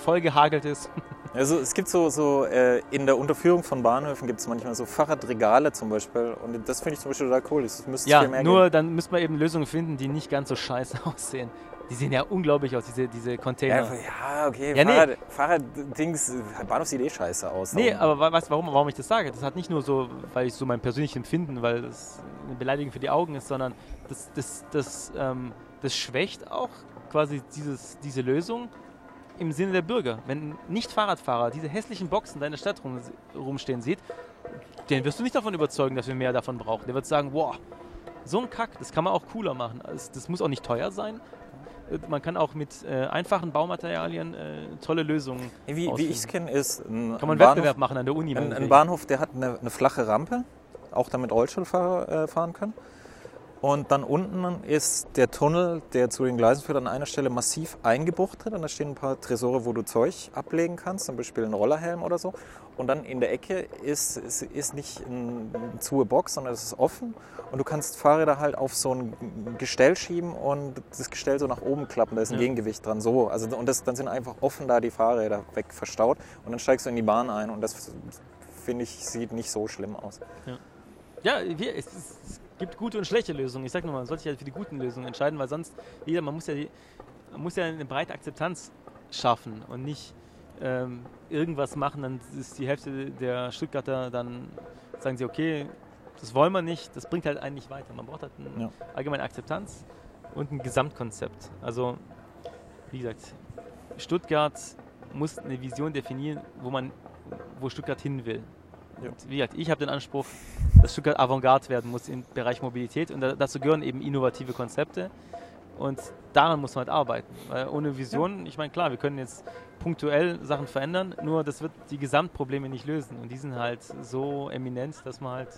Voll gehagelt ist. Also es gibt so, so äh, in der Unterführung von Bahnhöfen gibt es manchmal so Fahrradregale zum Beispiel und das finde ich zum Beispiel total cool. Das müsste ja, nur geben. dann müsste man eben Lösungen finden, die nicht ganz so scheiße aussehen. Die sehen ja unglaublich aus, diese, diese Container. Ja, ja okay, ja, Fahrrad, nee. Fahrraddings, Bahnhof sieht eh scheiße aus. Nee, aber weißt du, warum, warum ich das sage? Das hat nicht nur so, weil ich so mein persönliches Empfinden, weil das eine Beleidigung für die Augen ist, sondern das, das, das, ähm, das schwächt auch quasi dieses, diese Lösung im Sinne der Bürger. Wenn ein Nicht-Fahrradfahrer diese hässlichen Boxen in deiner Stadt rum, rumstehen sieht, den wirst du nicht davon überzeugen, dass wir mehr davon brauchen. Der wird sagen, wow, so ein Kack, das kann man auch cooler machen. Das, muss auch nicht teuer sein, man kann auch mit äh, einfachen Baumaterialien äh, tolle Lösungen. Wie, wie ich es kenne, ist ein, kann man ein Wettbewerb machen an der Uni. Ein, ein Bahnhof, der hat eine, eine, flache Rampe, auch damit Rollstuhlfahrer äh, fahren können. Und dann unten ist der Tunnel, der zu den Gleisen führt, an einer Stelle massiv eingebuchtet. Und da stehen ein paar Tresore, wo du Zeug ablegen kannst, zum Beispiel einen Rollerhelm oder so. Und dann in der Ecke ist, ist, ist nicht eine zu Box, sondern es ist offen. Und du kannst Fahrräder halt auf so ein Gestell schieben und das Gestell so nach oben klappen. Da ist ein ja. Gegengewicht dran. So. Also, und das, dann sind einfach offen da die Fahrräder weg verstaut. Und dann steigst du in die Bahn ein. Und das, finde ich, sieht nicht so schlimm aus. Ja, ja wir, es, es gibt gute und schlechte Lösungen. Ich sage nur, man sollte sich halt für die guten Lösungen entscheiden, weil sonst jeder, man muss ja, die, man muss ja eine breite Akzeptanz schaffen und nicht ähm, irgendwas machen, dann ist die Hälfte der Stuttgarter dann sagen sie, okay, das wollen wir nicht, das bringt halt einen nicht weiter. Man braucht halt eine ja. allgemeine Akzeptanz und ein Gesamtkonzept. Also, wie gesagt, Stuttgart muss eine Vision definieren, wo man, wo Stuttgart hin will. Ja. wie gesagt, ich habe den Anspruch, dass Stuttgart Avantgarde werden muss im Bereich Mobilität und dazu gehören eben innovative Konzepte und daran muss man halt arbeiten. Weil ohne Vision, ja. ich meine, klar, wir können jetzt punktuell Sachen verändern, nur das wird die Gesamtprobleme nicht lösen und die sind halt so eminent, dass man halt,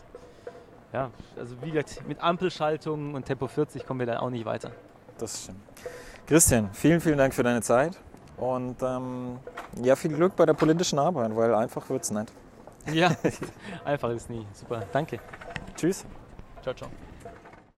ja, also wie gesagt, mit Ampelschaltungen und Tempo 40 kommen wir dann auch nicht weiter. Das stimmt. Christian, vielen, vielen Dank für deine Zeit und ähm, ja, viel Glück bei der politischen Arbeit, weil einfach wird es nicht. Ja, einfach ist nie. Super. Danke. Tschüss. Ciao, ciao.